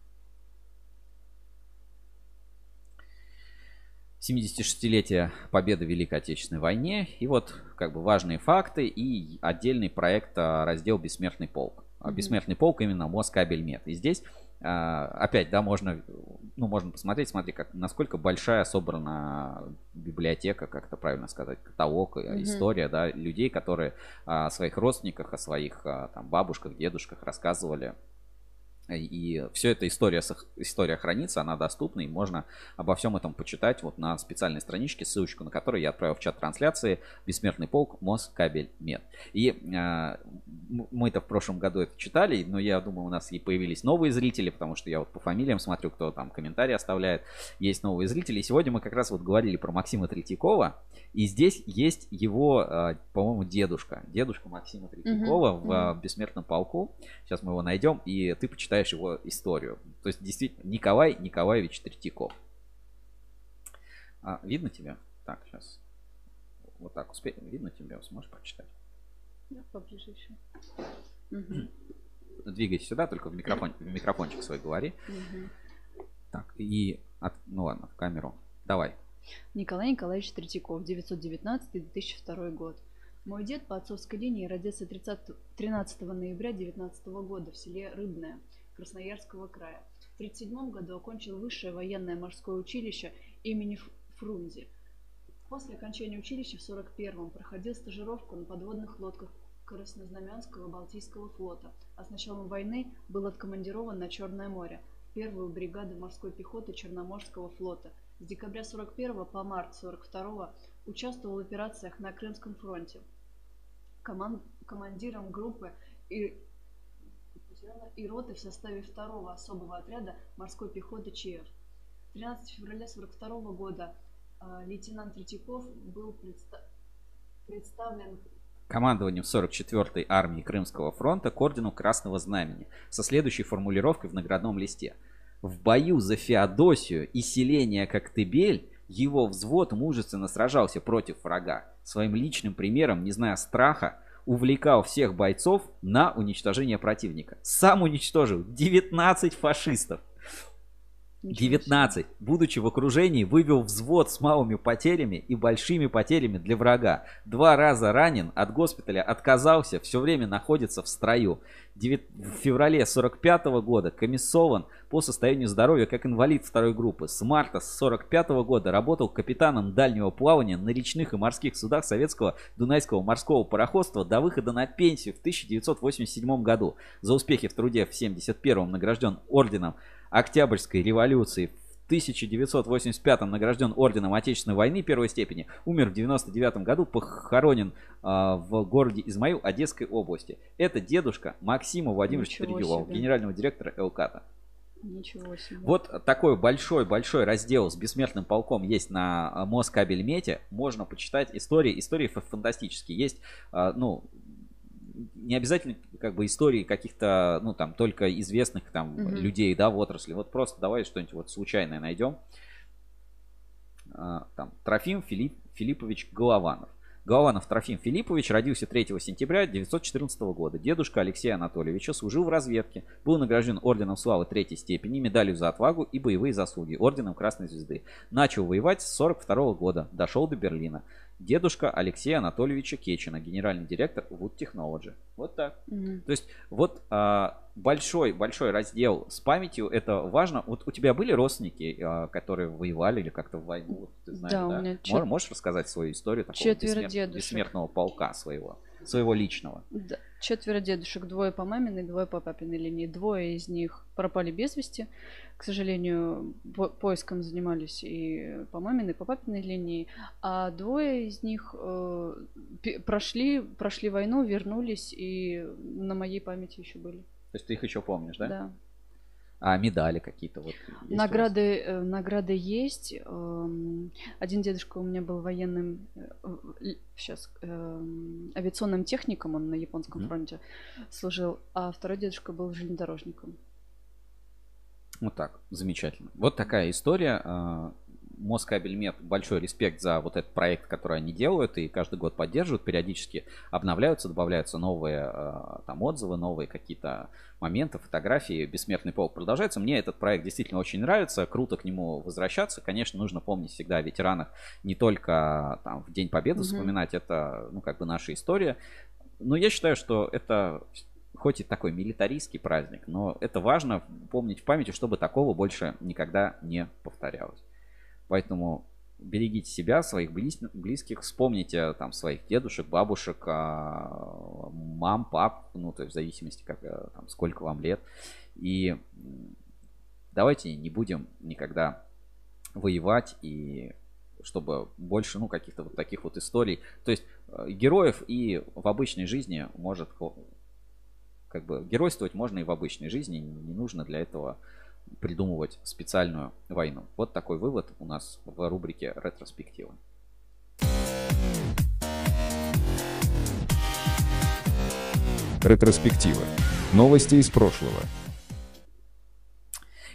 S1: 76-летие победы в Великой Отечественной войне. И вот как бы важные факты и отдельный проект а, раздел «Бессмертный полк». Mm-hmm. «Бессмертный полк» именно Москабельмет. И здесь а, опять, да, можно, ну, можно посмотреть, смотри, как, насколько большая собрана библиотека, как это правильно сказать, каталог, mm-hmm. история, да, людей, которые о своих родственниках, о своих там бабушках, дедушках рассказывали и все эта история, история хранится, она доступна, и можно обо всем этом почитать вот на специальной страничке, ссылочку на которую я отправил в чат трансляции «Бессмертный полк. Москабель Мед». И э, мы-то в прошлом году это читали, но я думаю, у нас и появились новые зрители, потому что я вот по фамилиям смотрю, кто там комментарии оставляет, есть новые зрители. И сегодня мы как раз вот говорили про Максима Третьякова, и здесь есть его, э, по-моему, дедушка, дедушка Максима Третьякова mm-hmm. в mm-hmm. «Бессмертном полку». Сейчас мы его найдем, и ты почитаешь читаешь его историю. То есть, действительно, Николай Николаевич Третьяков. А, видно тебя? Так, сейчас. Вот так успеем. Видно тебя? Сможешь прочитать?
S2: Да, поближе еще.
S1: Угу. Двигайся сюда, только в, микрофон, в микрофончик свой говори. Угу. Так, и... От, ну ладно, в камеру. Давай.
S2: Николай Николаевич Третьяков, 919-2002 год. Мой дед по отцовской линии родился 30, 13 ноября 19 года в селе Рыбное – Красноярского края. В 1937 году окончил высшее военное морское училище имени Фрунзе. После окончания училища в 1941-м проходил стажировку на подводных лодках Краснознаменского Балтийского флота, а с началом войны был откомандирован на Черное море, в первую бригаду морской пехоты Черноморского флота. С декабря 41 по март 42 участвовал в операциях на Крымском фронте. Команд... Командиром группы и и роты в составе второго особого отряда морской пехоты ЧФ. 13 февраля 1942 года э, лейтенант Третьяков был предста представлен
S1: командованием 44-й армии Крымского фронта к ордену Красного Знамени со следующей формулировкой в наградном листе. В бою за Феодосию и селение Коктебель его взвод мужественно сражался против врага. Своим личным примером, не зная страха, увлекал всех бойцов на уничтожение противника. Сам уничтожил 19 фашистов. 19. Будучи в окружении, вывел взвод с малыми потерями и большими потерями для врага. Два раза ранен, от госпиталя отказался, все время находится в строю. В феврале 45 года комиссован по состоянию здоровья как инвалид второй группы. С марта 45 года работал капитаном дальнего плавания на речных и морских судах советского Дунайского морского пароходства до выхода на пенсию в 1987 году. За успехи в труде в 71 награжден орденом Октябрьской революции в 1985 награжден орденом Отечественной войны первой степени, умер в 99 году, похоронен э, в городе Измаил Одесской области. Это дедушка Максима Владимировича Трегилова, генерального директора ЛКАТа.
S2: Ничего себе.
S1: Вот такой большой-большой раздел с бессмертным полком есть на Москабельмете. Можно почитать истории. Истории фантастические. Есть, а, ну, не обязательно как бы истории каких-то, ну там, только известных там угу. людей, да, в отрасли. Вот просто давай что-нибудь вот случайное найдем. А, там, Трофим Филипп, Филиппович Голованов. Голованов Трофим Филиппович родился 3 сентября 1914 года. Дедушка Алексея Анатольевича служил в разведке, был награжден орденом славы третьей степени, медалью за отвагу и боевые заслуги, орденом Красной Звезды. Начал воевать с 42 года, дошел до Берлина дедушка Алексея Анатольевича Кечина, генеральный директор Wood Technology. Вот так. Mm-hmm. То есть вот а, большой большой раздел с памятью это важно. Вот у тебя были родственники, а, которые воевали или как-то в войну, ты знаешь, да? да? У меня Можешь, чет... можешь рассказать свою историю такого бессмер... бессмертного полка своего? своего личного.
S2: Да. Четверо дедушек, двое по маминой, двое по папиной линии. Двое из них пропали без вести. К сожалению, по поиском занимались и по маминой, и по папиной линии. А двое из них э, прошли, прошли войну, вернулись и на моей памяти еще были.
S1: То есть ты их еще помнишь, да?
S2: Да.
S1: А медали какие-то вот?
S2: Награды, э, награды есть. Эм, один дедушка у меня был военным, сейчас, э, эм, авиационным техником, он на японском mm-hmm. фронте служил, а второй дедушка был железнодорожником.
S1: Вот так, замечательно. Вот такая история. Москабельмет большой респект за вот этот проект, который они делают и каждый год поддерживают, периодически обновляются, добавляются новые э, там отзывы, новые какие-то моменты, фотографии. Бессмертный полк продолжается. Мне этот проект действительно очень нравится, круто к нему возвращаться. Конечно, нужно помнить всегда о ветеранах не только там в День Победы mm-hmm. вспоминать, это ну как бы наша история. Но я считаю, что это хоть и такой милитаристский праздник, но это важно помнить в памяти, чтобы такого больше никогда не повторялось. Поэтому берегите себя, своих близких, вспомните там своих дедушек, бабушек, а, мам, пап, ну, то есть в зависимости, как, э, там, сколько вам лет. И давайте не будем никогда воевать и чтобы больше, ну, каких-то вот таких вот историй. То есть э, героев и в обычной жизни может, как бы, геройствовать можно и в обычной жизни, не нужно для этого придумывать специальную войну. Вот такой вывод у нас в рубрике ретроспективы.
S3: Ретроспектива. Новости из прошлого.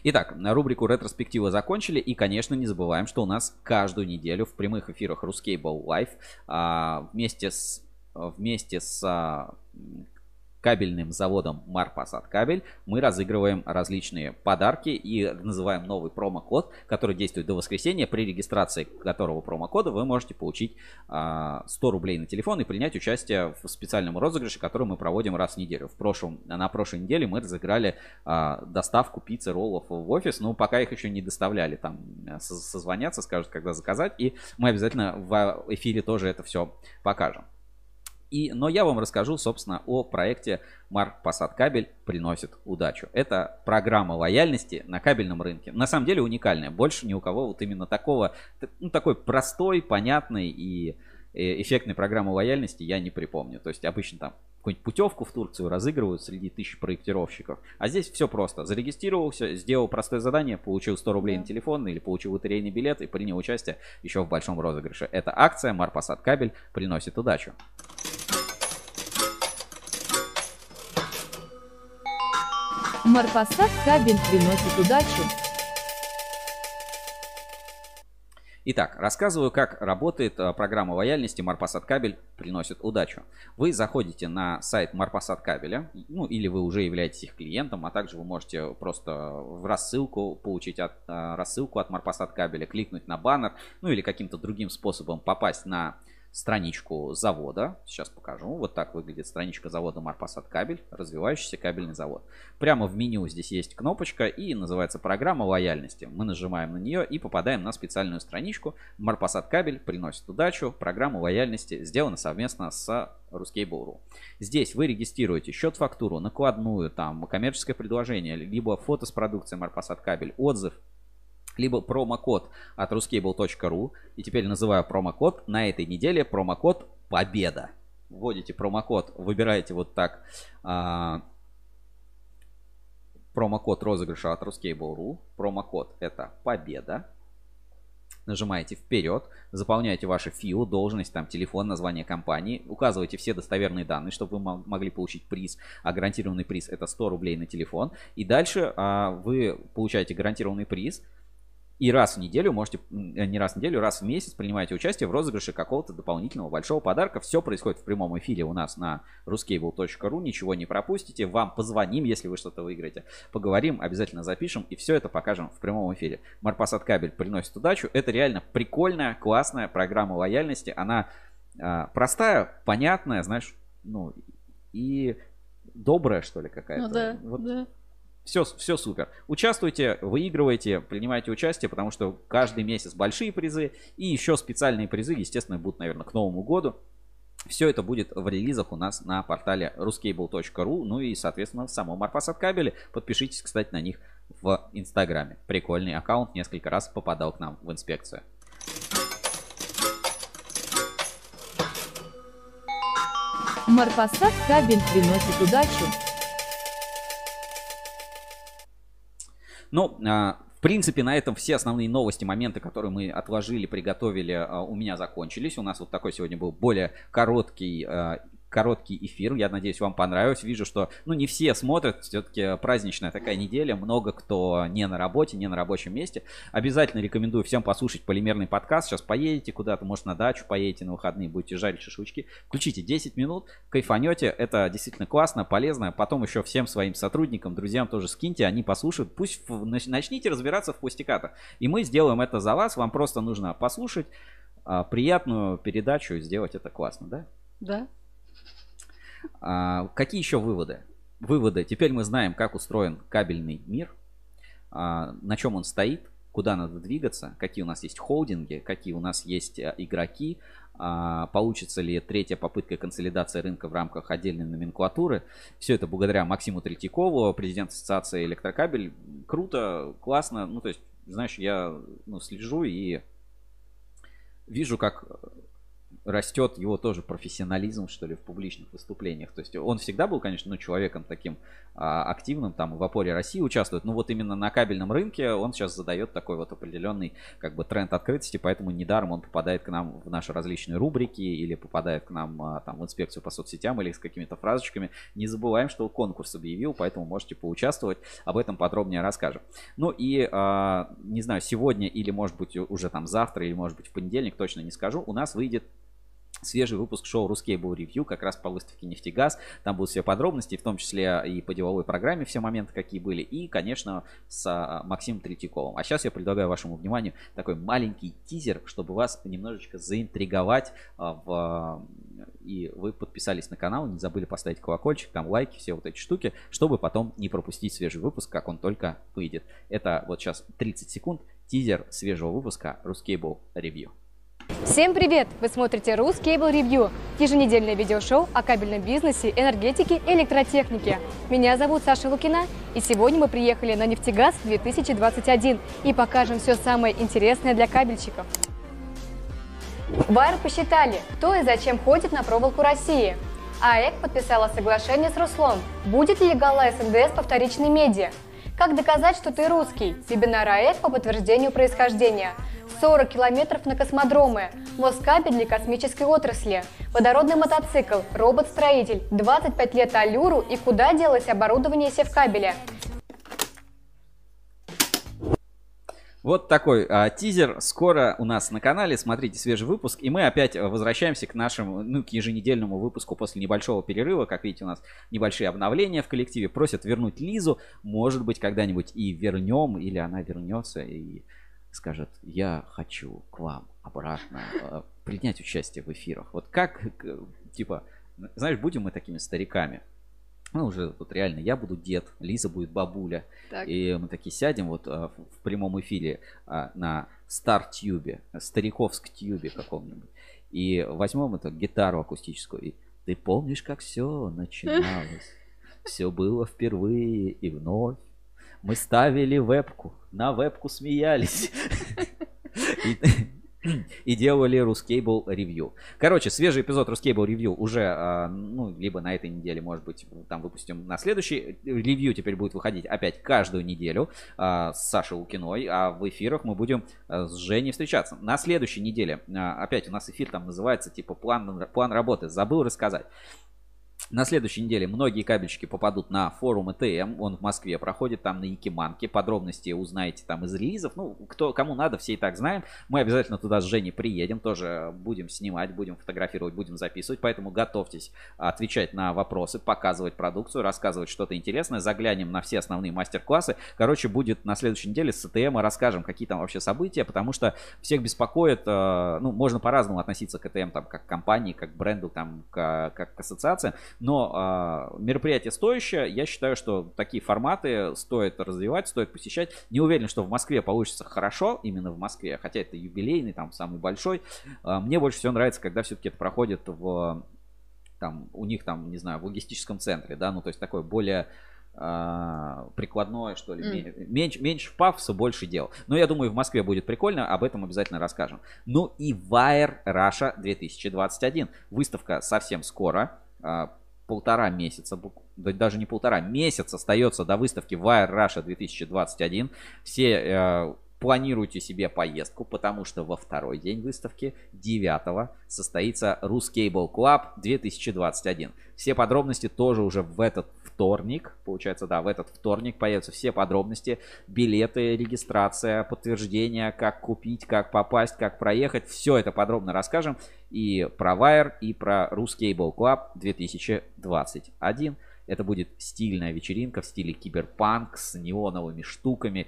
S1: Итак, на рубрику ретроспектива закончили. И, конечно, не забываем, что у нас каждую неделю в прямых эфирах Ruscable Live а, вместе с вместе с а, кабельным заводом Марпасад Кабель мы разыгрываем различные подарки и называем новый промокод, который действует до воскресенья, при регистрации которого промокода вы можете получить 100 а, рублей на телефон и принять участие в специальном розыгрыше, который мы проводим раз в неделю. В прошлом, на прошлой неделе мы разыграли а, доставку пиццы, роллов в офис, но пока их еще не доставляли, там созвонятся, скажут, когда заказать, и мы обязательно в эфире тоже это все покажем. И, но я вам расскажу, собственно, о проекте Марк Посад Кабель приносит удачу. Это программа лояльности на кабельном рынке. На самом деле уникальная. Больше ни у кого вот именно такого, ну, такой простой, понятный и э, эффектной программы лояльности я не припомню. То есть обычно там какую-нибудь путевку в Турцию разыгрывают среди тысяч проектировщиков. А здесь все просто. Зарегистрировался, сделал простое задание, получил 100 рублей на телефон или получил лотерейный билет и принял участие еще в большом розыгрыше. Эта акция Марпасад Кабель приносит удачу.
S15: Марпасад кабель приносит удачу.
S1: Итак, рассказываю, как работает э, программа лояльности Марпасад Кабель приносит удачу. Вы заходите на сайт Марпасад Кабеля, ну или вы уже являетесь их клиентом, а также вы можете просто в рассылку получить от, э, рассылку от Марпасад Кабеля, кликнуть на баннер, ну или каким-то другим способом попасть на страничку завода. Сейчас покажу. Вот так выглядит страничка завода Марпасад кабель, развивающийся кабельный завод. Прямо в меню здесь есть кнопочка и называется программа лояльности. Мы нажимаем на нее и попадаем на специальную страничку. Марпасад кабель приносит удачу. Программа лояльности сделана совместно с Ruskable.ru. Здесь вы регистрируете счет, фактуру, накладную, там, коммерческое предложение, либо фото с продукцией Марпасад кабель, отзыв либо промокод от ruscable.ru. И теперь называю промокод. На этой неделе промокод Победа. Вводите промокод, выбираете вот так а, промокод розыгрыша от ruscable.ru. Промокод это Победа. Нажимаете вперед, заполняете ваши ФИО, должность, там, телефон, название компании, указываете все достоверные данные, чтобы вы могли получить приз, а гарантированный приз это 100 рублей на телефон. И дальше а, вы получаете гарантированный приз, и раз в неделю можете, э, не раз в неделю, раз в месяц принимаете участие в розыгрыше какого-то дополнительного большого подарка. Все происходит в прямом эфире у нас на ruscable.ru. Ничего не пропустите. Вам позвоним, если вы что-то выиграете. Поговорим, обязательно запишем и все это покажем в прямом эфире. Марпасад кабель приносит удачу. Это реально прикольная, классная программа лояльности. Она а, простая, понятная, знаешь, ну и добрая, что ли, какая-то.
S2: Ну да, вот да.
S1: Все, все супер. Участвуйте, выигрывайте, принимайте участие, потому что каждый месяц большие призы и еще специальные призы, естественно, будут, наверное, к Новому году. Все это будет в релизах у нас на портале ruscable.ru, ну и, соответственно, в самом Марпасад кабеле. Подпишитесь, кстати, на них в Инстаграме. Прикольный аккаунт, несколько раз попадал к нам в инспекцию.
S15: Марпасад кабель приносит удачу.
S1: Ну, а, в принципе, на этом все основные новости, моменты, которые мы отложили, приготовили, а, у меня закончились. У нас вот такой сегодня был более короткий а, короткий эфир. Я надеюсь, вам понравилось. Вижу, что ну, не все смотрят. Все-таки праздничная такая неделя. Много кто не на работе, не на рабочем месте. Обязательно рекомендую всем послушать полимерный подкаст. Сейчас поедете куда-то, может, на дачу поедете на выходные, будете жарить шашлычки. Включите 10 минут, кайфанете. Это действительно классно, полезно. Потом еще всем своим сотрудникам, друзьям тоже скиньте, они послушают. Пусть начните разбираться в пустяках. И мы сделаем это за вас. Вам просто нужно послушать а, приятную передачу, сделать это классно, да?
S2: Да.
S1: А, какие еще выводы? Выводы. Теперь мы знаем, как устроен кабельный мир, а, на чем он стоит, куда надо двигаться, какие у нас есть холдинги, какие у нас есть а, игроки, а, получится ли третья попытка консолидации рынка в рамках отдельной номенклатуры. Все это благодаря Максиму Третьякову, президент ассоциации Электрокабель. Круто, классно. Ну, то есть, знаешь, я ну, слежу и вижу, как растет его тоже профессионализм, что ли, в публичных выступлениях. То есть он всегда был, конечно, ну, человеком таким а, активным, там, в опоре России участвует, но вот именно на кабельном рынке он сейчас задает такой вот определенный, как бы, тренд открытости, поэтому недаром он попадает к нам в наши различные рубрики или попадает к нам, а, там, в инспекцию по соцсетям или с какими-то фразочками. Не забываем, что конкурс объявил, поэтому можете поучаствовать, об этом подробнее расскажем. Ну и, а, не знаю, сегодня или, может быть, уже там завтра, или, может быть, в понедельник, точно не скажу, у нас выйдет свежий выпуск шоу Ruscable Review как раз по выставке «Нефтегаз». Там будут все подробности, в том числе и по деловой программе все моменты, какие были, и, конечно, с а, Максимом Третьяковым. А сейчас я предлагаю вашему вниманию такой маленький тизер, чтобы вас немножечко заинтриговать а, в... и вы подписались на канал, не забыли поставить колокольчик, там лайки, все вот эти штуки, чтобы потом не пропустить свежий выпуск, как он только выйдет. Это вот сейчас 30 секунд, тизер свежего выпуска Ruscable Review.
S16: Всем привет! Вы смотрите Cable Review, еженедельное видеошоу о кабельном бизнесе, энергетике и электротехнике. Меня зовут Саша Лукина, и сегодня мы приехали на Нефтегаз 2021 и покажем все самое интересное для кабельщиков. Байер посчитали, кто и зачем ходит на проволоку России. АЭК подписала соглашение с Руслом. Будет ли легала СНДС по вторичной меди? Как доказать, что ты русский? Вебинар АЭК по подтверждению происхождения – 40 километров на космодромы, Москабель для космической отрасли, водородный мотоцикл, робот-строитель, 25 лет Алюру и куда делось оборудование севкабеля.
S1: Вот такой а, тизер. Скоро у нас на канале. Смотрите свежий выпуск. И мы опять возвращаемся к нашему, ну, к еженедельному выпуску после небольшого перерыва. Как видите, у нас небольшие обновления в коллективе. Просят вернуть Лизу. Может быть, когда-нибудь и вернем, или она вернется и скажет, я хочу к вам обратно э, принять участие в эфирах. Вот как, типа, знаешь, будем мы такими стариками. Мы уже вот реально, я буду дед, Лиза будет бабуля. Так. И мы такие сядем вот а, в прямом эфире а, на Стар-тюбе, стариковск-тюбе каком-нибудь. И возьмем эту гитару акустическую. И ты помнишь, как все начиналось? Все было впервые и вновь. Мы ставили вебку, на вебку смеялись. И, делали Ruscable ревью. Короче, свежий эпизод Ruscable ревью уже, а, ну, либо на этой неделе, может быть, там выпустим на следующий. Ревью теперь будет выходить опять каждую неделю а, с Сашей Лукиной, а в эфирах мы будем а, с Женей встречаться. На следующей неделе, опять у нас эфир там называется, типа, план, план работы. Забыл рассказать. На следующей неделе многие кабельщики попадут на форум ЭТМ, он в Москве проходит, там на Якиманке, подробности узнаете там из релизов, ну, кто, кому надо, все и так знаем. Мы обязательно туда с Женей приедем, тоже будем снимать, будем фотографировать, будем записывать, поэтому готовьтесь отвечать на вопросы, показывать продукцию, рассказывать что-то интересное, заглянем на все основные мастер-классы. Короче, будет на следующей неделе с ЭТМ, расскажем, какие там вообще события, потому что всех беспокоит, э, ну, можно по-разному относиться к ЭТМ, там, как к компании, как к бренду, там, как к ассоциациям, но а, мероприятие стоящее. Я считаю, что такие форматы стоит развивать, стоит посещать. Не уверен, что в Москве получится хорошо, именно в Москве, хотя это юбилейный, там самый большой. А, мне больше всего нравится, когда все-таки это проходит в там, у них там, не знаю, в логистическом центре, да, ну, то есть такое более а, прикладное, что ли. Mm. Меньше, меньше пафоса, больше дел. Но я думаю, в Москве будет прикольно, об этом обязательно расскажем. Ну и Wire Russia 2021. Выставка совсем скоро. Полтора месяца, даже не полтора, месяц остается до выставки Wire Russia 2021. Все э, планируйте себе поездку, потому что во второй день выставки, 9 состоится Ruscable Club 2021. Все подробности тоже уже в этот вторник, получается, да, в этот вторник появятся все подробности, билеты, регистрация, подтверждение, как купить, как попасть, как проехать. Все это подробно расскажем и про Wire, и про Ruscable Club 2021. Это будет стильная вечеринка в стиле киберпанк с неоновыми штуками.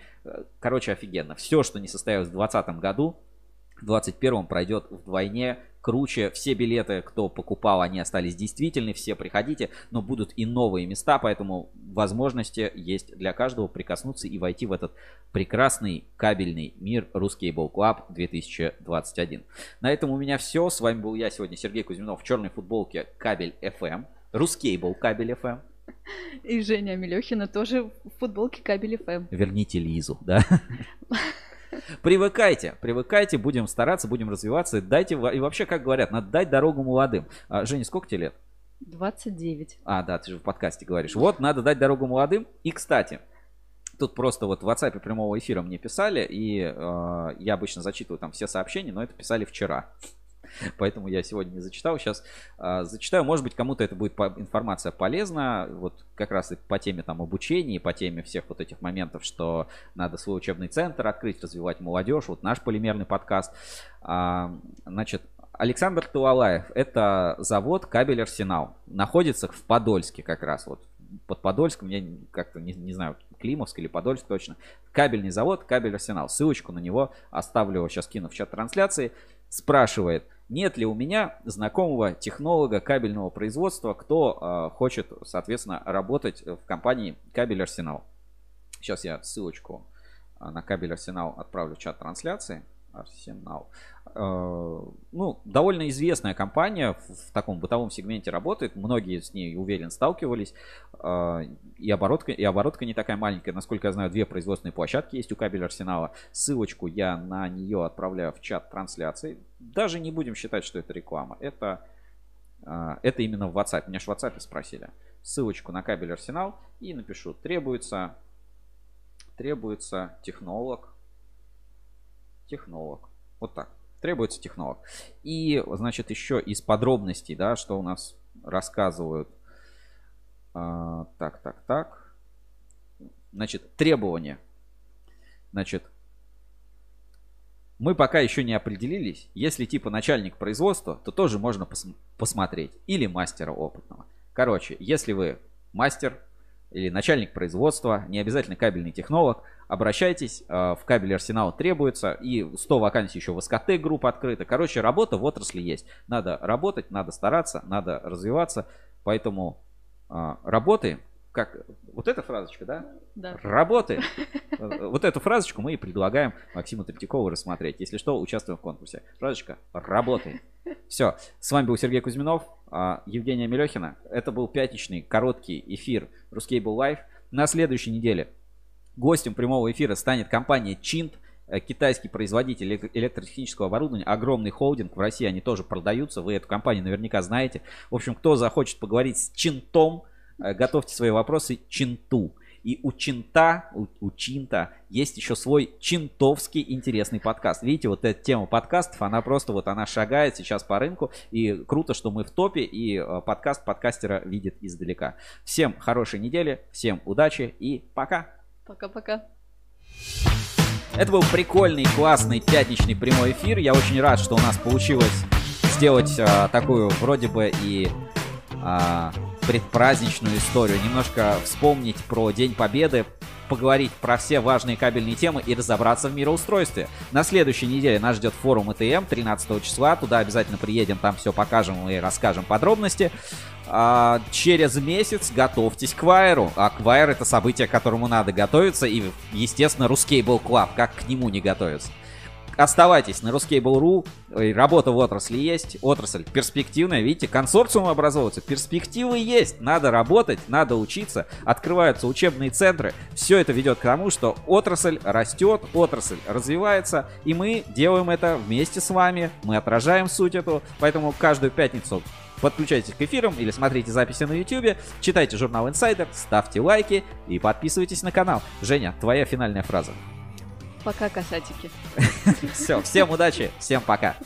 S1: Короче, офигенно. Все, что не состоялось в 2020 году, в 2021 пройдет вдвойне круче. Все билеты, кто покупал, они остались действительны. Все приходите, но будут и новые места, поэтому возможности есть для каждого прикоснуться и войти в этот прекрасный кабельный мир Ruscable Club 2021. На этом у меня все. С вами был я сегодня, Сергей Кузьминов, в черной футболке Кабель FM. Рускейбл кабель FM.
S2: И Женя Мелехина тоже в футболке кабель FM.
S1: Верните Лизу, да? Привыкайте, привыкайте, будем стараться, будем развиваться. Дайте, и вообще, как говорят, надо дать дорогу молодым. А, Женя, сколько тебе лет?
S2: 29.
S1: А, да, ты же в подкасте говоришь. Вот, надо дать дорогу молодым. И, кстати, Тут просто вот в WhatsApp прямого эфира мне писали, и э, я обычно зачитываю там все сообщения, но это писали вчера. Поэтому я сегодня не зачитал. Сейчас э, зачитаю. Может быть, кому-то это будет по- информация полезна. Вот как раз и по теме там обучения, по теме всех вот этих моментов, что надо свой учебный центр открыть, развивать молодежь. Вот наш полимерный подкаст. А, значит, Александр Туалаев. Это завод «Кабель Арсенал». Находится в Подольске как раз. Вот под Подольском, я как-то не, не знаю, Климовск или Подольск точно. Кабельный завод, кабель Арсенал. Ссылочку на него оставлю, сейчас кину в чат трансляции. Спрашивает, нет ли у меня знакомого технолога кабельного производства, кто э, хочет, соответственно, работать в компании Кабель Арсенал. Сейчас я ссылочку а, на Кабель Арсенал отправлю в чат трансляции. Арсенал. Э, ну, довольно известная компания в таком бытовом сегменте работает. Многие с ней, уверен, сталкивались. Э, и оборотка, и оборотка не такая маленькая. Насколько я знаю, две производственные площадки есть у кабеля Арсенала. Ссылочку я на нее отправляю в чат трансляции. Даже не будем считать, что это реклама. Это, э, это именно в WhatsApp. Меня же в WhatsApp спросили. Ссылочку на кабель Арсенал и напишу. Требуется, требуется технолог. Технолог. Вот так. Требуется технолог. И, значит, еще из подробностей, да, что у нас рассказывают. А, так, так, так. Значит, требования. Значит, мы пока еще не определились. Если типа начальник производства, то тоже можно пос посмотреть. Или мастера опытного. Короче, если вы мастер или начальник производства, не обязательно кабельный технолог, обращайтесь, э, в кабель Арсенал требуется, и 100 вакансий еще в СКТ групп открыта. Короче, работа в отрасли есть. Надо работать, надо стараться, надо развиваться, поэтому э, работаем. Как вот эта фразочка, да?
S2: Да.
S1: Работаем. Вот эту фразочку мы и предлагаем Максиму Третьякову рассмотреть. Если что, участвуем в конкурсе. Фразочка «Работаем». Все. С вами был Сергей Кузьминов, а, Евгения Мелехина. Это был пятничный короткий эфир Ruscable Live. На следующей неделе гостем прямого эфира станет компания Chint, э, китайский производитель электротехнического оборудования, огромный холдинг, в России они тоже продаются, вы эту компанию наверняка знаете. В общем, кто захочет поговорить с Чинтом, готовьте свои вопросы Чинту. И у Чинта, у, у Чинта есть еще свой чинтовский интересный подкаст. Видите, вот эта тема подкастов, она просто вот она шагает сейчас по рынку. И круто, что мы в топе, и э, подкаст подкастера видит издалека. Всем хорошей недели, всем удачи и пока!
S2: Пока-пока.
S1: Это был прикольный, классный пятничный прямой эфир. Я очень рад, что у нас получилось сделать а, такую вроде бы и а, предпраздничную историю. Немножко вспомнить про День Победы, поговорить про все важные кабельные темы и разобраться в мироустройстве. На следующей неделе нас ждет форум ЭТМ 13 числа. Туда обязательно приедем, там все покажем и расскажем подробности. А, через месяц готовьтесь к Wire у. А к Wire это событие, к которому надо готовиться. И, естественно, Ruscable Club. Как к нему не готовиться? Оставайтесь на Ruskable.ru, работа в отрасли есть, отрасль перспективная, видите, консорциум образовывается, перспективы есть, надо работать, надо учиться, открываются учебные центры, все это ведет к тому, что отрасль растет, отрасль развивается, и мы делаем это вместе с вами, мы отражаем суть эту, поэтому каждую пятницу Подключайтесь к эфирам или смотрите записи на YouTube, читайте журнал Insider, ставьте лайки и подписывайтесь на канал. Женя, твоя финальная фраза
S2: пока, касатики.
S1: Все, всем удачи, всем пока.